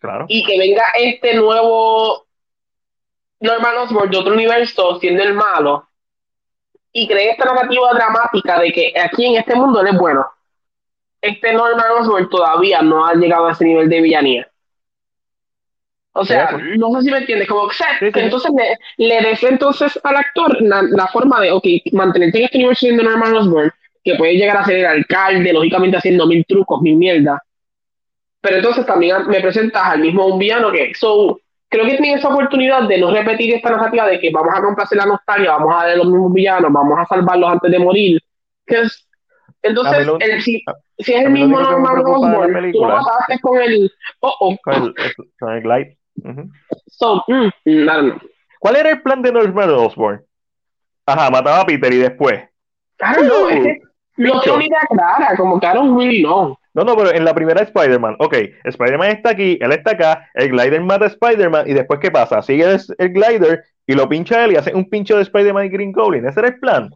Speaker 1: Claro.
Speaker 3: Y que venga este nuevo Norman Osborn de otro universo siendo el malo y cree esta narrativa dramática de que aquí en este mundo él es bueno. Este Norman Osborn todavía no ha llegado a ese nivel de villanía. O sea, no sé si me entiendes, como que entonces le, le des entonces al actor la, forma de, ok, mantenerte en este universo de Norman Osborn, que puede llegar a ser el alcalde, lógicamente haciendo mil trucos, mil mierda. Pero entonces también me presentas al mismo un villano que, so, creo que tiene esa oportunidad de no repetir esta narrativa de que vamos a complacer la nostalgia, vamos a ver los mismos villanos, vamos a salvarlos antes de morir. Que entonces, si, es el mismo Norman Osborn, tú lo mataste con el, oh, oh.
Speaker 1: Con el, con el
Speaker 3: so, mm,
Speaker 1: ¿Cuál era el plan de Norman Osborn? Ajá, mataba a Peter y después.
Speaker 3: Claro, no, es que no tengo ni idea clara, como que don't really know.
Speaker 1: No, no, pero en la primera Spider-Man, ok, Spider-Man está aquí, él está acá, el glider mata a Spider-Man y después ¿qué pasa? Sigue el, glider y lo pincha él y hace un pincho de Spider-Man y Green Goblin. Ese era el plan.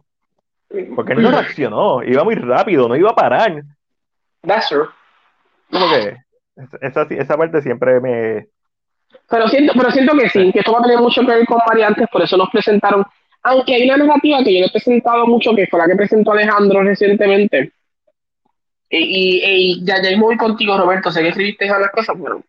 Speaker 1: Porque él no reaccionó, iba muy rápido, no iba a parar.
Speaker 3: That's true.
Speaker 1: Como que esa, esa parte siempre me,
Speaker 3: pero siento, pero siento que sí, que esto va a tener mucho que ver con variantes, por eso nos presentaron. Aunque hay una narrativa que yo no he presentado mucho, que fue la que presentó Alejandro recientemente. Y, y, ya, ya voy contigo, Roberto, sé que escribiste esas cosas, pero.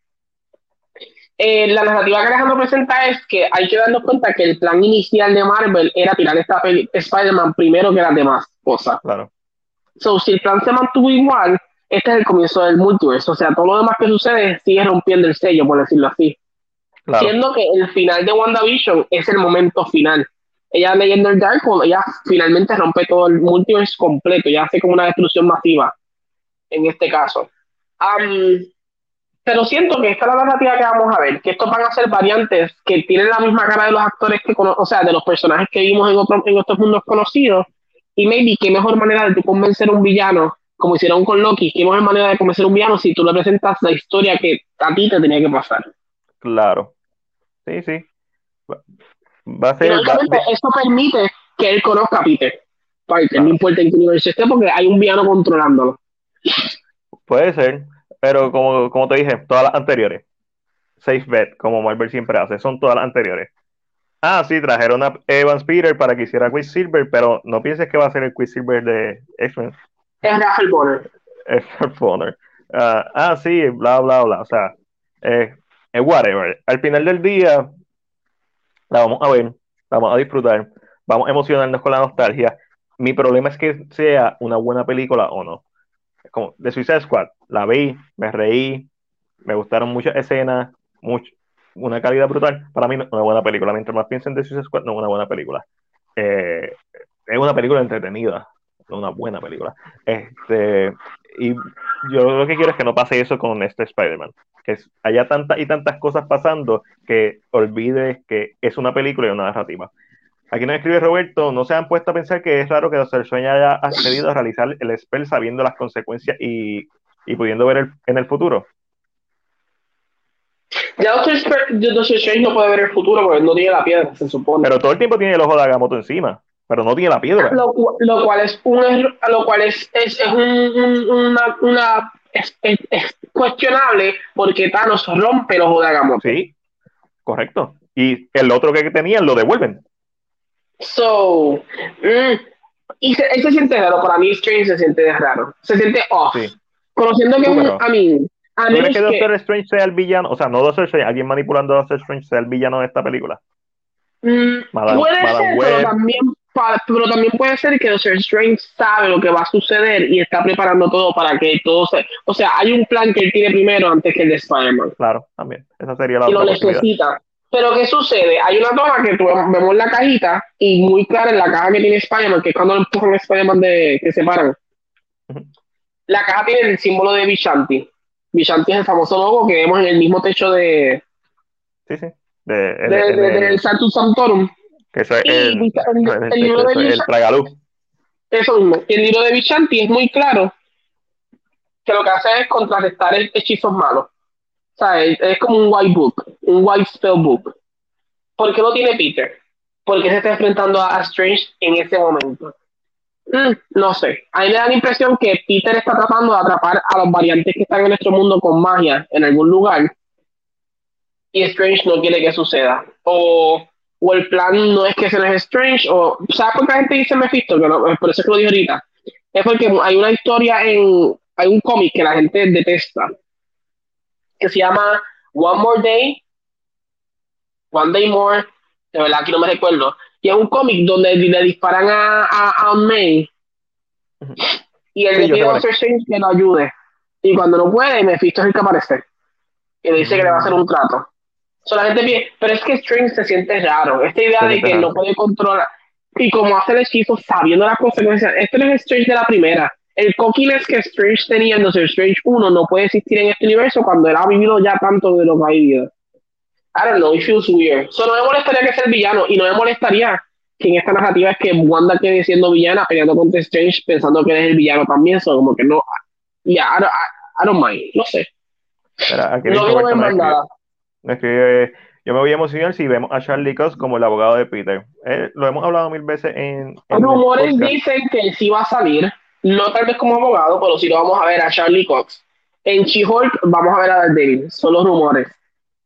Speaker 3: Eh, la narrativa que Alejandro presenta es que hay que darnos cuenta que el plan inicial de Marvel era tirar esta Spider-Man primero que las demás cosas.
Speaker 1: Claro.
Speaker 3: So, si el plan se mantuvo igual, este es el comienzo del multiverso. O sea, todo lo demás que sucede sigue rompiendo el sello, por decirlo así. Siendo que el final de WandaVision es el momento final. Ella leyendo el Darkhold, ella finalmente rompe todo el multiverse completo, ya hace como una destrucción masiva en este caso. pero siento que esta es la narrativa que vamos a ver, que estos van a ser variantes que tienen la misma cara de los actores que o sea, de los personajes que vimos en, otro, en otros mundos conocidos. Y maybe qué mejor manera de convencer a un villano, como hicieron con Loki, qué mejor manera de convencer a un villano si tú le presentas la historia que a ti te tenía que pasar.
Speaker 1: Claro. Sí, sí. Va, a ser.
Speaker 3: eso permite que él conozca a Peter. Parker, no importa en qué universo esté, porque hay un villano controlándolo.
Speaker 1: Puede ser, pero como, como te dije, todas las anteriores. Safe bet, como Marvel siempre hace, son todas las anteriores. Ah, sí, trajeron a Evans Peter para que hiciera Quicksilver, pero no pienses que va a ser el Quicksilver de X-Men.
Speaker 3: Es Rafael Bonner.
Speaker 1: Es Rafael Bonner. Ah, ah, sí, bla, bla, bla. O sea, eh, es whatever. Al final del día, la vamos a ver, la vamos a disfrutar, vamos a emocionarnos con la nostalgia. Mi problema es que sea una buena película o no. Como de Suicide Squad, la vi, me reí, me gustaron muchas escenas, mucho, una calidad brutal. Para mí una buena película. Mientras más piensen de Suicide Squad, no es una buena película. Eh, es una película entretenida, una buena película. Este, y yo lo que quiero es que no pase eso con este Spider-Man que haya tantas y tantas cosas pasando que olvides que es una película y una narrativa. Aquí nos escribe Roberto, no se han puesto a pensar que es raro que Doctor Strange haya accedido a realizar el spell sabiendo las consecuencias y, y pudiendo ver el, en el futuro.
Speaker 3: Ya Doctor, Strange no puede ver el futuro porque no tiene la piedra, se supone.
Speaker 1: Pero todo el tiempo tiene el ojo de Agamotto encima, pero no tiene la piedra.
Speaker 3: Lo, lo cual es un lo cual es, es, es un, una, una es, es, cuestionable porque Thanos rompe de Agamotto.
Speaker 1: Sí, correcto. Y el otro que tenían lo devuelven.
Speaker 3: So, mm, y se, se, siente raro, para mí Strange se siente raro, se siente off. Sí. Conociendo que un, a mí, a
Speaker 1: ¿Tú crees que Doctor Strange sea el villano? O sea, no Doctor Strange, alguien manipulando a Doctor Strange sea el villano de esta película.
Speaker 3: Mm, puede Madame ser, pero también, pero también puede ser que Doctor Strange sabe lo que va a suceder y está preparando todo para que todo se. O sea, hay un plan que él tiene primero antes que el de Spider-Man.
Speaker 1: Claro, también. Esa sería la
Speaker 3: y lo necesita. Pero ¿qué sucede? Hay una toma que vemos la cajita y muy clara en la caja que tiene Spider-Man, que es cuando empujan Spider-Man de que se paran. La caja tiene el símbolo de Vishanti. Vishanti es el famoso logo que vemos en el mismo techo de.
Speaker 1: Sí, sí.
Speaker 3: De, de, de, de, de Santus Santorum.
Speaker 1: Que es el, el, el, el, libro de el tragalú.
Speaker 3: Eso mismo. Y el libro de Vishanti es muy claro que lo que hace es contrarrestar hechizos malos. O sea, es, es, como un white book, un white spell book. ¿Por qué lo tiene Peter? Porque se está enfrentando a, Strange en ese momento. Mm, no sé. A mí me da la impresión que Peter está tratando de atrapar a los variantes que están en nuestro mundo con magia en algún lugar. Y Strange no quiere que suceda. O, o el plan no es que se les Strange. O, ¿Sabes por qué la gente dice Mephisto? Que no, por eso es que lo dije ahorita. Es porque hay una historia en. Hay un cómic que la gente detesta que se llama One More Day, One Day More, de verdad aquí no me recuerdo, y es un cómic donde le disparan a, a, a May y él le pide a Strange que lo ayude. Y cuando no puede, Mephisto es el que aparece. Y le dice que le va a hacer un trato. Solamente pide, pero es que Strange se siente raro. Esta idea de que no puede controlar. Y como hace el hechizo sabiendo las consecuencias. Este no es Strange de la primera el cockiness que Strange tenía en Doctor Strange 1 no puede existir en este universo cuando él ha vivido ya tanto de lo que ha vivido. I don't know, it feels weird. So, no me molestaría que sea el villano y no me molestaría que en esta narrativa es que Wanda quede siendo villana peleando contra Strange pensando que él es el villano también. So, como que no. Yeah, I don't, I, don't mind. No sé.
Speaker 1: No nada. Escribe, yo me voy a emocionar si vemos a Charlie Cox como el abogado de Peter. Eh, lo hemos hablado mil veces en.
Speaker 3: en rumores dicen que sí va a salir no tal vez como abogado, pero sí lo vamos a ver a Charlie Cox. En She-Hulk vamos a ver a Daredevil, son los rumores.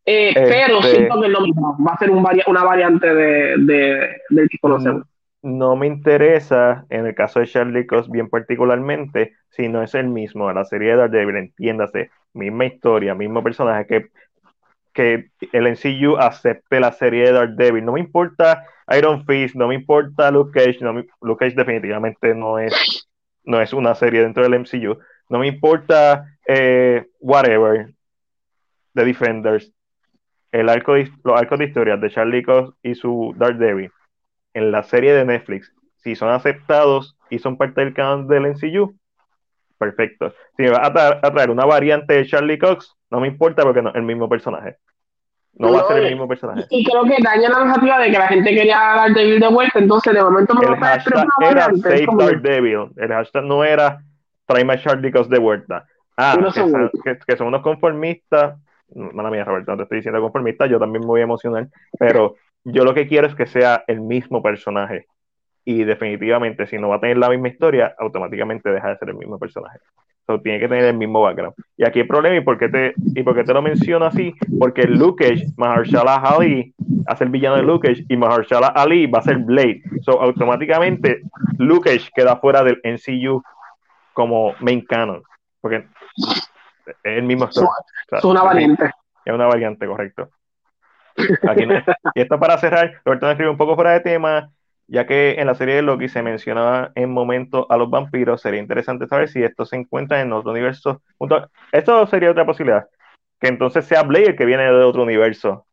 Speaker 3: Eh, este... Pero siento que es lo mismo, va a ser un vari una variante de, de, del que conocemos.
Speaker 1: No me interesa, en el caso de Charlie Cox bien particularmente, si no es el mismo, la serie de Daredevil, entiéndase, misma historia, mismo personaje, que, que el NCU acepte la serie de Daredevil. No me importa Iron Fist, no me importa Luke Cage, no Luke Cage definitivamente no es no es una serie dentro del MCU. No me importa eh, whatever, The Defenders, el arco de, los arcos de historias de Charlie Cox y su Daredevil en la serie de Netflix, si son aceptados y son parte del canon del MCU, perfecto. Si me va a, traer, una variante de Charlie Cox, no me importa porque no es el mismo personaje. No, va a ser el mismo personaje.
Speaker 3: Y creo que daña la narrativa de que la gente quería dar Devil de vuelta, entonces de momento me
Speaker 1: el hashtag era Save Devil. El hashtag no era Tráeme a Charlie Cox de vuelta. Ah, que, que, son unos conformistas. Mala mía, Roberto, no te estoy diciendo conformista, yo también me voy a emocionar, pero yo lo que quiero es que sea el mismo personaje. Y definitivamente, si no va a tener la misma historia, automáticamente deja de ser el mismo personaje tiene que tener el mismo background. Y aquí el problema, ¿y por qué te, y por qué te lo menciono así? Porque Luke Mahershala Ali, hace el villano de Luke y Mahershala Ali va a ser Blade. So, automáticamente, Luke queda fuera del NCU como main canon. Porque es el mismo
Speaker 3: Es una variante.
Speaker 1: Es una variante, correcto. y esto para cerrar, Roberto escribe un poco fuera de tema ya que en la serie de Loki se mencionaba en momento a los vampiros, sería interesante saber si esto se encuentra en otro universo. Esto sería otra posibilidad, que entonces sea Blade el que viene de otro universo.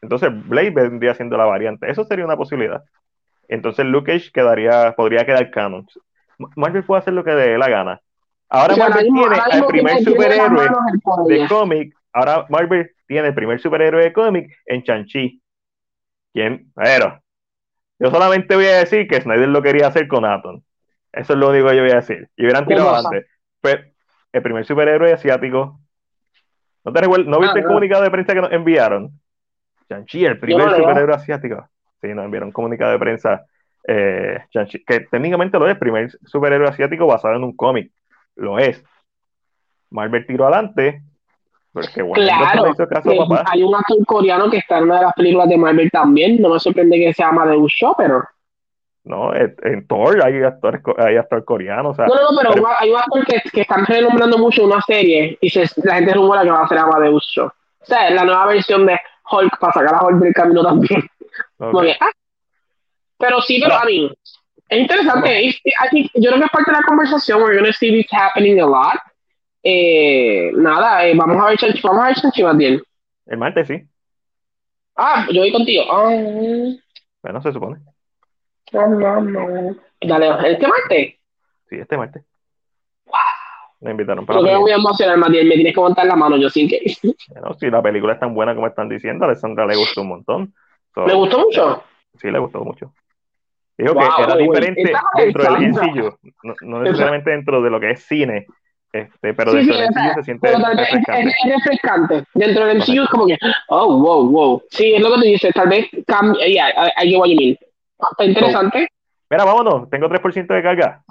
Speaker 1: Entonces Blade vendría siendo la variante. Eso sería una posibilidad. Entonces Luke Cage quedaría, podría quedar canon. Marvel puede hacer lo que le dé la gana. Ahora Marvel tiene el primer superhéroe de cómic. Ahora Marvel tiene el primer superhéroe de cómic en Chanchi. ¿Quién? Pero Yo solamente voy a decir que Snyder lo quería hacer con Atom. Eso es lo único que yo voy a decir. Y hubieran tirado adelante. Pero el primer superhéroe asiático. ¿No, te recuerdas, ¿no viste
Speaker 3: Ah,
Speaker 1: el
Speaker 3: no.
Speaker 1: comunicado de prensa que nos enviaron? Shang-Chi, el primer
Speaker 3: no
Speaker 1: superhéroe asiático. Sí, nos enviaron un comunicado de prensa. Eh, que técnicamente lo es, primer superhéroe asiático basado en un cómic. Lo es. Marvel tiró adelante. Pero es que Warner Bros. no
Speaker 3: Claro,
Speaker 1: hizo caso,
Speaker 3: eh,
Speaker 1: papá.
Speaker 3: hay un actor coreano que está en una de las películas de Marvel también. No me sorprende que se llama Deus Shaw, pero.
Speaker 1: No, en, Thor hay actores, hay actor coreano. O sea,
Speaker 3: No, no, no, pero,
Speaker 1: pero-
Speaker 3: hay un actor que, que están renombrando mucho una serie y se, la gente rumora que va a ser Amadeus Shaw. O sea, la nueva versión de Hulk para sacar a Hulk del camino también.
Speaker 1: ok.
Speaker 3: Como que, ah. Pero sí, pero
Speaker 1: Ahora-
Speaker 3: a mí, es interesante. Es- I think- yo creo que es parte de la conversación. We're gonna see this happening a lot. Eh, nada, eh, vamos a ver Chanchi, vamos a ver Chanchi bien.
Speaker 1: El martes sí.
Speaker 3: Ah, yo voy contigo.
Speaker 1: Bueno, se supone.
Speaker 3: no, no, no. Dale, ¿este martes?
Speaker 1: Sí, este martes. Me invitaron para
Speaker 3: Creo que voy a emocionar, Matiel. Me tienes que montar la mano, yo sí que.
Speaker 1: Bueno, si la película es tan buena como están diciendo, a Alessandra le gustó un montón. So,
Speaker 3: ¿Le gustó mucho?
Speaker 1: Sí, le gustó mucho. Dijo
Speaker 3: Wow,
Speaker 1: que era diferente dentro del. MCU, no, no necesariamente dentro de lo que es cine, este, pero
Speaker 3: Sí,
Speaker 1: dentro
Speaker 3: sí,
Speaker 1: del MCU se siente
Speaker 3: es,
Speaker 1: refrescante.
Speaker 3: es- es refrescante. Dentro del MCU es como que, oh, wow, wow. Sí, es lo que tú dices. Tal vez cambia. Yeah, I, I get. Está interesante.
Speaker 1: Mira, vámonos, tengo 3% de carga.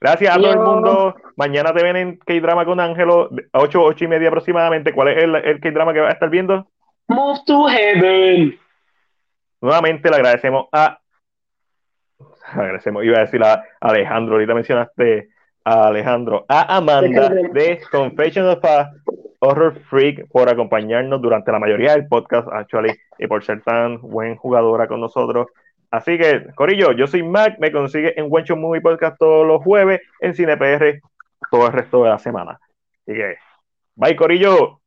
Speaker 1: Gracias a todo el mundo. Mañana te ven en K-Drama con Ángelo, a 8, 8 y media aproximadamente. ¿Cuál es el, el K-Drama que va a estar viendo?
Speaker 3: Move to heaven.
Speaker 1: Nuevamente le agradecemos a. Agradecemos, iba a decir a Alejandro, ahorita mencionaste a Alejandro, a Amanda de Confession of a Horror Freak por acompañarnos durante la mayoría del podcast, actually, y por ser tan buen jugadora con nosotros. Así que, Corillo, yo soy Mac, me consigue en Shot Movie Podcast todos los jueves, en CinePR todo el resto de la semana. Así que, bye, Corillo.